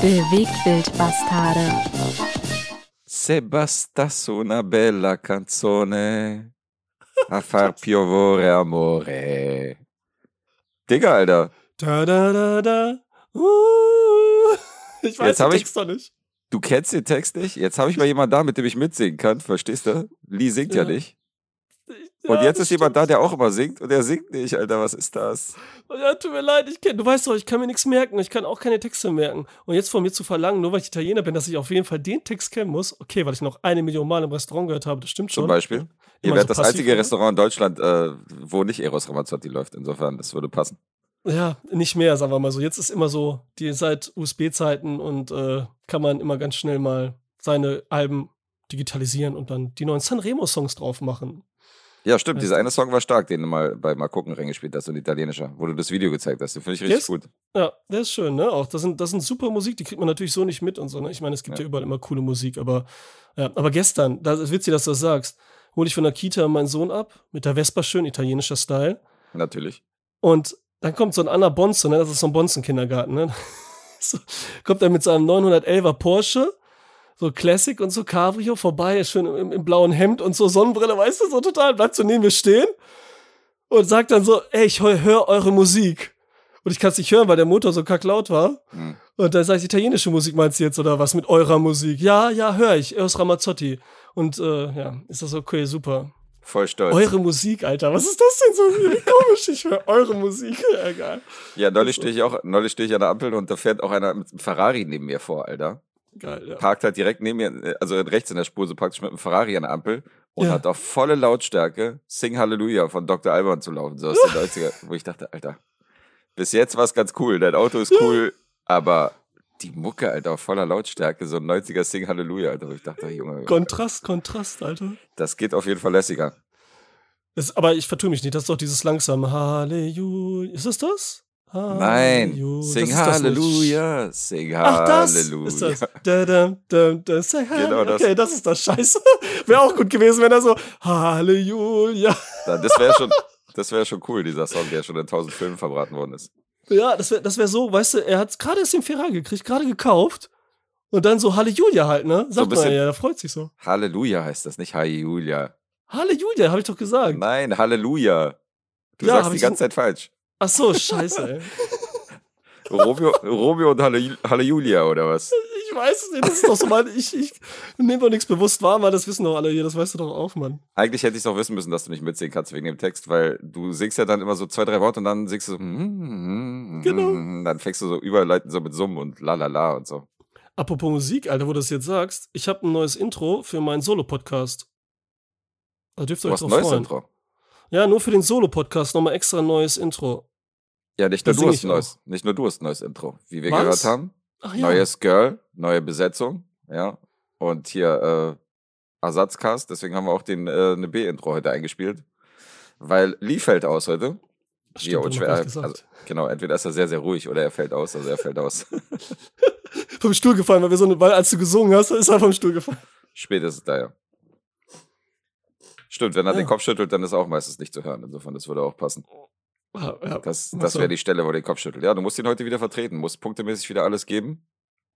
Bewegtbildbastarde. Se bastasse una bella canzone a far piovere amore. Digga, Alter. Da, da, da, da. Uh. Ich weiß Jetzt den ich- Text doch nicht. Du kennst den Text nicht? Jetzt habe ich mal jemanden da, mit dem ich mitsingen kann, verstehst du? Lee singt ja, Ja. nicht. Und jetzt ist jemand da, der auch immer singt und der singt nicht, Alter, was ist das? Ja, tut mir leid, ich kenn, du weißt doch, ich kann mir nichts merken, ich kann auch keine Texte merken. Und jetzt von mir zu verlangen, nur weil ich Italiener bin, dass ich auf jeden Fall den Text kennen muss, okay, weil ich noch eine Million Mal im Restaurant gehört habe, das stimmt schon. Zum Beispiel. Ihr werdet so das einzige oder? Restaurant in Deutschland, äh, wo nicht Eros Ramazzotti läuft. Insofern, das würde passen. Ja, nicht mehr, sagen wir mal so. Jetzt ist immer so, die seit USB-Zeiten und äh, kann man immer ganz schnell mal seine Alben digitalisieren und dann die neuen Sanremo-Songs drauf machen. Ja, stimmt. Dieser du? eine Song war stark, den du mal bei Mal gucken reingespielt hast, so ein italienischer, wo du das Video gezeigt hast. Den finde ich richtig Yes. gut. Ja, der ist schön, ne? Auch das sind, das sind super Musik, die kriegt man natürlich so nicht mit und so, ne? Ich meine, es gibt ja. Ja. überall immer coole Musik, aber ja, aber gestern, das ist witzig, dass du das sagst, hole ich von der Kita meinen Sohn ab, mit der Vespa schön, italienischer Style. Natürlich. Und dann kommt so ein Anna Bonze, ne? Das ist so ein Bonzen-Kindergarten, ne? So, kommt er mit seinem 911er Porsche, so Classic und so Cabrio vorbei, schön im, im blauen Hemd und so Sonnenbrille, weißt du, so total, bleibt so neben mir stehen und sagt dann so, ey, ich höre hör eure Musik. Und ich kann es nicht hören, weil der Motor so kacklaut war. Hm. Und dann sag ich, italienische Musik meinst du jetzt oder was mit eurer Musik? Ja, ja, höre ich, Eros Ramazzotti. Und äh, ja, ist das okay, super. Voll stolz. Eure Musik, Alter, was ist das denn so komisch? Ich höre eure Musik, ja, geil. Ja, neulich stehe ich auch, neulich stehe ich an der Ampel und da fährt auch einer mit einem Ferrari neben mir vor, Alter. Geil, ja. Parkt halt direkt neben mir, also rechts in der Spur, so praktisch mit einem Ferrari an der Ampel und Ja. hat auf volle Lautstärke Sing Hallelujah von Dr. Alban zu laufen, so aus den 90er, wo ich dachte, Alter, bis jetzt war es ganz cool, dein Auto ist cool, aber die Mucke, Alter, auf voller Lautstärke, so ein 90er Sing Hallelujah, Alter, wo ich dachte, Junge, Kontrast, Kontrast, Alter. das geht auf jeden Fall lässiger. Das, aber ich vertue mich nicht, das ist doch dieses langsame Halleluja. Ist es das? Nein, Halleluja. Sing. Halleluja, Sing Ach, das Halleluja. ist das. Da, da, da, da, say Genau das. Okay, das ist das Scheiße. Wäre auch gut gewesen, wenn er so Halleluja. Da- Das wäre schon, das wäre schon cool, dieser Song, der schon in tausend Filmen verbraten worden ist. Ja, das wäre das wär so, weißt du, er hat gerade erst den Ferrari gekriegt, gerade gekauft. Und dann so Halleluja halt, ne? So Sagt man bisschen- ja, da freut sich so. Halleluja heißt das, nicht Halleluja. Halleluja, habe ich doch gesagt. Nein, Halleluja. Du Ja, sagst die ganze Zeit falsch. Ach so, scheiße, ey. Romeo, Romeo und Halle, Halleluja oder was? Ich weiß es nicht, das ist doch so mal, ich, ich nehme doch nichts bewusst wahr, weil das wissen doch alle hier, das weißt du doch auch, Mann. Eigentlich hätte ich es auch wissen müssen, dass du nicht mitsingen kannst wegen dem Text, weil du singst ja dann immer so zwei, drei Worte und dann singst du so, Genau. genau. dann fängst du so überleiten so mit Summen und la la la und so. Apropos Musik, Alter, wo du das jetzt sagst, ich habe ein neues Intro für meinen Solo-Podcast. Da dürft ihr Du euch hast ein drauf neues freuen. Intro. Ja, nur für den Solo-Podcast nochmal extra ein neues Intro. Ja, nicht nur Das du hast neues, nicht nur du hast neues Intro. Wie wir Was? gehört haben, Ach ja. neues Girl, neue Besetzung, ja. Und hier äh, Ersatzcast, deswegen haben wir auch den äh, eine B-Intro heute eingespielt. Weil Lee fällt aus heute. Stimmt, schwer, also, genau, entweder ist er sehr, sehr ruhig oder er fällt aus, also er fällt aus. Vom Stuhl gefallen, weil wir so eine, weil als du gesungen hast, ist er vom Stuhl gefallen. Spät ist es da, ja. Stimmt, wenn er Ja. den Kopf schüttelt, dann ist auch meistens nicht zu hören. Insofern, das würde auch passen. Ja. Das, das wäre die Stelle, wo er den Kopf schüttelt. Ja, du musst ihn heute wieder vertreten, musst punktemäßig wieder alles geben.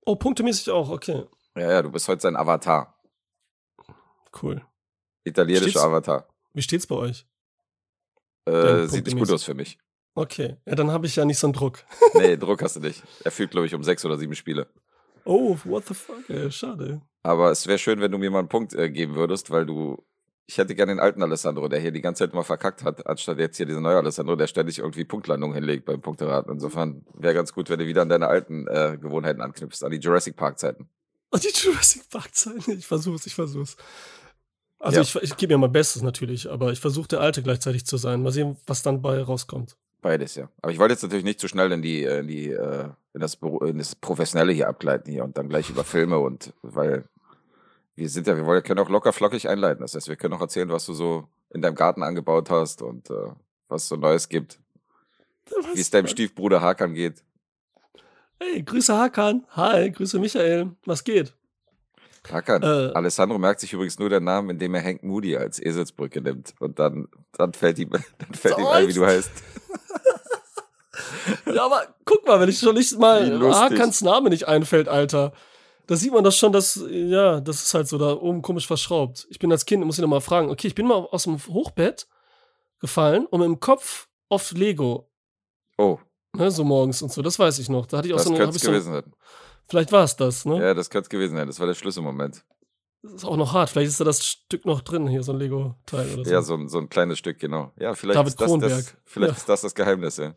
Oh, punktemäßig auch, okay. Ja, ja, du bist heute sein Avatar. Cool. Italienischer Steht's? Avatar. Wie steht's bei euch? Äh, sieht nicht gut aus für mich. Okay. Ja, dann habe ich ja nicht so einen Druck. Nee, Druck hast du nicht. Er führt, glaube ich, um sechs oder sieben Spiele. Oh, what the fuck, ey, schade. Aber es wäre schön, wenn du mir mal einen Punkt äh, geben würdest, weil du. Ich hätte gerne den alten Alessandro, der hier die ganze Zeit immer verkackt hat, anstatt jetzt hier diesen neuen Alessandro, der ständig irgendwie Punktlandungen hinlegt beim Punkteraten. Insofern wäre ganz gut, wenn du wieder an deine alten äh, Gewohnheiten anknüpfst, an die Jurassic Park Zeiten. Oh, die Jurassic Park Zeit. Ich versuch's, ich versuch's. Also Ja. ich, ich gebe mir mein Bestes natürlich, aber ich versuche der Alte gleichzeitig zu sein. Mal sehen, was dann bei rauskommt. Beides, ja. Aber ich wollte jetzt natürlich nicht zu schnell in die, äh, in die, äh, in das, in das Professionelle hier abgleiten hier und dann gleich über Filme und weil wir sind ja, wir wollen, können auch locker flockig einleiten. Das heißt, wir können auch erzählen, was du so in deinem Garten angebaut hast und äh, was so Neues gibt, wie es deinem Stiefbruder Hakan geht. Hey, Grüße Hakan. Hi, Grüße Michael. Was geht? Hakan, Äh. Alessandro merkt sich übrigens nur den Namen, indem er Hank Moody als Eselsbrücke nimmt und dann, dann fällt ihm, dann fällt ihm ein, wie du heißt. Ja, aber guck mal, wenn ich schon nicht mal. Hakans Name nicht einfällt, Alter. Da sieht man das schon, dass, ja, das ist halt so da oben komisch verschraubt. Ich bin als Kind, muss ich noch mal fragen, okay, ich bin mal aus dem Hochbett gefallen und mit dem Kopf auf Lego, Oh, ne, so morgens und so, das weiß ich noch. Da hatte ich auch das so eine, könnte es gewesen sein. vielleicht war es das, ne? Ja, das könnte es gewesen sein. Das war der Schlüsselmoment. Das ist auch noch hart, vielleicht ist da das Stück noch drin, hier, so ein Lego-Teil oder so. Ja, so, ein- so ein kleines Stück, genau. Ja, vielleicht, David ist das, das, Kronberg. vielleicht Ja. ist das das Geheimnis, ja.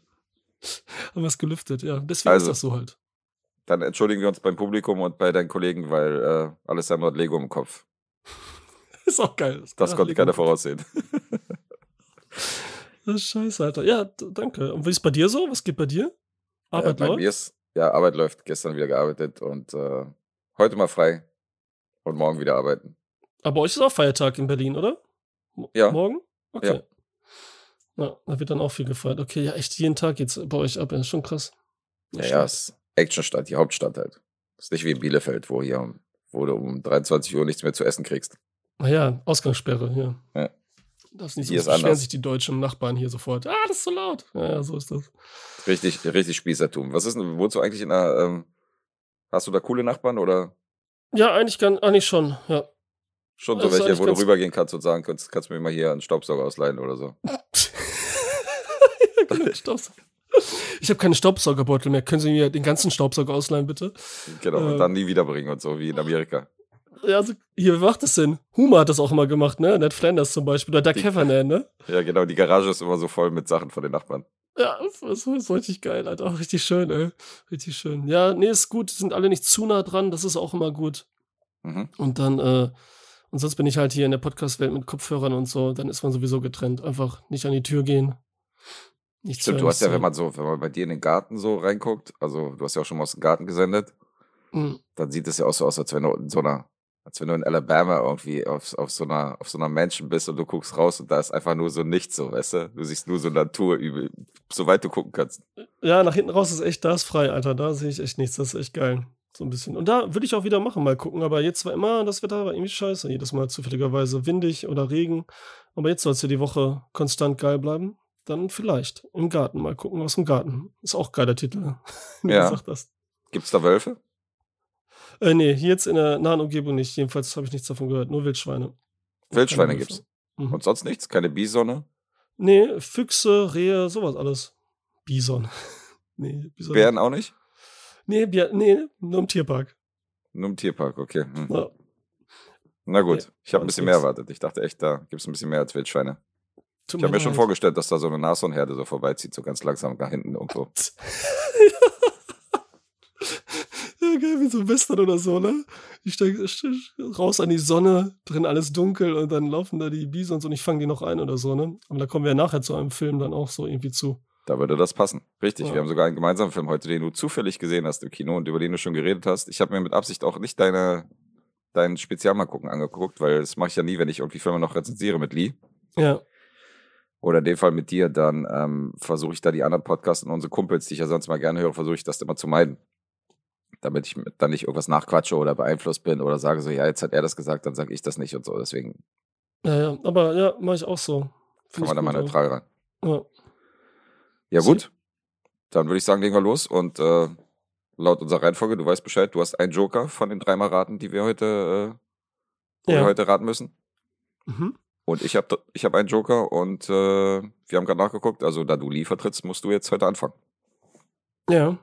Haben wir es gelüftet, ja. Deswegen Also. ist das so halt. Dann entschuldigen wir uns beim Publikum und bei deinen Kollegen, weil äh, Alessandro hat Lego im Kopf. Ist auch geil. Das Ja, konnte Lego. keiner voraussehen. Das ist scheiße, Alter. Ja, danke. Und wie ist bei dir so? Was geht bei dir? Arbeit äh, bei läuft? mir ist, ja, Arbeit läuft, gestern wieder gearbeitet und äh, heute mal frei und morgen wieder arbeiten. Aber bei euch ist auch Feiertag in Berlin, oder? M- Ja. Morgen? Okay. Ja. da wird dann auch viel gefeiert. Okay, ja, echt jeden Tag geht's bei euch ab. Ja, ist schon krass. Ja, ja, ist Actionstadt, die Hauptstadt halt. Ist nicht wie in Bielefeld, wo hier, wo du um 23 Uhr nichts mehr zu essen kriegst. Naja, Ausgangssperre, ja. Ja. Das nicht so ist beschweren sich die deutschen Nachbarn hier sofort. Ah, das ist so laut. Ja, ja, so ist das. Richtig, richtig Spießertum. Was ist denn, wohnst du eigentlich in einer, ähm, hast du da coole Nachbarn oder Ja, eigentlich, kann, eigentlich schon, ja. schon so Das ist welche, wo du rübergehen kannst und sagen kannst, kannst du mir mal hier einen Staubsauger ausleihen oder so? ja genau, Staubsauger. Ich habe keine Staubsaugerbeutel mehr. Können Sie mir den ganzen Staubsauger ausleihen, bitte? Genau, Äh. und dann nie wiederbringen und so, wie in Amerika. Ja, also, hier, wer macht das denn? Huma hat das auch immer gemacht, ne? Ned Flanders zum Beispiel. Oder Doug Heffernan, ne? Ja, genau, die Garage ist immer so voll mit Sachen von den Nachbarn. Ja, das ist richtig geil, Alter. Auch richtig schön, ey. Richtig schön. Ja, nee, ist gut. Sind alle nicht zu nah dran. Das ist auch immer gut. Mhm. Und dann, äh, und sonst bin ich halt hier in der Podcast-Welt mit Kopfhörern und so. Dann ist man sowieso getrennt. Einfach nicht an die Tür gehen. Nichts Stimmt, du hast ja, wenn man so, wenn man bei dir in den Garten so reinguckt, also du hast ja auch schon mal aus dem Garten gesendet, hören. dann sieht es ja auch so aus, als wenn du in so einer, als wenn du in Alabama irgendwie auf, auf so einer, auf so einer Mansion bist und du guckst raus und da ist einfach nur so nichts so, weißt du? Du siehst nur so Natur, übel, soweit du gucken kannst. Ja, nach hinten raus ist echt, da ist frei, Alter. Da sehe ich echt nichts. Das ist echt geil. So ein bisschen. Und da würde ich auch wieder machen, mal gucken. Aber jetzt war immer, das Wetter war irgendwie scheiße. Jedes Mal zufälligerweise windig oder Regen. Aber jetzt soll es ja die Woche konstant geil bleiben. Dann vielleicht im Garten mal gucken, was im Garten. Ist auch geiler Titel. Ja. du gesagt hast. Gibt's da Wölfe? Äh, nee, hier jetzt in der nahen Umgebung nicht. Jedenfalls habe ich nichts davon gehört. Nur Wildschweine. Wildschweine gibt's. Mhm. Und sonst nichts? Keine Bisonne? Nee, Füchse, Rehe, sowas alles. Bison. nee, Bison. Bären auch nicht? Nee, Bär, nee, nur im Tierpark. Nur im Tierpark, okay. Hm. Na gut, Nee, ich habe ein bisschen mehr erwartet. Ich dachte echt, da gibt's ein bisschen mehr als Wildschweine. Tut Ich habe mir schon vorgestellt, dass da so eine Nashornherde so vorbeizieht, so ganz langsam nach hinten irgendwo. Ja, geil, wie so ein Western oder so, ne? Ich steig st- raus an die Sonne, drin alles dunkel und dann laufen da die Bisons und ich fange die noch ein oder so, ne? Aber da kommen wir ja nachher zu einem Film dann auch so irgendwie zu. Da würde das passen. Richtig. Ja. Wir haben sogar einen gemeinsamen Film heute, den du zufällig gesehen hast im Kino und über den du schon geredet hast. Ich habe mir mit Absicht auch nicht deine, dein Spezial mal gucken angeguckt, weil das mache ich ja nie, wenn ich irgendwie Filme noch rezensiere mit Lee. Ja, Oder in dem Fall mit dir, dann ähm, versuche ich da die anderen Podcasts und unsere Kumpels, die ich ja sonst mal gerne höre, versuche ich das immer zu meiden. Damit ich dann nicht irgendwas nachquatsche oder beeinflusst bin oder sage so, ja, jetzt hat er das gesagt, dann sage ich das nicht und so. Deswegen ja, ja. Aber ja, mache ich auch so. kann Find man ich da mal neutral ran. Ja. Ja, Sie- gut. Dann würde ich sagen, legen wir los. Und äh, laut unserer Reihenfolge, du weißt Bescheid, du hast einen Joker von den dreimal raten, die wir heute, äh, Ja. wir heute raten müssen. Mhm. Und ich habe ich hab einen Joker und äh, wir haben gerade nachgeguckt. Also, da du Lee vertrittst, musst du jetzt heute anfangen. Ja.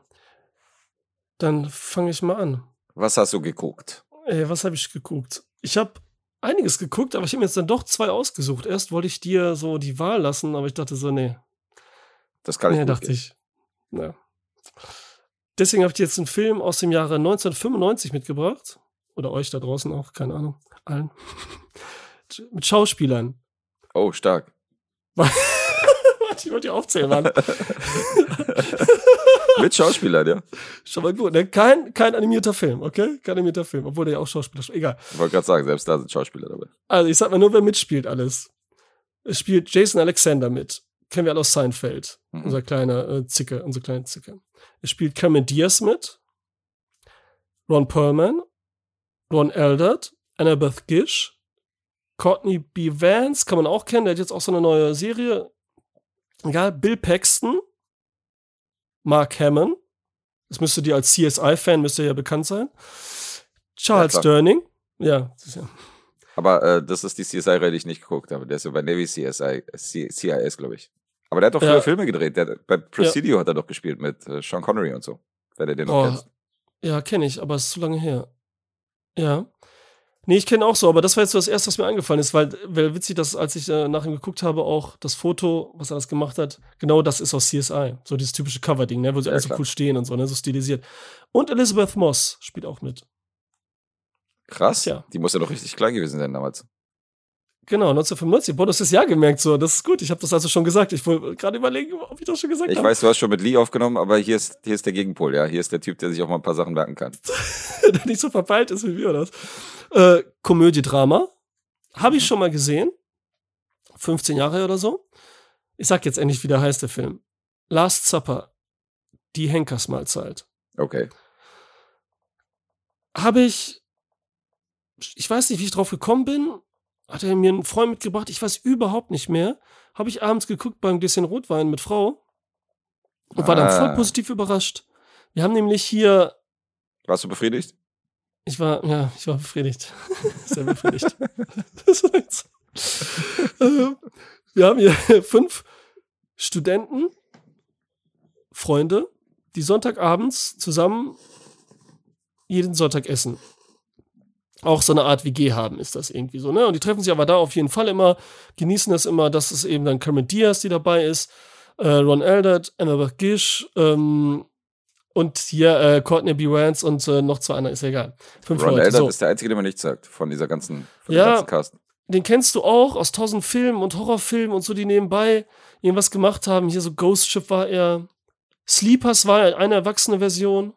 Dann fange ich mal an. Was hast du geguckt? Ey, was habe ich geguckt? Ich habe einiges geguckt, aber ich habe mir jetzt dann doch zwei ausgesucht. Erst wollte ich dir so die Wahl lassen, aber ich dachte so, nee, Das kann ich Ja, gut dachte gehen. ich. Ja. Deswegen habe ich jetzt einen Film aus dem Jahre 1995 mitgebracht. Oder euch da draußen auch, keine Ahnung. Allen. Mit Schauspielern. Oh, stark. Warte, ich wollte die aufzählen, Mann. Mit Schauspielern, ja. Schon mal gut. Ne? Kein, kein animierter Film, okay? Kein animierter Film. Obwohl der ja auch Schauspieler spielt. Egal. Ich wollte gerade sagen, selbst da sind Schauspieler dabei. Also, ich sag mal nur, wer mitspielt alles. Es spielt Jason Alexander mit. Kennen wir alle aus Seinfeld. Mhm. Unser kleiner äh, Zicke, unsere kleine Zicke. Es spielt Cameron Diaz mit. Ron Perlman. Ron Eldert. Annabeth Gish. Courtney B. Vance, kann man auch kennen. Der hat jetzt auch so eine neue Serie. Egal. Bill Paxton. Mark Hammond. Das müsste dir als CSI-Fan müsste ja bekannt sein. Charles Ja. Sterling. Ja, ja. Aber äh, das ist die CSI-Reihe, die ich nicht geguckt habe. Der ist ja bei Navy CSI, C CIS, glaube ich. Aber der hat doch früher Ja. Filme gedreht. Der, bei Presidio hat er doch gespielt mit äh, Sean Connery und so. Wer der den noch Boah. kennt. Ja, kenne ich, aber es ist zu lange her. Ja. Nee, ich kenne auch so, aber das war jetzt so das Erste, was mir eingefallen ist, weil, weil witzig, dass als ich äh, nach ihm geguckt habe, auch das Foto, was er das gemacht hat, genau das ist aus CSI. So dieses typische Cover-Ding, ne, wo sie Ja, alle so cool stehen und so, ne, so stilisiert. Und Elizabeth Moss spielt auch mit. Krass. Tja. Die muss ja doch richtig klein gewesen sein damals. Genau, 1995. Boah, du hast das Jahr gemerkt, so. Das ist gut. Ich habe das also schon gesagt. Ich wollte gerade überlegen, ob ich das schon gesagt Ich habe. weiß, du hast schon mit Lee aufgenommen, aber hier ist, hier ist der Gegenpol, ja. Hier ist der Typ, der sich auch mal ein paar Sachen merken kann. der nicht so verpeilt ist wie wir oder. Äh, Komödie-Drama. Habe ich schon mal gesehen. 15 Jahre oder so. Ich sag jetzt endlich, wie der heißt, der Film. Last Supper. Die Henkersmahlzeit. Okay. Habe ich, ich weiß nicht, wie ich drauf gekommen bin. Hat er mir einen Freund mitgebracht? Ich weiß überhaupt nicht mehr. Habe ich abends geguckt beim Gläschen Rotwein mit Frau und war dann voll Ah. positiv überrascht. Wir haben nämlich hier Warst du befriedigt? Ich war, ja, ich war befriedigt. Sehr befriedigt. das war jetzt. Ähm, wir haben hier fünf Studenten, Freunde, die Sonntagabends zusammen jeden Sonntag essen. Auch so eine Art WG haben, ist das irgendwie so, ne? Und die treffen sich aber da auf jeden Fall immer, genießen das immer, dass es eben dann Cameron Diaz, die dabei ist, äh, Ron Eldert, Annabeth Gish, ähm, und hier äh, Courtney B. Vance und äh, noch zwei andere, ist ja egal. Fünf Ron Leute. Eldert So. ist der Einzige, der mir nichts sagt von dieser ganzen, von Ja. ganzen Cast. Den kennst du auch aus tausend Filmen und Horrorfilmen und so, die nebenbei irgendwas gemacht haben. Hier so Ghost Ship war er. Sleepers war er eine erwachsene Version.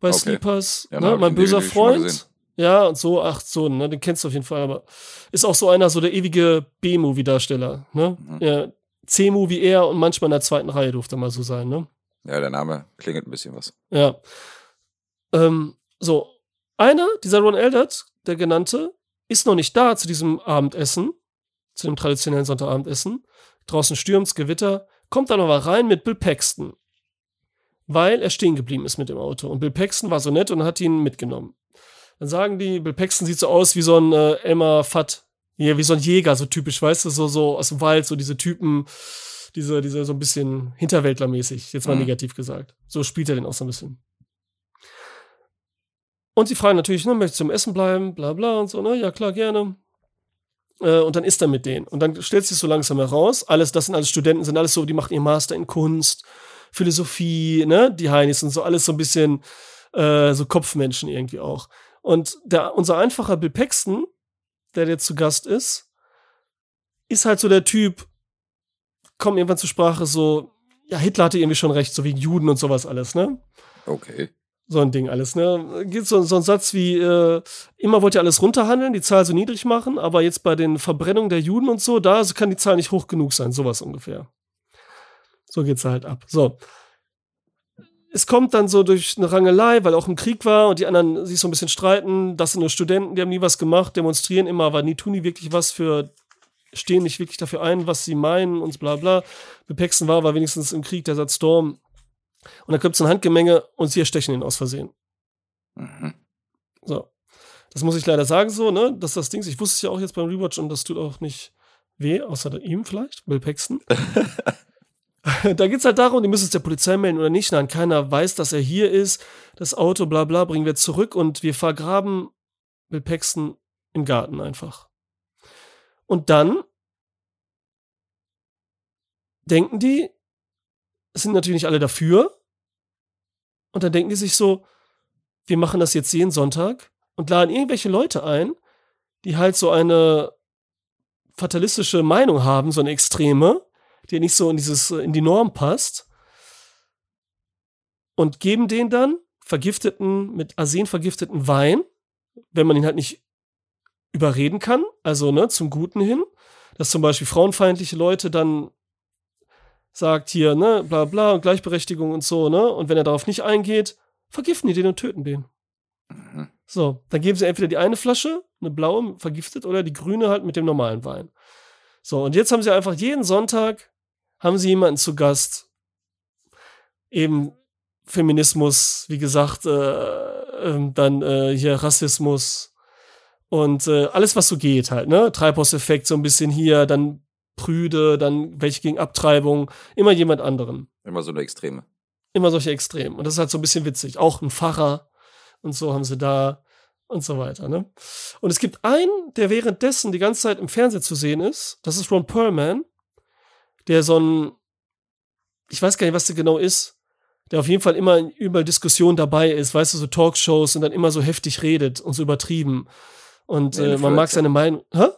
Bei Okay. Sleepers. Ja, ne? Mein böser Freund. Ja, und so, ach so, ne, den kennst du auf jeden Fall, aber ist auch so einer, so der ewige B-Movie-Darsteller, ne? Mhm. Ja, C-Movie er und manchmal in der zweiten Reihe durfte mal so sein, ne? Ja, der Name klingelt ein bisschen was. Ja. Ähm, so, einer, dieser Ron Eldert, der genannte, ist noch nicht da zu diesem Abendessen, zu dem traditionellen Sonntagabendessen. Draußen stürmt's, Gewitter, kommt dann aber rein mit Bill Paxton, weil er stehen geblieben ist mit dem Auto. Und Bill Paxton war so nett und hat ihn mitgenommen. Dann sagen die, Bill Paxton sieht so aus wie so ein äh, Elmer Fudd, ja, wie so ein Jäger, so typisch, weißt du, so, so aus dem Wald, so diese Typen, diese, diese so ein bisschen Hinterwäldlermäßig, jetzt mal Mhm. negativ gesagt. So spielt er den auch so ein bisschen. Und sie fragen natürlich, ne, möchtest du zum Essen bleiben, bla bla und so, ne, ja klar, gerne. Äh, und dann isst er mit denen. Und dann stellt sich so langsam heraus, alles, das sind alles Studenten, sind alles so, die machen ihr Master in Kunst, Philosophie, ne, die Heinis und so, alles so ein bisschen äh, so Kopfmenschen irgendwie auch. Und der, unser einfacher Bill Paxton, der jetzt zu Gast ist, ist halt so der Typ, kommt irgendwann zur Sprache so, ja, Hitler hatte irgendwie schon recht, so wegen Juden und sowas alles, ne? Okay. So ein Ding alles, ne? Gibt so, so ein Satz wie, äh, immer wollt ihr alles runterhandeln, die Zahl so niedrig machen, aber jetzt bei den Verbrennungen der Juden und so, da kann die Zahl nicht hoch genug sein, sowas ungefähr. So geht's halt ab. So. Es kommt dann so durch eine Rangelei, weil auch im Krieg war und die anderen sich so ein bisschen streiten. Das sind nur Studenten, die haben nie was gemacht, demonstrieren immer, aber nie tun die wirklich was für, stehen nicht wirklich dafür ein, was sie meinen und bla bla. Bepexen war aber wenigstens im Krieg der Satz Storm. Und dann kommt so ein Handgemenge und sie erstechen ihn aus Versehen. Mhm. So. Das muss ich leider sagen, so, ne? Das ist das Ding. Ich wusste es ja auch jetzt beim Rewatch und das tut auch nicht weh, außer ihm vielleicht, Bill Paxton. da geht es halt darum, die müssen es der Polizei melden oder nicht. Nein, keiner weiß, dass er hier ist. Das Auto, bla bla, bringen wir zurück und wir vergraben Bill Paxton im Garten einfach. Und dann denken die, es sind natürlich nicht alle dafür. Und dann denken die sich so, wir machen das jetzt jeden Sonntag und laden irgendwelche Leute ein, die halt so eine fatalistische Meinung haben, so eine extreme, die nicht so in dieses in die Norm passt und geben den dann vergifteten mit Arsen vergifteten Wein, wenn man ihn halt nicht überreden kann, also ne zum Guten hin, dass zum Beispiel frauenfeindliche Leute dann sagt hier ne bla bla und Gleichberechtigung und so ne und wenn er darauf nicht eingeht, vergiften die den und töten den. Mhm. So, dann geben sie entweder die eine Flasche, eine blaue, vergiftet, oder die grüne halt mit dem normalen Wein. So, und jetzt haben sie einfach jeden Sonntag, haben sie jemanden zu Gast. eben Feminismus, wie gesagt, äh, äh, dann äh, hier Rassismus und äh, alles, was so geht halt, ne? Treibhauseffekt so ein bisschen hier, dann Prüde, dann welche gegen Abtreibung, immer jemand anderen. Immer so eine Extreme. Immer solche Extremen. Und das ist halt so ein bisschen witzig. Auch ein Pfarrer und so haben sie da und so weiter. Ne? Und es gibt einen, der währenddessen die ganze Zeit im Fernsehen zu sehen ist. Das ist Ron Perlman, der so ein, ich weiß gar nicht, was der genau ist, der auf jeden Fall immer in überall Diskussionen dabei ist, weißt du, so Talkshows und dann immer so heftig redet und so übertrieben. Und äh, man mag seine Meinung. Hä?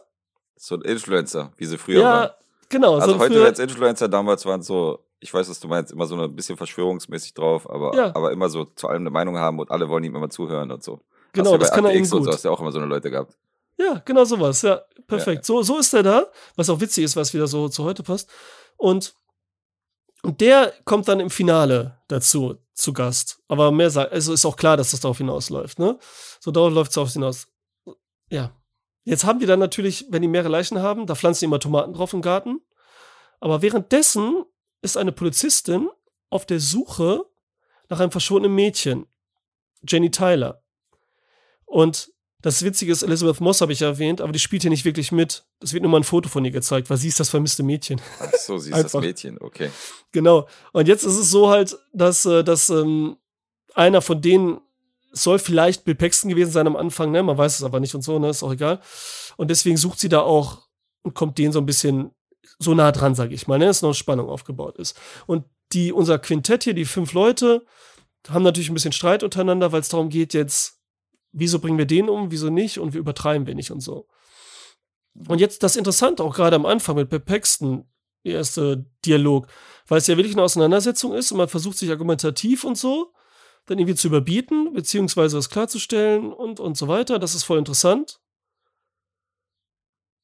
So ein Influencer, wie sie früher Ja, waren. genau. Also so heute für- als Influencer, damals waren so, ich weiß, was du meinst, immer so ein bisschen verschwörungsmäßig drauf, aber, Ja. aber immer so zu allem eine Meinung haben und alle wollen ihm immer zuhören und so. Genau, du das kann er eben gut. So hast du auch immer so eine Leute gehabt. Ja, genau sowas. Ja, perfekt. So, so ist er da, was auch witzig ist, was wieder so zu heute passt. Und, und der kommt dann im Finale dazu, zu Gast. Aber mehr sagt, also ist auch klar, dass das darauf hinausläuft, ne? So darauf läuft es darauf hinaus. Ja. Jetzt haben die dann natürlich, wenn die mehrere Leichen haben, da pflanzen die immer Tomaten drauf im Garten. Aber währenddessen ist eine Polizistin auf der Suche nach einem verschwundenen Mädchen. Jenny Tyler. Und das Witzige ist, Elizabeth Moss habe ich erwähnt, aber die spielt hier nicht wirklich mit. Es wird nur mal ein Foto von ihr gezeigt, weil sie ist das vermisste Mädchen. Ach so, sie ist das. Mädchen, okay. Genau. Und jetzt ist es so halt, dass, äh, dass ähm, einer von denen soll vielleicht Bill Paxton gewesen sein am Anfang, ne? Man weiß es aber nicht und so, ne? Ist auch egal. Und deswegen sucht sie da auch und kommt denen so ein bisschen so nah dran, sage ich mal, ne? Dass noch Spannung aufgebaut ist. Und die, unser Quintett hier, die fünf Leute, haben natürlich ein bisschen Streit untereinander, weil es darum geht, jetzt, wieso bringen wir den um, wieso nicht und wie übertreiben wir nicht und so. Und jetzt das Interessante auch gerade am Anfang mit Bill Paxton, der erste Dialog, weil es ja wirklich eine Auseinandersetzung ist und man versucht sich argumentativ und so dann irgendwie zu überbieten, beziehungsweise das klarzustellen und, und so weiter. Das ist voll interessant.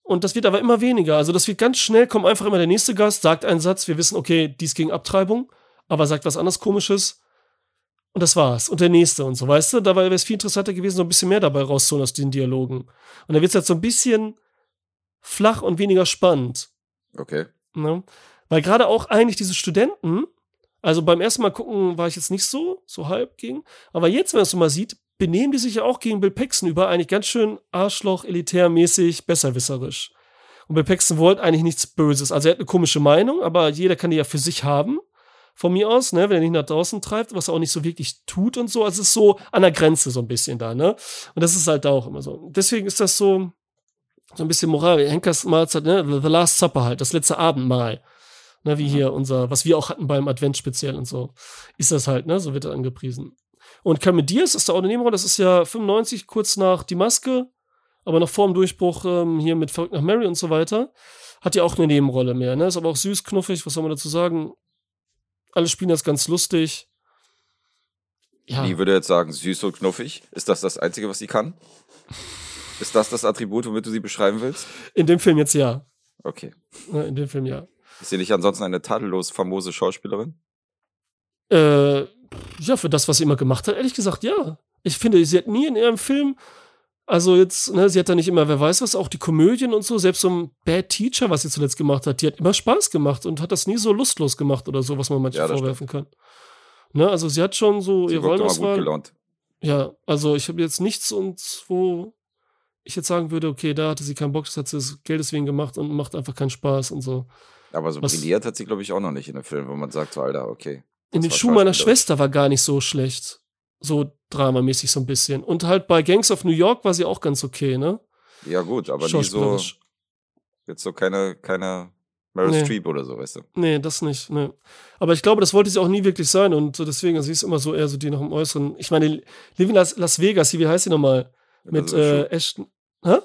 Und das wird aber immer weniger. Also das wird ganz schnell, kommt einfach immer der nächste Gast, sagt einen Satz, wir wissen, okay, dies gegen Abtreibung, aber sagt was anderes komisches. Und das war's. Und der nächste und so, weißt du? Dabei wäre es viel interessanter gewesen, so ein bisschen mehr dabei rauszuholen aus den Dialogen. Und da wird es jetzt so ein bisschen flach und weniger spannend. Okay. Ne? Weil gerade auch eigentlich diese Studenten, also beim ersten Mal gucken war ich jetzt nicht so, so halb gegen, aber jetzt, wenn man es so mal sieht, benehmen die sich ja auch gegen Bill Paxton über eigentlich ganz schön Arschloch, elitärmäßig, besserwisserisch. Und Bill Paxton wollte eigentlich nichts Böses. Also er hat eine komische Meinung, aber jeder kann die ja für sich haben. Von mir aus, ne, wenn er nicht nach draußen treibt, was er auch nicht so wirklich tut und so. Also es ist so an der Grenze so ein bisschen da, ne? Und das ist halt da auch immer so. Deswegen ist das so, so ein bisschen Moral. Henkers Mahlzeit, ne? The Last Supper halt, das letzte Abendmahl. Ne, wie hier unser, was wir auch hatten beim Advent speziell und so. Ist das halt, ne? So wird er angepriesen. Und Cameron Diaz ist da auch eine Nebenrolle, das ist ja 95, kurz nach Die Maske, aber noch vor dem Durchbruch ähm, hier mit Verrückt nach Mary und so weiter. Hat ja auch eine Nebenrolle mehr, ne? Ist aber auch süß, knuffig, was soll man dazu sagen? Alle spielen das ganz lustig. Ja. Die würde jetzt sagen, süß und knuffig. Ist das das Einzige, was sie kann? Ist das das Attribut, womit du sie beschreiben willst? In dem Film jetzt ja. Okay. Ne, in dem Film ja. Ist sie nicht ansonsten eine tadellos famose Schauspielerin? Äh, ja, für das, was sie immer gemacht hat, ehrlich gesagt, ja. Ich finde, sie hat nie in ihrem Film, also jetzt, ne, sie hat da nicht immer, wer weiß was, auch die Komödien und so, selbst so ein Bad Teacher, was sie zuletzt gemacht hat, die hat immer Spaß gemacht und hat das nie so lustlos gemacht oder so, was man manchmal Ja, vorwerfen kann. Ne, also sie hat schon so Sie gut Rollenauswahl. Ja, also ich habe jetzt nichts und wo ich jetzt sagen würde, okay, da hatte sie keinen Bock, das hat sie das Geld deswegen gemacht und macht einfach keinen Spaß und so. Aber so Was- brilliert hat sie, glaube ich, auch noch nicht in dem Film, wo man sagt, so, Alter, okay. In den war Schuhen meiner. Schwester war gar nicht so schlecht. So dramamäßig so ein bisschen. Und halt bei Gangs of New York war sie auch ganz okay, ne? Ja, gut, aber nie so, jetzt so keine, keine Meryl Nee. Streep oder so, weißt du. Nee, das nicht, ne. Aber ich glaube, das wollte sie auch nie wirklich sein und so deswegen, sie ist immer so eher so die noch im Äußeren. Ich meine, Living Las, Las Vegas, wie heißt sie nochmal? Mit äh, Ashton. Hä?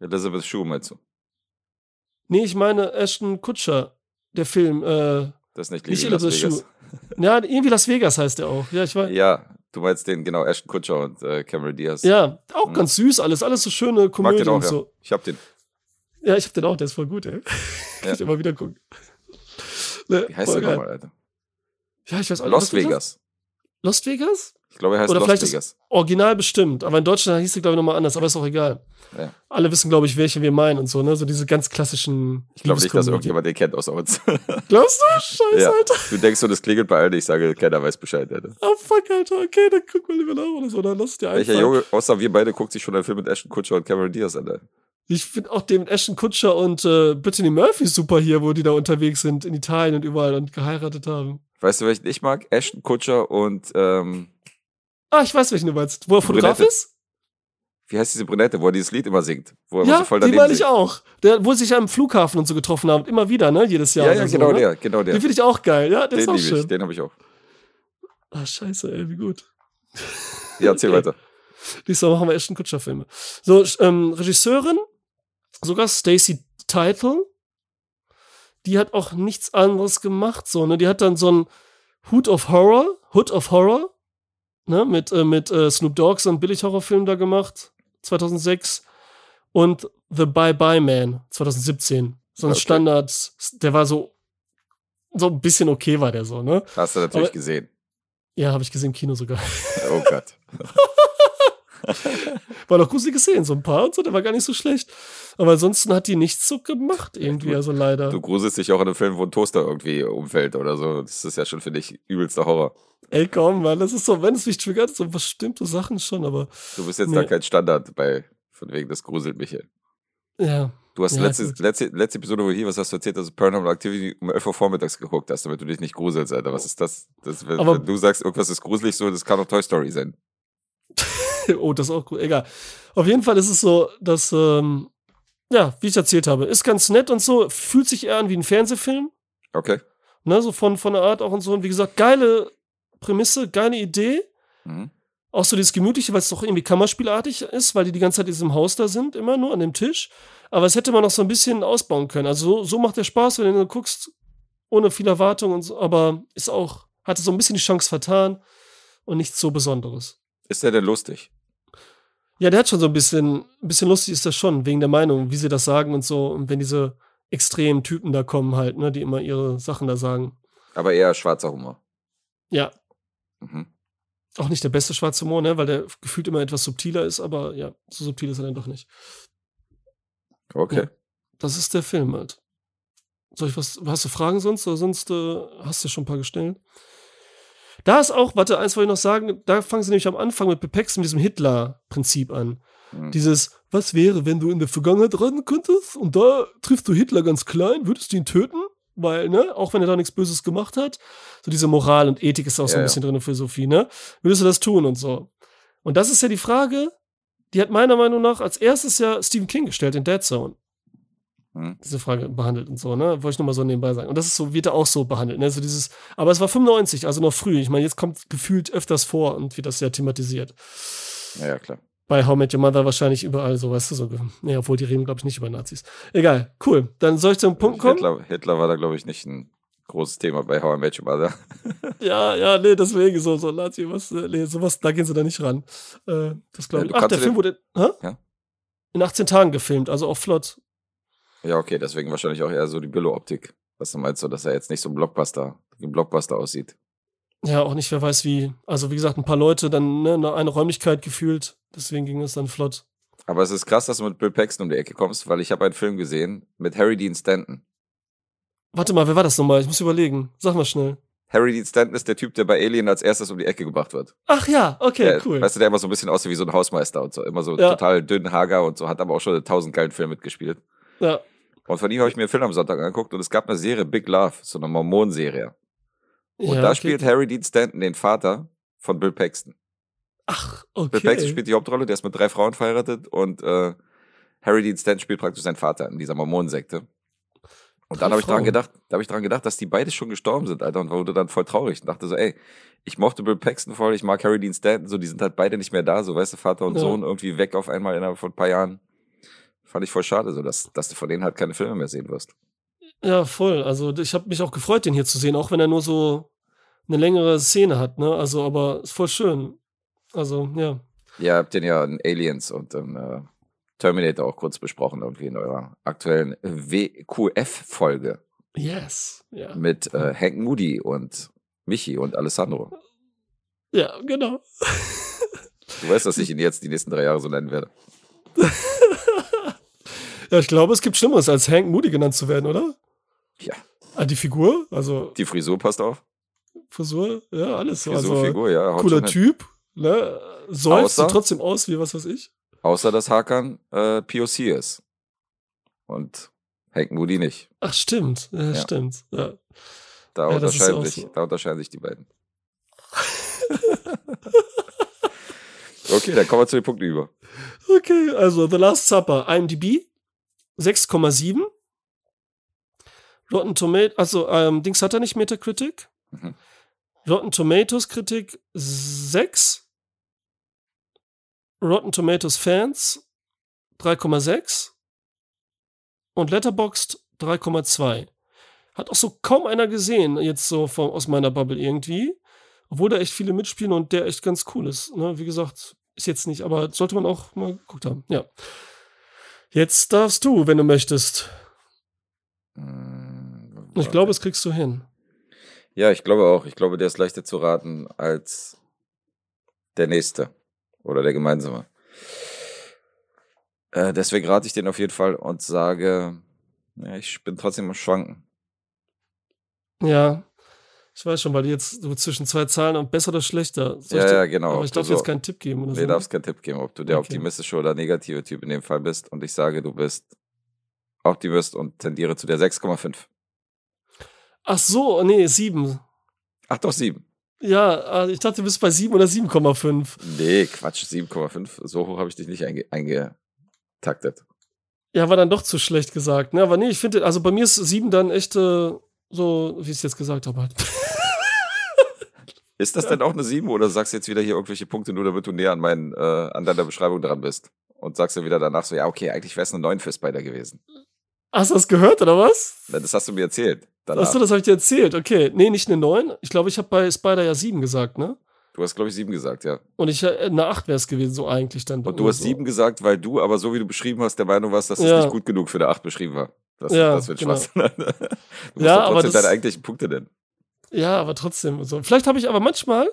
Elizabeth Shue meinst du? Nee, ich meine Ashton Kutscher, der Film. Äh, Das ist nicht nicht Leaving Las Elizabeth Vegas. Shue. Ja, irgendwie Las Vegas heißt der auch. Ja, ich weiß. Ja, du meinst den, genau, Ashton Kutcher und äh, Cameron Diaz. Ja, auch Hm. ganz süß alles, alles so schöne Mag Komödien den auch, und ja. so. Ich hab den. Ja, ich hab den auch, der ist voll gut, ey. Kann Ja. ich immer wieder gucken. Ne, Wie heißt der nochmal, Alter? Ja, ich weiß auch nicht, Las? Vegas. Lost Vegas? Ich glaube, er heißt Oder Lost vielleicht Vegas. Original bestimmt, aber in Deutschland hieß sie, glaube ich, nochmal anders, aber ist auch egal. Ja. Alle wissen, glaube ich, welche wir meinen und so, ne? So diese ganz klassischen. Ich glaube nicht, dass irgendjemand den kennt außer uns. Glaubst du? Scheiße, ja. Alter. Du denkst so, das klingelt bei allen, ich sage, keiner weiß Bescheid, Alter. Oh fuck, Alter. Okay, dann guck mal lieber nach oder so. Dann lass dir Welcher einfallen. Junge, außer wir beide, guckt sich schon einen Film mit Ashton Kutcher und Cameron Diaz an, Alter. Ich finde auch den Ashton Kutscher und äh, Brittany Murphy super hier, wo die da unterwegs sind in Italien und überall und geheiratet haben. Weißt du, welchen ich mag? Ashton Kutcher und, ähm, Ah, ich weiß, welchen du meinst. Wo er Fotograf Brünette. ist? wie heißt diese Brünette, wo er dieses Lied immer singt? Wo er Ja, so voll die meine ich singt. auch. Der, wo sie sich am Flughafen und so getroffen haben. Immer wieder, ne? Jedes Jahr. Ja, ja, so, genau ne? der, genau der. Den finde ich auch geil. Ja, der Den ist auch liebe ich, schön. den habe ich auch. Ah, scheiße, ey, wie gut. Ja, erzähl Okay. weiter. Diesmal machen wir Ashton Kutscher Filme. So, ähm, Regisseurin, sogar Stacey Title, die hat auch nichts anderes gemacht, so, ne? Die hat dann so ein Hood of Horror, Hood of Horror, ne? Mit, äh, mit äh, Snoop Dogg, so ein Billig-Horrorfilm da gemacht, 2006. Und The Bye Bye Man, 2017. So ein Okay. Standard, der war so, so ein bisschen okay war der so, ne? Hast du natürlich Aber- gesehen. Ja, habe ich gesehen im Kino sogar. Oh Gott. War noch gruselige Szenen, so ein paar und so, der war gar nicht so schlecht. Aber ansonsten hat die nichts so gemacht, irgendwie, du- also leider. Du gruselst dich auch in einem Film, wo ein Toaster irgendwie umfällt oder so. Das ist ja schon, finde ich, übelster Horror. Ey, komm, Mann, das ist so, wenn es mich triggert, so bestimmte Sachen schon, aber Du bist jetzt Nee. da kein Standard bei, von wegen, das gruselt mich. ey. ja. Du hast Ja, letzte, gut. letzte, letzte Episode, wo hier, was hast du erzählt, dass du Paranormal Activity um 11 Uhr vormittags geguckt hast, damit du dich nicht gruselst, Alter. Was ist das? das wenn, Aber- wenn du sagst, irgendwas ist gruselig, so, das kann doch Toy Story sein. oh, das ist auch cool, egal. Auf jeden Fall ist es so, dass, ähm, ja, wie ich erzählt habe, ist ganz nett und so, fühlt sich eher an wie ein Fernsehfilm, Okay. ne, so von, von der Art auch und so. Und wie gesagt, geile Prämisse, geile Idee. Mhm. Auch so dieses Gemütliche, weil es doch irgendwie Kammerspielartig ist, weil die die ganze Zeit in diesem Haus da sind, immer nur an dem Tisch. Aber es hätte man noch so ein bisschen ausbauen können. Also so, so macht der Spaß, wenn du guckst, ohne viel Erwartung und so, aber ist auch, hatte so ein bisschen die Chance vertan und nichts so Besonderes. Ist der denn lustig? Ja, der hat schon so ein bisschen, ein bisschen lustig ist das schon, wegen der Meinung, wie sie das sagen und so. Und wenn diese extremen Typen da kommen halt, ne, die immer ihre Sachen da sagen. Aber eher schwarzer Humor. Ja, Mhm. auch nicht der beste schwarze Humor, ne, weil der gefühlt immer etwas subtiler ist, aber ja, so subtil ist er dann doch nicht. Okay. Ja. Das ist der Film halt. Soll ich was, hast du Fragen sonst? Oder sonst äh, hast du schon ein paar gestellt? Da ist auch, warte, eins wollte ich noch sagen, da fangen sie nämlich am Anfang mit Bepex mit diesem Hitler-Prinzip an. Mhm. Dieses, was wäre, wenn du in der Vergangenheit reisen könntest und da triffst du Hitler ganz klein, würdest du ihn töten? Weil, ne, auch wenn er da nichts Böses gemacht hat, so diese Moral und Ethik ist auch so Ja, ein ja. bisschen drin für Sophie, ne? Würdest du das tun und so? Und das ist ja die Frage, die hat meiner Meinung nach als erstes ja Stephen King gestellt in Dead Zone. Mhm. Diese Frage behandelt und so, ne? Wollte ich nur mal so nebenbei sagen. Und das ist so, wird er auch so behandelt, ne? So dieses, aber es war 95, also noch früh. Ich meine, jetzt kommt gefühlt öfters vor und wird das ja thematisiert. Ja, ja, klar. Bei How Met Your Mother wahrscheinlich überall so, weißt du, so. Nee, obwohl die reden, glaube ich, nicht über Nazis. Egal, cool. Dann soll ich zum Punkt kommen? Hitler, Hitler war da, glaube ich, nicht ein großes Thema bei How I Met Your Mother. Ja, ja, nee, deswegen so, so Nazi, was, äh, nee, sowas, da gehen sie da nicht ran. Äh, das glaube Ja, ich. du Ach, der Film wurde hä? Ja. in 18 Tagen gefilmt, also auch flott. Ja, okay, deswegen wahrscheinlich auch eher so die Billo-Optik. Was du meinst, so, dass er jetzt nicht so ein Blockbuster, wie ein Blockbuster aussieht. Ja, auch nicht, wer weiß wie. Also, wie gesagt, ein paar Leute dann, ne, in eine Räumlichkeit gefühlt. Deswegen ging es dann flott. Aber es ist krass, dass du mit Bill Paxton um die Ecke kommst, weil ich habe einen Film gesehen mit Harry Dean Stanton. Warte mal, wer war das nochmal? Ich muss überlegen. Sag mal schnell. Harry Dean Stanton ist der Typ, der bei Alien als erstes um die Ecke gebracht wird. Ach ja, okay, der, cool. Weißt du, der immer so ein bisschen aussieht wie so ein Hausmeister und so. Immer so Ja. total dünn, hager und so, hat aber auch schon tausend geilen Filme mitgespielt. Ja. Und von ihm habe ich mir einen Film am Sonntag angeguckt und es gab eine Serie, Big Love, so eine Mormon-Serie. Und ja, da okay. spielt Harry Dean Stanton den Vater von Bill Paxton. Ach, Bill okay. Paxton spielt die Hauptrolle, der ist mit drei Frauen verheiratet und äh, Harry Dean Stanton spielt praktisch seinen Vater in dieser Mormonensekte. Und dann habe ich dran gedacht, da habe ich dran gedacht, dass die beide schon gestorben sind, Alter, und wurde dann voll traurig und dachte so, ey, ich mochte Bill Paxton voll, ich mag Harry Dean Stanton, so, die sind halt beide nicht mehr da, so, weißt du, Vater und Ja. Sohn irgendwie weg auf einmal innerhalb von ein paar Jahren. Fand ich voll schade, so, dass, dass du von denen halt keine Filme mehr sehen wirst. Ja, voll. Also ich habe mich auch gefreut, den hier zu sehen, auch wenn er nur so eine längere Szene hat, ne? Also, aber ist voll schön. Also, ja. Ihr habt den ja in Aliens und in äh, Terminator auch kurz besprochen, irgendwie in eurer aktuellen WQF-Folge. Yes. Ja. mit äh, Hank Moody und Michi und Alessandro. Ja, genau. Du weißt, dass ich ihn jetzt die nächsten drei Jahre so nennen werde. ja, ich glaube, es gibt Schlimmeres, als Hank Moody genannt zu werden, oder? Ja. Ah, die Figur? Also. Die Frisur passt auf. Frisur, ja, alles. Frisur, also, Figur, ja. haut cooler. Typ, ne? Seufzt Außer- trotzdem aus wie was weiß ich. Außer, dass Hakan äh, POC ist. Und Hank Moody nicht. Ach, stimmt. Ja, Ja. stimmt. Ja. Da, Ja, unterscheiden sich, so. da unterscheiden sich die beiden. okay, dann kommen wir zu den Punkten über. Okay, also The Last Supper, IMDb 6,7. Rotten Tomatoes, also ähm, Dings hat er nicht Metacritic. Mhm. Rotten Tomatoes Kritik 6. Rotten Tomatoes Fans 3,6. Und Letterboxd 3,2. Hat auch so kaum einer gesehen, jetzt so von, aus meiner Bubble irgendwie. Obwohl da echt viele mitspielen und der echt ganz cool ist. Ne? Wie gesagt, ist jetzt nicht, aber sollte man auch mal geguckt haben. Ja. Jetzt darfst du, wenn du möchtest. Mm, Ich glaube, das kriegst du hin. Ja, ich glaube auch. Ich glaube, der ist leichter zu raten als der nächste oder der gemeinsame. Äh, deswegen rate ich den auf jeden Fall und sage, ja, ich bin trotzdem am Schwanken. Ja. Ich weiß schon, weil du jetzt so zwischen zwei Zahlen und besser oder schlechter. Soll Ja, ja, genau. Aber ich darf So- jetzt keinen Tipp geben oder Nee, so. darfst keinen Tipp geben, ob du der Okay. optimistische oder negative Typ in dem Fall bist. Und ich sage, du bist Optimist und tendiere zu der 6,5. Ach so, nee, sieben. Ach doch, 7. Ja, ah, ich dachte, du bist bei sieben oder 7,5. Nee, Quatsch, 7,5. So hoch habe ich dich nicht einge eingetaktet. Ja, war dann doch zu schlecht gesagt. Ne? Aber nee, ich finde, also bei mir ist sieben dann echt äh, so, wie ich es jetzt gesagt habe. Halt. Ist das denn auch eine 7 oder sagst du jetzt wieder hier irgendwelche Punkte, nur damit du näher an, meinen, äh, an deiner Beschreibung dran bist? Und sagst du wieder danach so, ja, okay, eigentlich wäre es eine 9 für Spider gewesen. Hast du das gehört oder was? Das hast du mir erzählt. Danach. Achso, das habe ich dir erzählt. Okay. Nee, nicht eine 9. Ich glaube, ich habe bei Spider ja 7 gesagt, ne? Du hast, glaube ich, 7 gesagt, ja. Und ich äh, eine 8 wäre es gewesen, so eigentlich dann. Und du hast so. 7 gesagt, weil du aber so wie du beschrieben hast, der Meinung warst, dass es Ja. nicht gut genug für eine 8 beschrieben war. Das, Ja, das wird genau. Spaß. du musst Ja, doch aber trotzdem das- deine eigentlichen Punkte nennen. Ja, aber trotzdem. So. Vielleicht habe ich aber manchmal,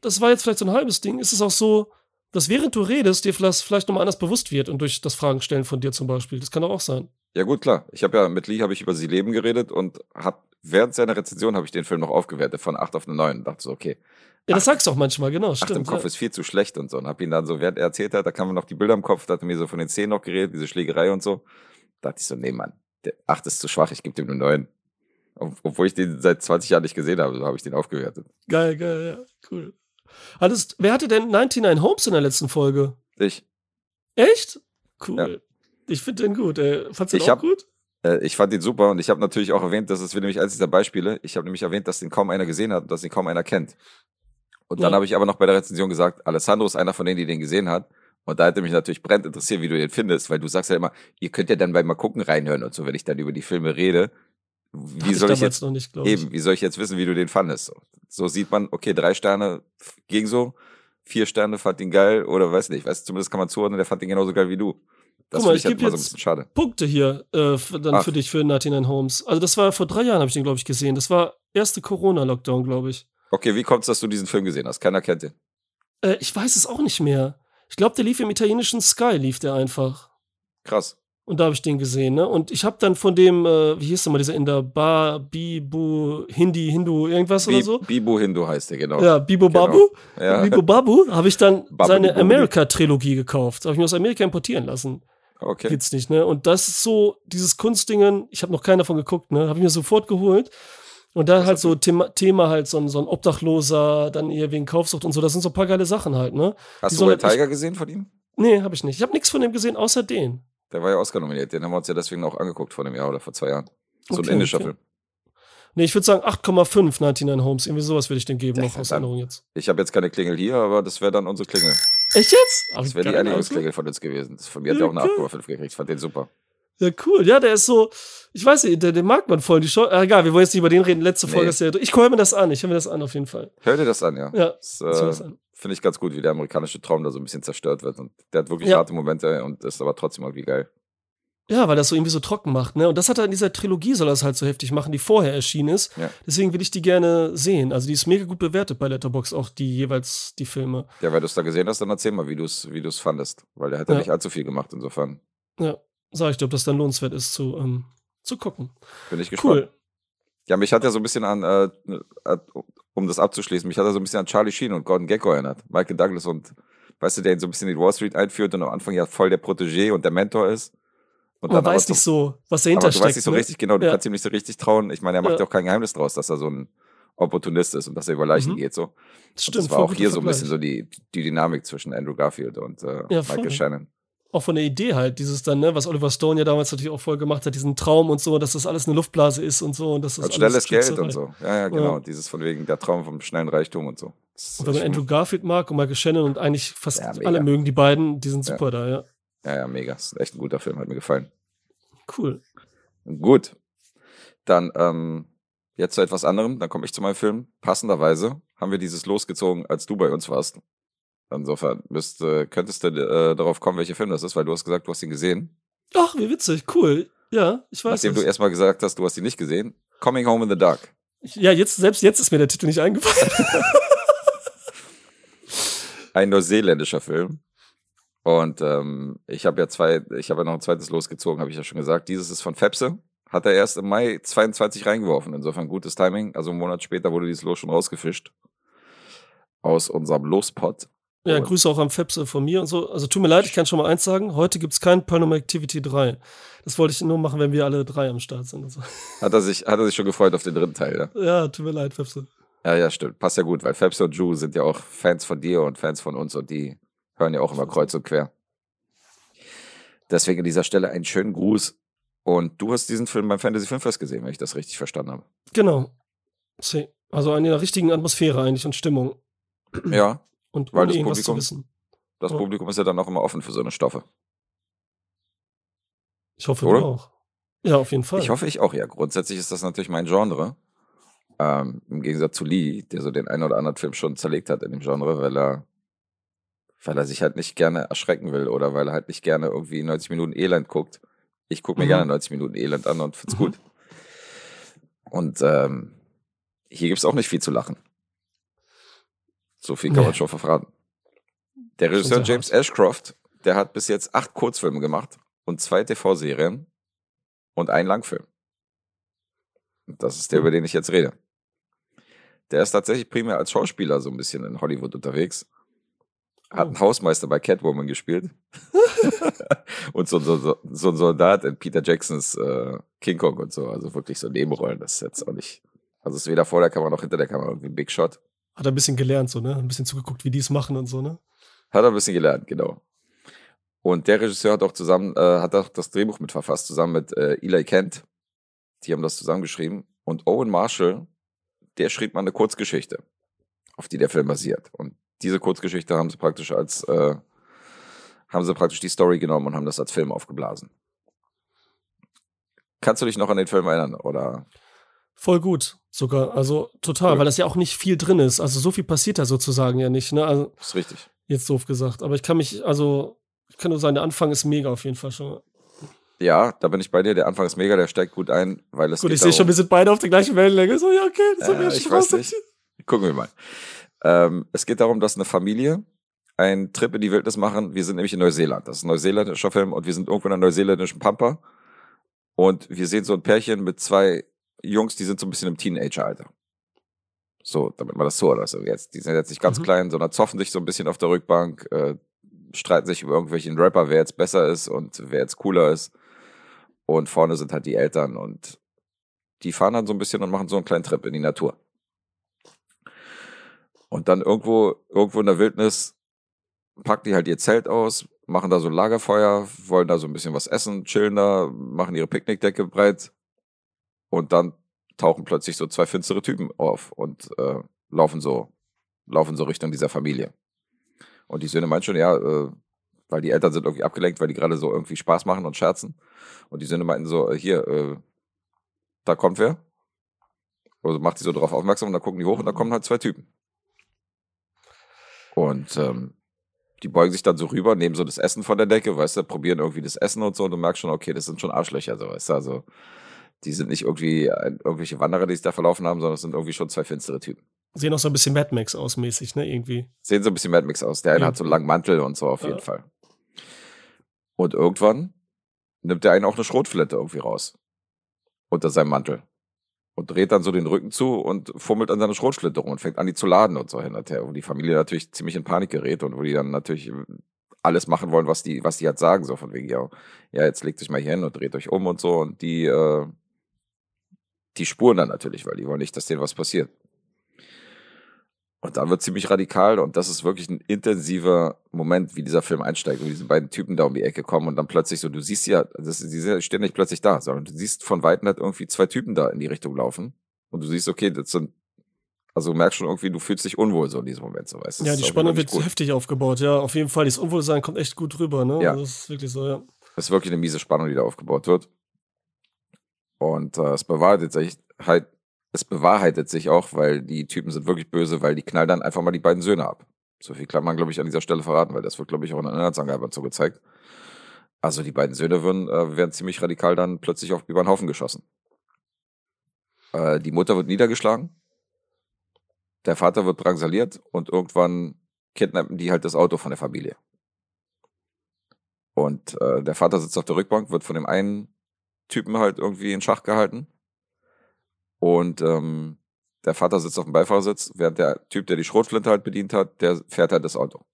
das war jetzt vielleicht so ein halbes Ding, ist es auch so, dass während du redest, dir vielleicht, vielleicht nochmal anders bewusst wird und durch das Fragen stellen von dir zum Beispiel. Das kann doch auch sein. Ja gut, klar. Ich habe ja mit Lee habe ich über sie Leben geredet und hab während seiner Rezension habe ich den Film noch aufgewertet von 8 auf eine 9 und dachte so, okay, Ja, das sagst du auch manchmal, genau, 8 im stimmt. Kopf ja. ist viel zu schlecht und so. Und hab ihn dann so, während er erzählt hat, da kamen noch die Bilder im Kopf, da hat er mir so von den Szenen noch geredet, diese Schlägerei und so. Da dachte ich so, nee, Mann, der 8 ist zu schwach, ich gebe dem nur 9. Ob- Obwohl ich den seit 20 Jahren nicht gesehen habe, so habe ich den aufgewertet. Geil, geil, ja, cool. Hattest, wer hatte denn 99 Homes in der letzten Folge? Ich, Echt? Cool. Ja. Ich finde den gut. Ey. Fandst du den Ich auch hab- gut? äh, ich fand ihn super und ich habe natürlich auch erwähnt, dass es wieder nämlich eins dieser Beispiele, ich habe nämlich erwähnt, dass den kaum einer gesehen hat und dass ihn kaum einer kennt. Und dann Ja. habe ich aber noch bei der Rezension gesagt, Alessandro ist einer von denen, die den gesehen hat. Und da hätte mich natürlich brennend interessiert, wie du den findest, weil du sagst ja immer, ihr könnt ja dann beim Mal gucken reinhören und so, wenn ich dann über die Filme rede. Wie Hatte soll ich damals jetzt noch nicht, ich. eben, wie soll ich jetzt wissen, wie du den fandest? So, so sieht man, okay, drei Sterne ging so, vier Sterne fand ihn geil oder weiß nicht, weiß zumindest kann man zuordnen, der fand ihn genauso geil wie du. Das Guck mal, ich ich halt geb immer so ein jetzt- bisschen schade. Punkte hier äh, für, dann Ach. für dich für 99 Homes. Also das war vor drei Jahren, habe ich den, glaube ich, gesehen. Das war erste Corona-Lockdown, glaube ich. Okay, wie kommt's, dass du diesen Film gesehen hast? Keiner kennt den. Äh, ich weiß es auch nicht mehr. Ich glaube, der lief im italienischen Sky, lief der einfach. Krass. Und da habe ich den gesehen, ne? Und ich habe dann von dem, äh, wie hieß der mal, dieser in der Bar, Bibu, Hindi, Hindu, irgendwas Bi oder so? Bibo Hindu heißt der, genau. Ja, Bibo Genau. Babu. Ja. Bibo Babu habe ich dann Babu seine. America-Trilogie gekauft. Habe ich mir aus Amerika importieren lassen. Okay. Gibt's nicht, ne? Und das ist so, dieses Kunstdingen, ich habe noch keinen davon geguckt, ne? Habe ich mir sofort geholt. Und da Was halt so Thema, Thema halt so ein, so ein Obdachloser, dann eher wegen Kaufsucht und so. Das sind so ein paar geile Sachen halt, ne? Hast Die du White halt Tiger gesehen von ihm? Nee, habe ich nicht. Ich habe nichts von dem gesehen, außer den. Der war ja Oscar nominiert. Den haben wir uns ja deswegen auch angeguckt vor einem Jahr oder vor zwei Jahren. So Okay, ein indischer okay. Film. Nee, ich würde sagen 8,5 99 Homes. Irgendwie sowas würde ich den geben, noch aus. Erinnerung jetzt. Ich habe jetzt keine Klingel hier, aber das wäre dann unsere Klingel. Echt jetzt? Das wäre die. Einigungsklingel von uns gewesen. Das von mir hat ja auch eine cool. 8,5 gekriegt. Ich fand den super. Ja, cool. Ja, der ist so, ich weiß nicht, der, den mag man voll. Die Show, ah, egal, wir wollen jetzt nicht über den reden. Letzte Folge Nee. ist ja, ich höre mir das an. Ich höre mir das an auf jeden Fall. Hör dir das an, ja. Ja, Das äh, finde ich ganz gut, wie der amerikanische Traum da so ein bisschen zerstört wird. Und der hat wirklich Ja. harte Momente und ist aber trotzdem irgendwie geil. Ja, weil das so irgendwie so trocken macht, ne? Und das hat er in dieser Trilogie, soll er es halt so heftig machen, die vorher erschienen ist. Ja. Deswegen will ich die gerne sehen. Also die ist mega gut bewertet bei Letterbox auch die jeweils die Filme. Ja, weil du es da gesehen hast, dann erzähl mal, wie du es wie du's fandest. Weil der hat Ja. nicht allzu viel gemacht, insofern. Ja, sag ich dir, ob das dann lohnenswert ist zu, ähm, zu gucken. Bin ich gespannt. Cool. Ja, mich hat er so ein bisschen an, äh, äh, um das abzuschließen, mich hat er so ein bisschen an Charlie Sheen und Gordon Gecko erinnert. Michael Douglas und, weißt du, der ihn so ein bisschen in die Wall Street einführt und am Anfang ja voll der Protégé und der Mentor ist. Und Man aber weiß nicht so, was Aber dahinter du steckt. weißt nicht so ne? richtig, genau, du Ja. kannst ihm nicht so richtig trauen. Ich meine, er macht Ja. ja auch kein Geheimnis draus, dass er so ein Opportunist ist und dass er über Leichen Mhm. geht. So. Das stimmt. das war auch hier so ein bisschen Vergleich. so die, die Dynamik zwischen Andrew Garfield und äh, Ja, Michael. Shannon. Auch von der Idee halt, dieses dann, ne, was Oliver Stone ja damals natürlich auch voll gemacht hat, diesen Traum und so, dass das alles eine Luftblase ist und so und das Und alles schnelles Geld und so. Ja, ja, genau. Ja. Dieses von wegen der Traum vom schnellen Reichtum und so. Das Und wenn man ist Andrew Garfield mag und Michael Shannon und eigentlich fast Ja, alle mögen die beiden, die sind Ja. super da, ja. ja, ja, mega. Ist echt ein guter Film, hat mir gefallen. Cool. Gut. Dann ähm, jetzt zu etwas anderem. Dann komme ich zu meinem Film. Passenderweise haben wir dieses losgezogen, als du bei uns warst. Insofern müsst, äh, könntest du äh, darauf kommen, welcher Film das ist, weil du hast gesagt, du hast ihn gesehen. Ach, wie witzig, cool. Ja, ich weiß Nachdem es. du erstmal gesagt hast, du hast ihn nicht gesehen. Coming Home in the Dark. Ja, jetzt, selbst jetzt ist mir der Titel nicht eingefallen. Ein neuseeländischer Film. Und ähm, ich habe ja zwei, ich habe ja noch ein zweites losgezogen, habe ich ja schon gesagt. Dieses ist von Fepse. Hat er erst im Mai 22 reingeworfen. Insofern gutes Timing. Also einen Monat später wurde dieses Los schon rausgefischt. Aus unserem Lospot. Ja, Grüße auch am Fepse von mir und so. Also tut mir leid, ich kann schon mal eins sagen. Heute gibt's kein Paranormal Activity 3. Das wollte ich nur machen, wenn wir alle drei am Start sind. So. Hat er sich, hat er sich schon gefreut auf den dritten Teil, ja? Ja, tut mir leid, Fepse. Ja, ja, stimmt. Passt ja gut, weil Fepse und Ju sind ja auch Fans von dir und Fans von uns und die hören ja auch immer kreuz und quer. Deswegen an dieser Stelle einen schönen Gruß. Und du hast diesen Film beim Fantasy Filmfest gesehen, wenn ich das richtig verstanden habe. Genau. Also in der richtigen Atmosphäre eigentlich und Stimmung. Ja, Und Weil das irgendwas Publikum- zu wissen. das Ja. Publikum ist ja dann auch immer offen für so eine Stoffe. Ich hoffe, Oder? du auch. Ja, auf jeden Fall. Ich hoffe, ich auch, ja. Grundsätzlich ist das natürlich mein Genre. Ähm, Im Gegensatz zu Lee, der so den einen oder anderen Film schon zerlegt hat in dem Genre, weil er, weil er sich halt nicht gerne erschrecken will oder weil er halt nicht gerne irgendwie 90 Minuten Elend guckt. Ich gucke mir Mhm. gerne 90 Minuten Elend an und find's Mhm. gut. Und ähm, hier gibt's auch nicht viel zu lachen. So viel kann man schon verraten. Der Regisseur James Ashcroft, der hat bis jetzt acht Kurzfilme gemacht und zwei TV-Serien und einen Langfilm. Das ist der, Hm. über den ich jetzt rede. Der ist tatsächlich primär als Schauspieler so ein bisschen in Hollywood unterwegs. Hat Oh. einen Hausmeister bei Catwoman gespielt. und so, so, so, so ein Soldat in Peter Jacksons äh, King Kong und so. Also wirklich so Nebenrollen. Das ist jetzt auch nicht. Also es ist weder vor der Kamera noch hinter der Kamera irgendwie ein Big Shot. Hat er ein bisschen gelernt, so, ne? Ein bisschen zugeguckt, wie die es machen und so, ne? Hat er ein bisschen gelernt, genau. Und der Regisseur hat auch zusammen, äh, hat auch das Drehbuch mitverfasst, zusammen mit äh, Eli Kent. Die haben das zusammengeschrieben. Und Owen Marshall, der schrieb mal eine Kurzgeschichte, auf die der Film basiert. Und diese Kurzgeschichte haben sie praktisch als, äh, haben sie praktisch die Story genommen und haben das als Film aufgeblasen. Kannst du dich noch an den Film erinnern? Oder? Voll gut, sogar. Also total, Cool. weil das ja auch nicht viel drin ist. Also so viel passiert da sozusagen ja nicht, ne? Also Ist richtig. jetzt doof gesagt. Aber ich kann mich, also, ich kann nur sagen, der Anfang ist mega auf jeden Fall schon. Ja, da bin ich bei dir. Der Anfang ist mega, der steigt gut ein, weil es Gut, ich sehe schon, wir sind beide auf der gleichen Wellenlänge. So, ja, okay, das ja ich schon weiß nicht. Gucken wir mal. Ähm, es geht darum, dass eine Familie einen Trip in die Wildnis machen. Wir sind nämlich in Neuseeland. Das ist ein neuseeländischer Film und wir sind irgendwo in einer neuseeländischen Pampa. Und wir sehen so ein Pärchen mit zwei Jungs, die sind so ein bisschen im Teenager-Alter. So, damit man das so oder so jetzt. Die sind jetzt nicht ganz Mhm. klein, sondern zoffen sich so ein bisschen auf der Rückbank, äh, streiten sich über irgendwelchen Rapper, wer jetzt besser ist und wer jetzt cooler ist. Und vorne sind halt die Eltern und die fahren dann so ein bisschen und machen so einen kleinen Trip in die Natur. Und dann irgendwo, irgendwo in der Wildnis packen die halt ihr Zelt aus, machen da so ein Lagerfeuer, wollen da so ein bisschen was essen, chillen da, machen ihre Picknickdecke breit und dann tauchen plötzlich so zwei finstere Typen auf und äh, laufen so, laufen so Richtung dieser Familie. Und die Söhne meinen schon, ja, äh, weil die Eltern sind irgendwie abgelenkt, weil die gerade so irgendwie Spaß machen und scherzen. Und die Söhne meinten so, äh, hier, äh, da kommt wer. Also macht die so drauf aufmerksam und dann gucken die hoch und da kommen halt zwei Typen. Und ähm, die beugen sich dann so rüber, nehmen so das Essen von der Decke, weißt du, probieren irgendwie das Essen und so und du merkst schon, okay, das sind schon Arschlöcher, so, weißt du, also die sind nicht irgendwie äh, irgendwelche Wanderer, die sich da verlaufen haben, sondern es sind irgendwie schon zwei finstere Typen. Sehen auch so ein bisschen Mad Max aus, mäßig, ne, irgendwie. Sehen so ein bisschen Mad Max aus. Der eine Ja. hat so einen langen Mantel und so auf Ja. jeden Fall. Und irgendwann nimmt der einen auch eine Schrotflinte irgendwie raus. Unter seinem Mantel. Und dreht dann so den Rücken zu und fummelt an seiner Schrotflinte rum und fängt an, die zu laden und so hin und her. Wo die Familie natürlich ziemlich in Panik gerät und wo die dann natürlich alles machen wollen, was die, was die halt sagen, so von wegen, ja, ja, jetzt legt euch mal hier hin und dreht euch um und so. Und die, äh, die spuren dann natürlich, weil die wollen nicht, dass denen was passiert. Und dann wird ziemlich radikal und das ist wirklich ein intensiver Moment, wie dieser Film einsteigt, wo diese beiden Typen da um die Ecke kommen und dann plötzlich so, du siehst ja, das, die stehen nicht plötzlich da, sondern du siehst von Weitem halt irgendwie zwei Typen da in die Richtung laufen und du siehst, okay, das sind, also du merkst schon irgendwie, du fühlst dich unwohl so in diesem Moment, so weißt du. Ja, die Spannung wird gut. heftig aufgebaut, ja, auf jeden Fall. Dieses Unwohlsein kommt echt gut rüber, ne? Ja. Also, das ist wirklich so, ja. Das ist wirklich eine miese Spannung, die da aufgebaut wird. Und äh, es bewahrheitet sich halt, es bewahrheitet sich auch, weil die Typen sind wirklich böse, weil die knallen dann einfach mal die beiden Söhne ab. So viel kann man, glaube ich, an dieser Stelle verraten, weil das wird, glaube ich, auch in der Inhaltsangabe so gezeigt. Also die beiden Söhne würden, äh, werden ziemlich radikal dann plötzlich auf über den Haufen geschossen. Äh, die Mutter wird niedergeschlagen, der Vater wird drangsaliert und irgendwann kidnappen die halt das Auto von der Familie. Und äh, der Vater sitzt auf der Rückbank, wird von dem einen Typen halt irgendwie in Schach gehalten. Und ähm, der Vater sitzt auf dem Beifahrersitz, während der Typ, der die Schrotflinte halt bedient hat, der fährt halt das Auto.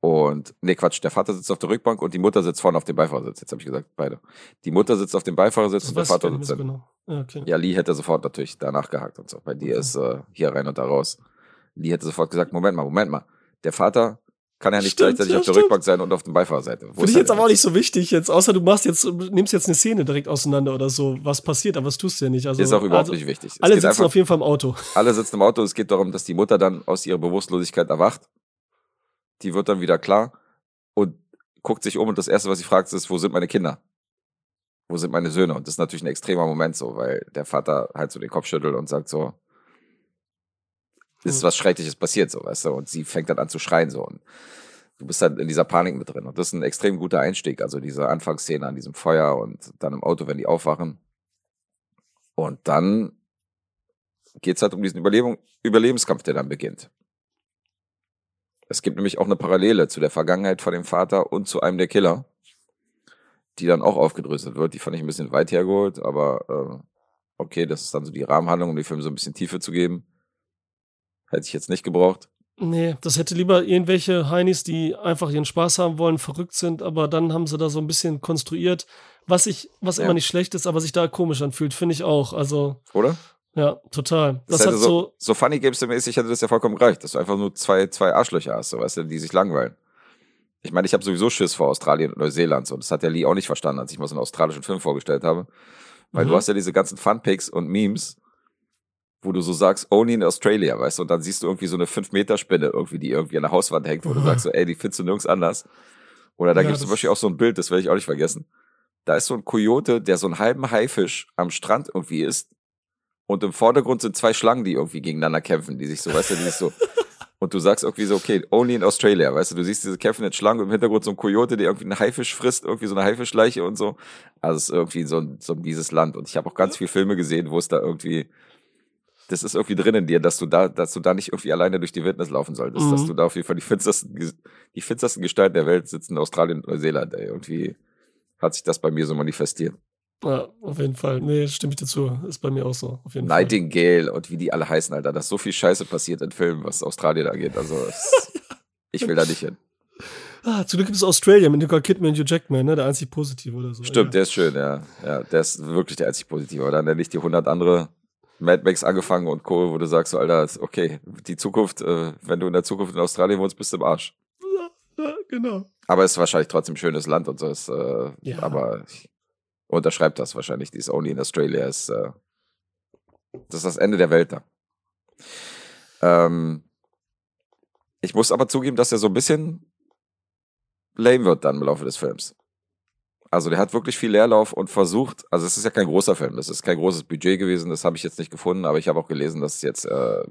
Und, nee, Quatsch, der Vater sitzt auf der Rückbank und die Mutter sitzt vorne auf dem Beifahrersitz. Jetzt habe ich gesagt, beide. Die Mutter sitzt auf dem Beifahrersitz Das und der Vater sitzt genau. Ja, okay. Ja, Lee hätte sofort natürlich danach gehakt und so. Bei dir Okay. ist äh, hier rein und da raus. Lee hätte sofort gesagt, Moment mal, Moment mal. Der Vater kann ja nicht Stimmt, gleichzeitig ja, auf der stimmt. Rückbank sein und auf der Beifahrerseite. Finde ist ich jetzt aber auch nicht so wichtig jetzt, außer du machst jetzt, nimmst jetzt eine Szene direkt auseinander oder so, was passiert, aber das tust du ja nicht. Also, ist auch überhaupt also, nicht wichtig. Es Alle sitzen einfach, auf jeden Fall im Auto. alle sitzen im Auto. Es geht darum, dass die Mutter dann aus ihrer Bewusstlosigkeit erwacht. Die wird dann wieder klar und guckt sich um und das Erste, was sie fragt, ist, wo sind meine Kinder? Wo sind meine Söhne? Und das ist natürlich ein extremer Moment so, weil der Vater halt so den Kopf schüttelt und sagt so, ist Hm. was Schreckliches passiert, so, weißt du? Und sie fängt dann an zu schreien so und du bist dann in dieser Panik mit drin. Und das ist ein extrem guter Einstieg, also diese Anfangsszene an diesem Feuer und dann im Auto, wenn die aufwachen. Und dann geht's halt um diesen Überlebung, Überlebenskampf, der dann beginnt. Es gibt nämlich auch eine Parallele zu der Vergangenheit von dem Vater und zu einem der Killer, die dann auch aufgedröselt wird. Die fand ich ein bisschen weit hergeholt, aber äh, okay, das ist dann so die Rahmenhandlung, um dem Film so ein bisschen Tiefe zu geben. Hätte ich jetzt nicht gebraucht. Nee, das hätte lieber irgendwelche Heinis, die einfach ihren Spaß haben wollen, verrückt sind, aber dann haben sie da so ein bisschen konstruiert, was ich, was Ja. immer nicht schlecht ist, aber sich da komisch anfühlt, finde ich auch. Also, Oder? ja, total. Das, Das, hat so, so, Funny Games mäßig hätte das ja vollkommen gereicht, dass du einfach nur zwei, zwei Arschlöcher hast, so, weißt du, die sich langweilen. Ich meine, ich habe sowieso Schiss vor Australien und Neuseeland. So. Das hat ja Lee auch nicht verstanden, als ich mal so einen australischen Film vorgestellt habe. Weil Mhm. du hast ja diese ganzen Funpics und Memes, wo du so sagst, only in Australia, weißt du, und dann siehst du irgendwie so eine 5-Meter-Spinne irgendwie, die irgendwie an der Hauswand hängt, wo du sagst so, ey, die findest du nirgends anders. Oder da Ja, gibt's zum das- Beispiel auch so ein Bild, das werde ich auch nicht vergessen. Da ist so ein Kojote, der so einen halben Haifisch am Strand irgendwie isst. Und im Vordergrund sind zwei Schlangen, die irgendwie gegeneinander kämpfen, die sich so, weißt du, die sich so. Und du sagst irgendwie so, okay, only in Australia, weißt du, du siehst diese kämpfenden Schlangen und im Hintergrund so ein Kojote, der irgendwie einen Haifisch frisst, irgendwie so eine Haifischleiche und so. Also es ist irgendwie so ein, so ein mieses Land. Und ich habe auch ganz viele Filme gesehen, wo es da irgendwie, das ist irgendwie drin in dir, dass du da, dass du da nicht irgendwie alleine durch die Wildnis laufen solltest, Mhm. dass du da auf jeden Fall die finstersten, die finstersten Gestalten der Welt sitzen in Australien und Neuseeland, ey. Irgendwie hat sich das bei mir so manifestiert. ja, auf jeden Fall. Nee, stimme ich dazu. Ist bei mir auch so, auf jeden Fall. Nightingale und wie die alle heißen, Alter. Da ist so viel Scheiße passiert in Filmen, was Australien angeht. Also, es, ich will da nicht hin. Ah, zum Glück gibt es Australia mit Nicole Kidman und Hugh Jackman, ne? Der einzig positive oder so. Stimmt, ja. der ist schön, ja. Ja, der ist wirklich der einzig Positive. Aber dann nicht die 100 andere Mad Max angefangen und Co., wo du sagst, so, Alter, ist okay, die Zukunft, äh, wenn du in der Zukunft in Australien wohnst, bist du im Arsch. Ja, genau. Aber es ist wahrscheinlich trotzdem ein schönes Land und so. Ist, äh, Ja. Aber ich unterschreibt das wahrscheinlich. Dieses Only in Australia ist, äh, das ist das Ende der Welt da. Ähm, ich muss aber zugeben, dass er so ein bisschen lame wird dann im Laufe des Films. Also der hat wirklich viel Leerlauf und versucht, also es ist ja kein großer Film, das ist kein großes Budget gewesen, das habe ich jetzt nicht gefunden, aber ich habe auch gelesen, dass es jetzt äh,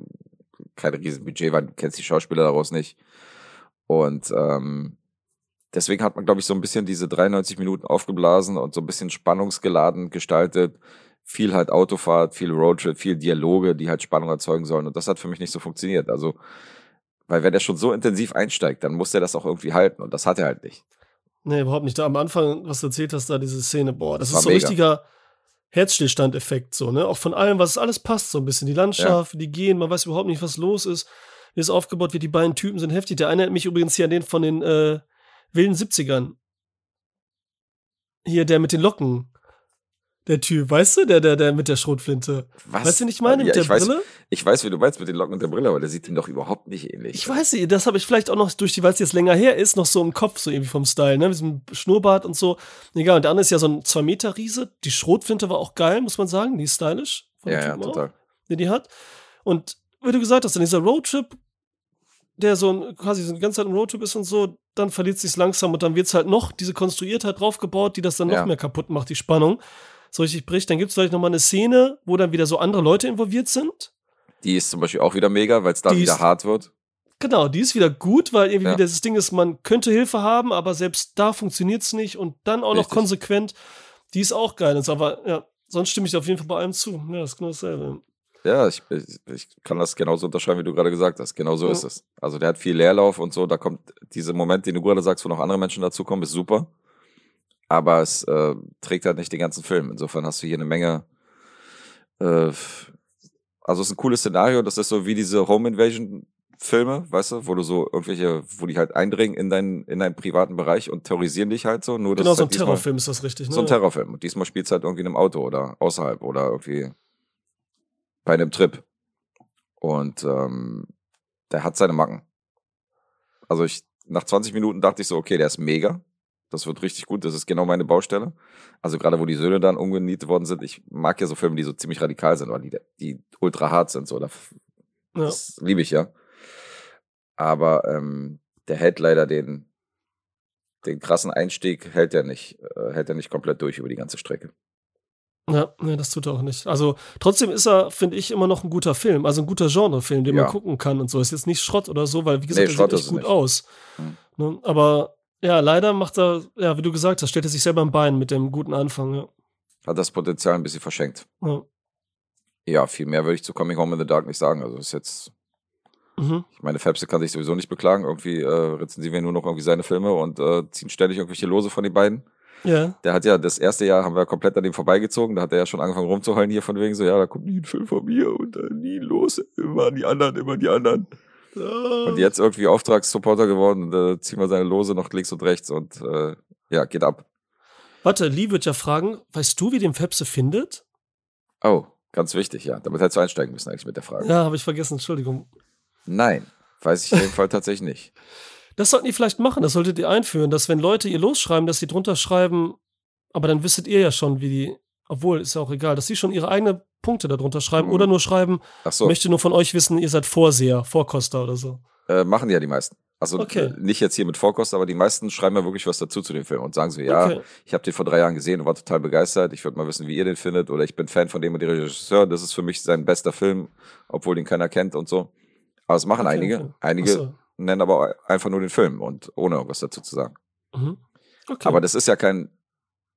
kein Riesenbudget, weil du kennst die Schauspieler daraus nicht. Und ähm, deswegen hat man, glaube ich, so ein bisschen diese 93 Minuten aufgeblasen und so ein bisschen spannungsgeladen gestaltet. Viel halt Autofahrt, viel Roadtrip, viel Dialoge, die halt Spannung erzeugen sollen. Und das hat für mich nicht so funktioniert. Also, weil wenn er schon so intensiv einsteigt, dann muss er das auch irgendwie halten. Und das hat er halt nicht. Nee, überhaupt nicht. Da am Anfang, was du erzählt hast, da diese Szene, boah, das, Das ist so ein richtiger Herzstillstand-Effekt, so, ne? Auch von allem, was alles passt, so ein bisschen. Die Landschaft, wie die gehen, man weiß überhaupt nicht, was los ist. Wie es aufgebaut wird, die beiden Typen sind heftig. Der eine erinnert mich übrigens hier an den von den äh, wilden 70ern. Hier, der mit den Locken. Der Typ, weißt du? Der, der, der mit der Schrotflinte. Was? Weißt du, nicht meine? Ja, mit der ich weiß, Brille? Ich weiß, wie du meinst mit den Locken und der Brille, aber der sieht ihm doch überhaupt nicht ähnlich. Ich weiß nicht, das habe ich vielleicht auch noch durch die, weil es jetzt länger her ist, noch so im Kopf, so irgendwie vom Style, ne? Mit diesem Schnurrbart und so. Egal, und der andere ist ja so ein 2-Meter-Riese. Die Schrotflinte war auch geil, muss man sagen. Die ist stylisch. Ja, ja, Typen auch, total. Den die hat. Und wie du gesagt hast, dann dieser Roadtrip, der so ein, quasi so die ganze Zeit im Roadtrip ist und so, dann verliert sich's langsam und dann wird's halt noch diese Konstruiertheit draufgebaut, die das dann noch Ja. mehr kaputt macht, die Spannung. So richtig bricht. Dann gibt's vielleicht noch mal eine Szene, wo dann wieder so andere Leute involviert sind. Die ist zum Beispiel auch wieder mega, weil es da Die wieder ist- hart wird. Genau, die ist wieder gut, weil irgendwie Ja. das Ding ist, man könnte Hilfe haben, aber selbst da funktioniert's nicht und dann auch noch Richtig. konsequent. Die ist auch geil. Also, aber ja, sonst stimme ich dir auf jeden Fall bei allem zu. Ja, das ist genau dasselbe. Ja, ich, ich, ich kann das genauso unterschreiben, wie du gerade gesagt hast. Genau so Ja. ist es. Also der hat viel Leerlauf und so. Da kommt dieser Moment, den du gerade sagst, wo noch andere Menschen dazukommen, ist super. Aber es äh, trägt halt nicht den ganzen Film. Insofern hast du hier eine Menge. Äh, also es ist ein cooles Szenario. Das ist so wie diese Home Invasion Filme, weißt du, wo du so irgendwelche, wo die halt eindringen in deinen in deinen privaten Bereich und terrorisieren dich halt so. Nur Genau, so ein halt diesmal- Terrorfilm ist das richtig, ne? so ein Terrorfilm. Und diesmal spielt es halt irgendwie in einem Auto oder außerhalb oder irgendwie bei einem Trip. Und ähm, der hat seine Macken. Also ich, nach 20 Minuten dachte ich so, okay, der ist mega. Das wird richtig gut. Das ist genau meine Baustelle. Also gerade wo die Söhne dann umgenietet worden sind. Ich mag ja so Filme, die so ziemlich radikal sind oder die, die ultra hart sind. So, Ja. das liebe ich ja. Aber ähm, der hält leider den, den krassen Einstieg, hält er nicht, äh, hält er nicht komplett durch über die ganze Strecke. Ja, nee, das tut er auch nicht. Also trotzdem ist er, finde ich, immer noch ein guter Film, also ein guter Genrefilm, den Ja. man gucken kann und so. Ist jetzt nicht Schrott oder so, weil wie gesagt, Nee, er sieht echt gut nicht. aus. Hm. Ne? Aber ja, leider macht er, ja, wie du gesagt hast, stellt er sich selber im Bein mit dem guten Anfang. Ja. Hat das Potenzial ein bisschen verschenkt. Ja. Ja, viel mehr würde ich zu Coming Home in the Dark nicht sagen. Also ist jetzt, Mhm. ich meine, Fabse kann sich sowieso nicht beklagen. Irgendwie äh, rezensieren wir nur noch irgendwie seine Filme und äh, ziehen ständig irgendwelche Lose von den beiden. ja. Der hat ja das erste Jahr haben wir komplett an dem vorbeigezogen. Da hat er ja schon angefangen rumzuheulen hier von wegen so, ja, da kommt nie ein Film von mir und äh, nie los. Immer die anderen, immer die anderen. Und jetzt irgendwie Auftragssupporter geworden äh, ziehen wir seine Lose noch links und rechts und äh, ja, geht ab. Warte, Lee wird ja fragen, weißt du, wie den Fepse findet? Oh, ganz wichtig, ja. Damit hättest du einsteigen müssen eigentlich mit der Frage. Ja, habe ich vergessen, Entschuldigung. Nein, weiß ich in dem Fall tatsächlich nicht. Das sollten die vielleicht machen, das solltet ihr einführen, dass wenn Leute ihr losschreiben, dass sie drunter schreiben, aber dann wisstet ihr ja schon, wie die, obwohl, ist ja auch egal, dass sie schon ihre eigenen Punkte darunter schreiben Mhm. oder nur schreiben, so, möchte nur von euch wissen, ihr seid Vorseher, Vorkoster oder so. äh, machen ja die meisten. Also Okay. äh, nicht jetzt hier mit Vorkost, aber die meisten schreiben ja wirklich was dazu zu dem Film und sagen so, ja, Okay. ich habe den vor drei Jahren gesehen und war total begeistert. Ich würde mal wissen, wie ihr den findet oder ich bin Fan von dem und dem Regisseur. Das ist für mich sein bester Film, obwohl den keiner kennt und so. Aber es machen Okay, einige. Einige so. nennen aber einfach nur den Film und ohne irgendwas dazu zu sagen. Mhm. Aber das ist ja kein,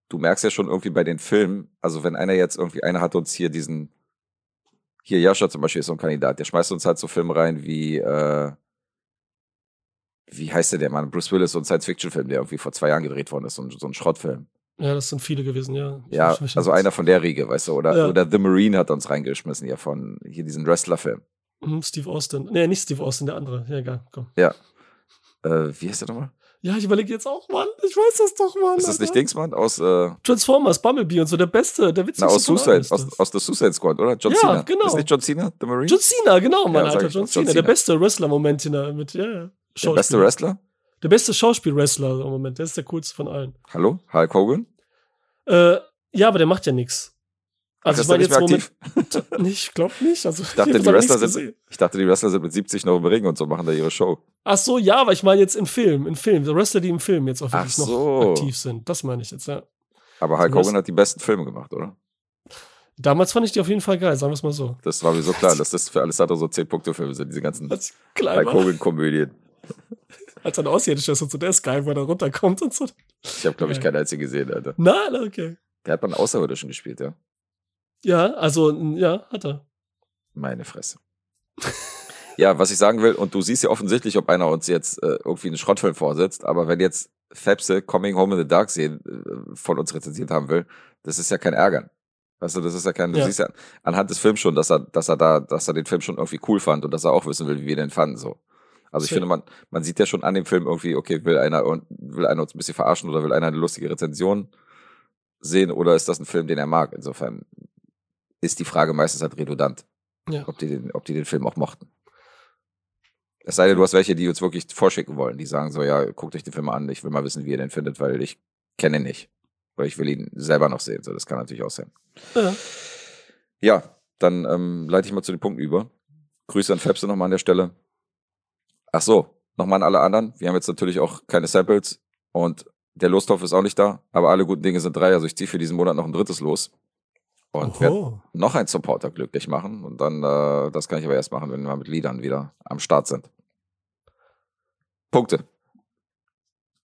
du merkst ja schon irgendwie bei den Filmen, also wenn einer jetzt irgendwie, einer hat uns hier diesen, hier Jascha zum Beispiel ist so ein Kandidat, der schmeißt uns halt so Filme rein wie, äh, wie heißt der, der Mann? Bruce Willis, so ein Science-Fiction-Film, der irgendwie vor zwei Jahren gedreht worden ist, so ein, so ein Schrottfilm. ja, das sind viele gewesen, ja. Ja, also einer von der Riege, weißt du, oder, Ja. oder The Marine hat uns reingeschmissen hier von, hier diesen Wrestler-Film. Mhm, Steve Austin. Nee, nicht Steve Austin, der andere. Ja, egal, komm. Äh, wie heißt der nochmal? Ja, ich überlege jetzt auch, Mann. Ich weiß das doch, Mann. Ist das nicht Alter. Dingsmann aus, äh, Transformers, Bumblebee und so, der Beste, der witzigste na, aus Suicide, aus, aus der Suicide Squad, oder? John Ja, Cena. genau. Ist nicht John Cena, The Marine? John Cena, genau, Mann, Ja, Alter. John John Cena, der Cena. beste Wrestler-Moment der, mit, ja, ja. der beste. Wrestler? Der beste Schauspiel-Wrestler im Moment, der ist der coolste von allen. Hallo? Hulk Hogan? Äh, ja, aber der macht ja nichts. Also Ach, ich meine jetzt nicht Moment. aktiv? Ich glaube nicht. Also ich dachte, die Wrestler sind-. Ich dachte, die Wrestler sind mit 70 noch im Ring und so machen da ihre Show. Ach so, ja, aber ich meine jetzt im Film, im Film. Die Wrestler, die im Film jetzt auch wirklich so. noch aktiv sind. Das meine ich jetzt, ja. Aber Hulk Du hast- Hogan hat die besten Filme gemacht, oder? Damals fand ich die auf jeden Fall geil, sagen wir es mal so. Das war mir so klar, dass das für Alessandro so 10-Punkte-Filme sind, diese ganzen war, Hogan-Komödien. als ein Außerirdischer ist und so, der geil, wo er runterkommt und so. Ich habe, glaube ich, keinen einzigen gesehen, Alter. Nein, okay. Der hat einen Außerirdischen gespielt, ja. Ja, also, ja, hat er. Meine Fresse. ja, was ich sagen will, und du siehst ja offensichtlich, ob einer uns jetzt äh, irgendwie einen Schrottfilm vorsetzt, aber wenn jetzt Fepse Coming Home in the Dark sehen, äh, von uns rezensiert haben will, das ist ja kein Ärgern. Weißt du, das ist ja kein, du Ja. siehst ja anhand des Films schon, dass er, dass er da, dass er den Film schon irgendwie cool fand und dass er auch wissen will, wie wir den fanden, so. Also ich Schön. finde, man, man sieht ja schon an dem Film irgendwie, okay, will einer, und- will einer uns ein bisschen verarschen oder will einer eine lustige Rezension sehen oder ist das ein Film, den er mag? Insofern ist die Frage meistens halt redundant Ja. ob die den, ob die den Film auch mochten. Es sei denn, du hast welche, die uns wirklich vorschicken wollen, die sagen so, ja, guckt euch den Film an, ich will mal wissen, wie ihr den findet, weil ich kenne ihn nicht. Oder ich will ihn selber noch sehen. So, das kann natürlich auch sein. Ja. Ja, dann ähm, leite ich mal zu den Punkten über. Grüße an Fepse nochmal an der Stelle. Ach so, nochmal an alle anderen. Wir haben jetzt natürlich auch keine Samples und der Lostopf ist auch nicht da, aber alle guten Dinge sind drei, also ich ziehe für diesen Monat noch ein drittes los. Und werde noch einen Supporter glücklich machen. Und dann, äh, das kann ich aber erst machen, wenn wir mit Liedern wieder am Start sind. Punkte.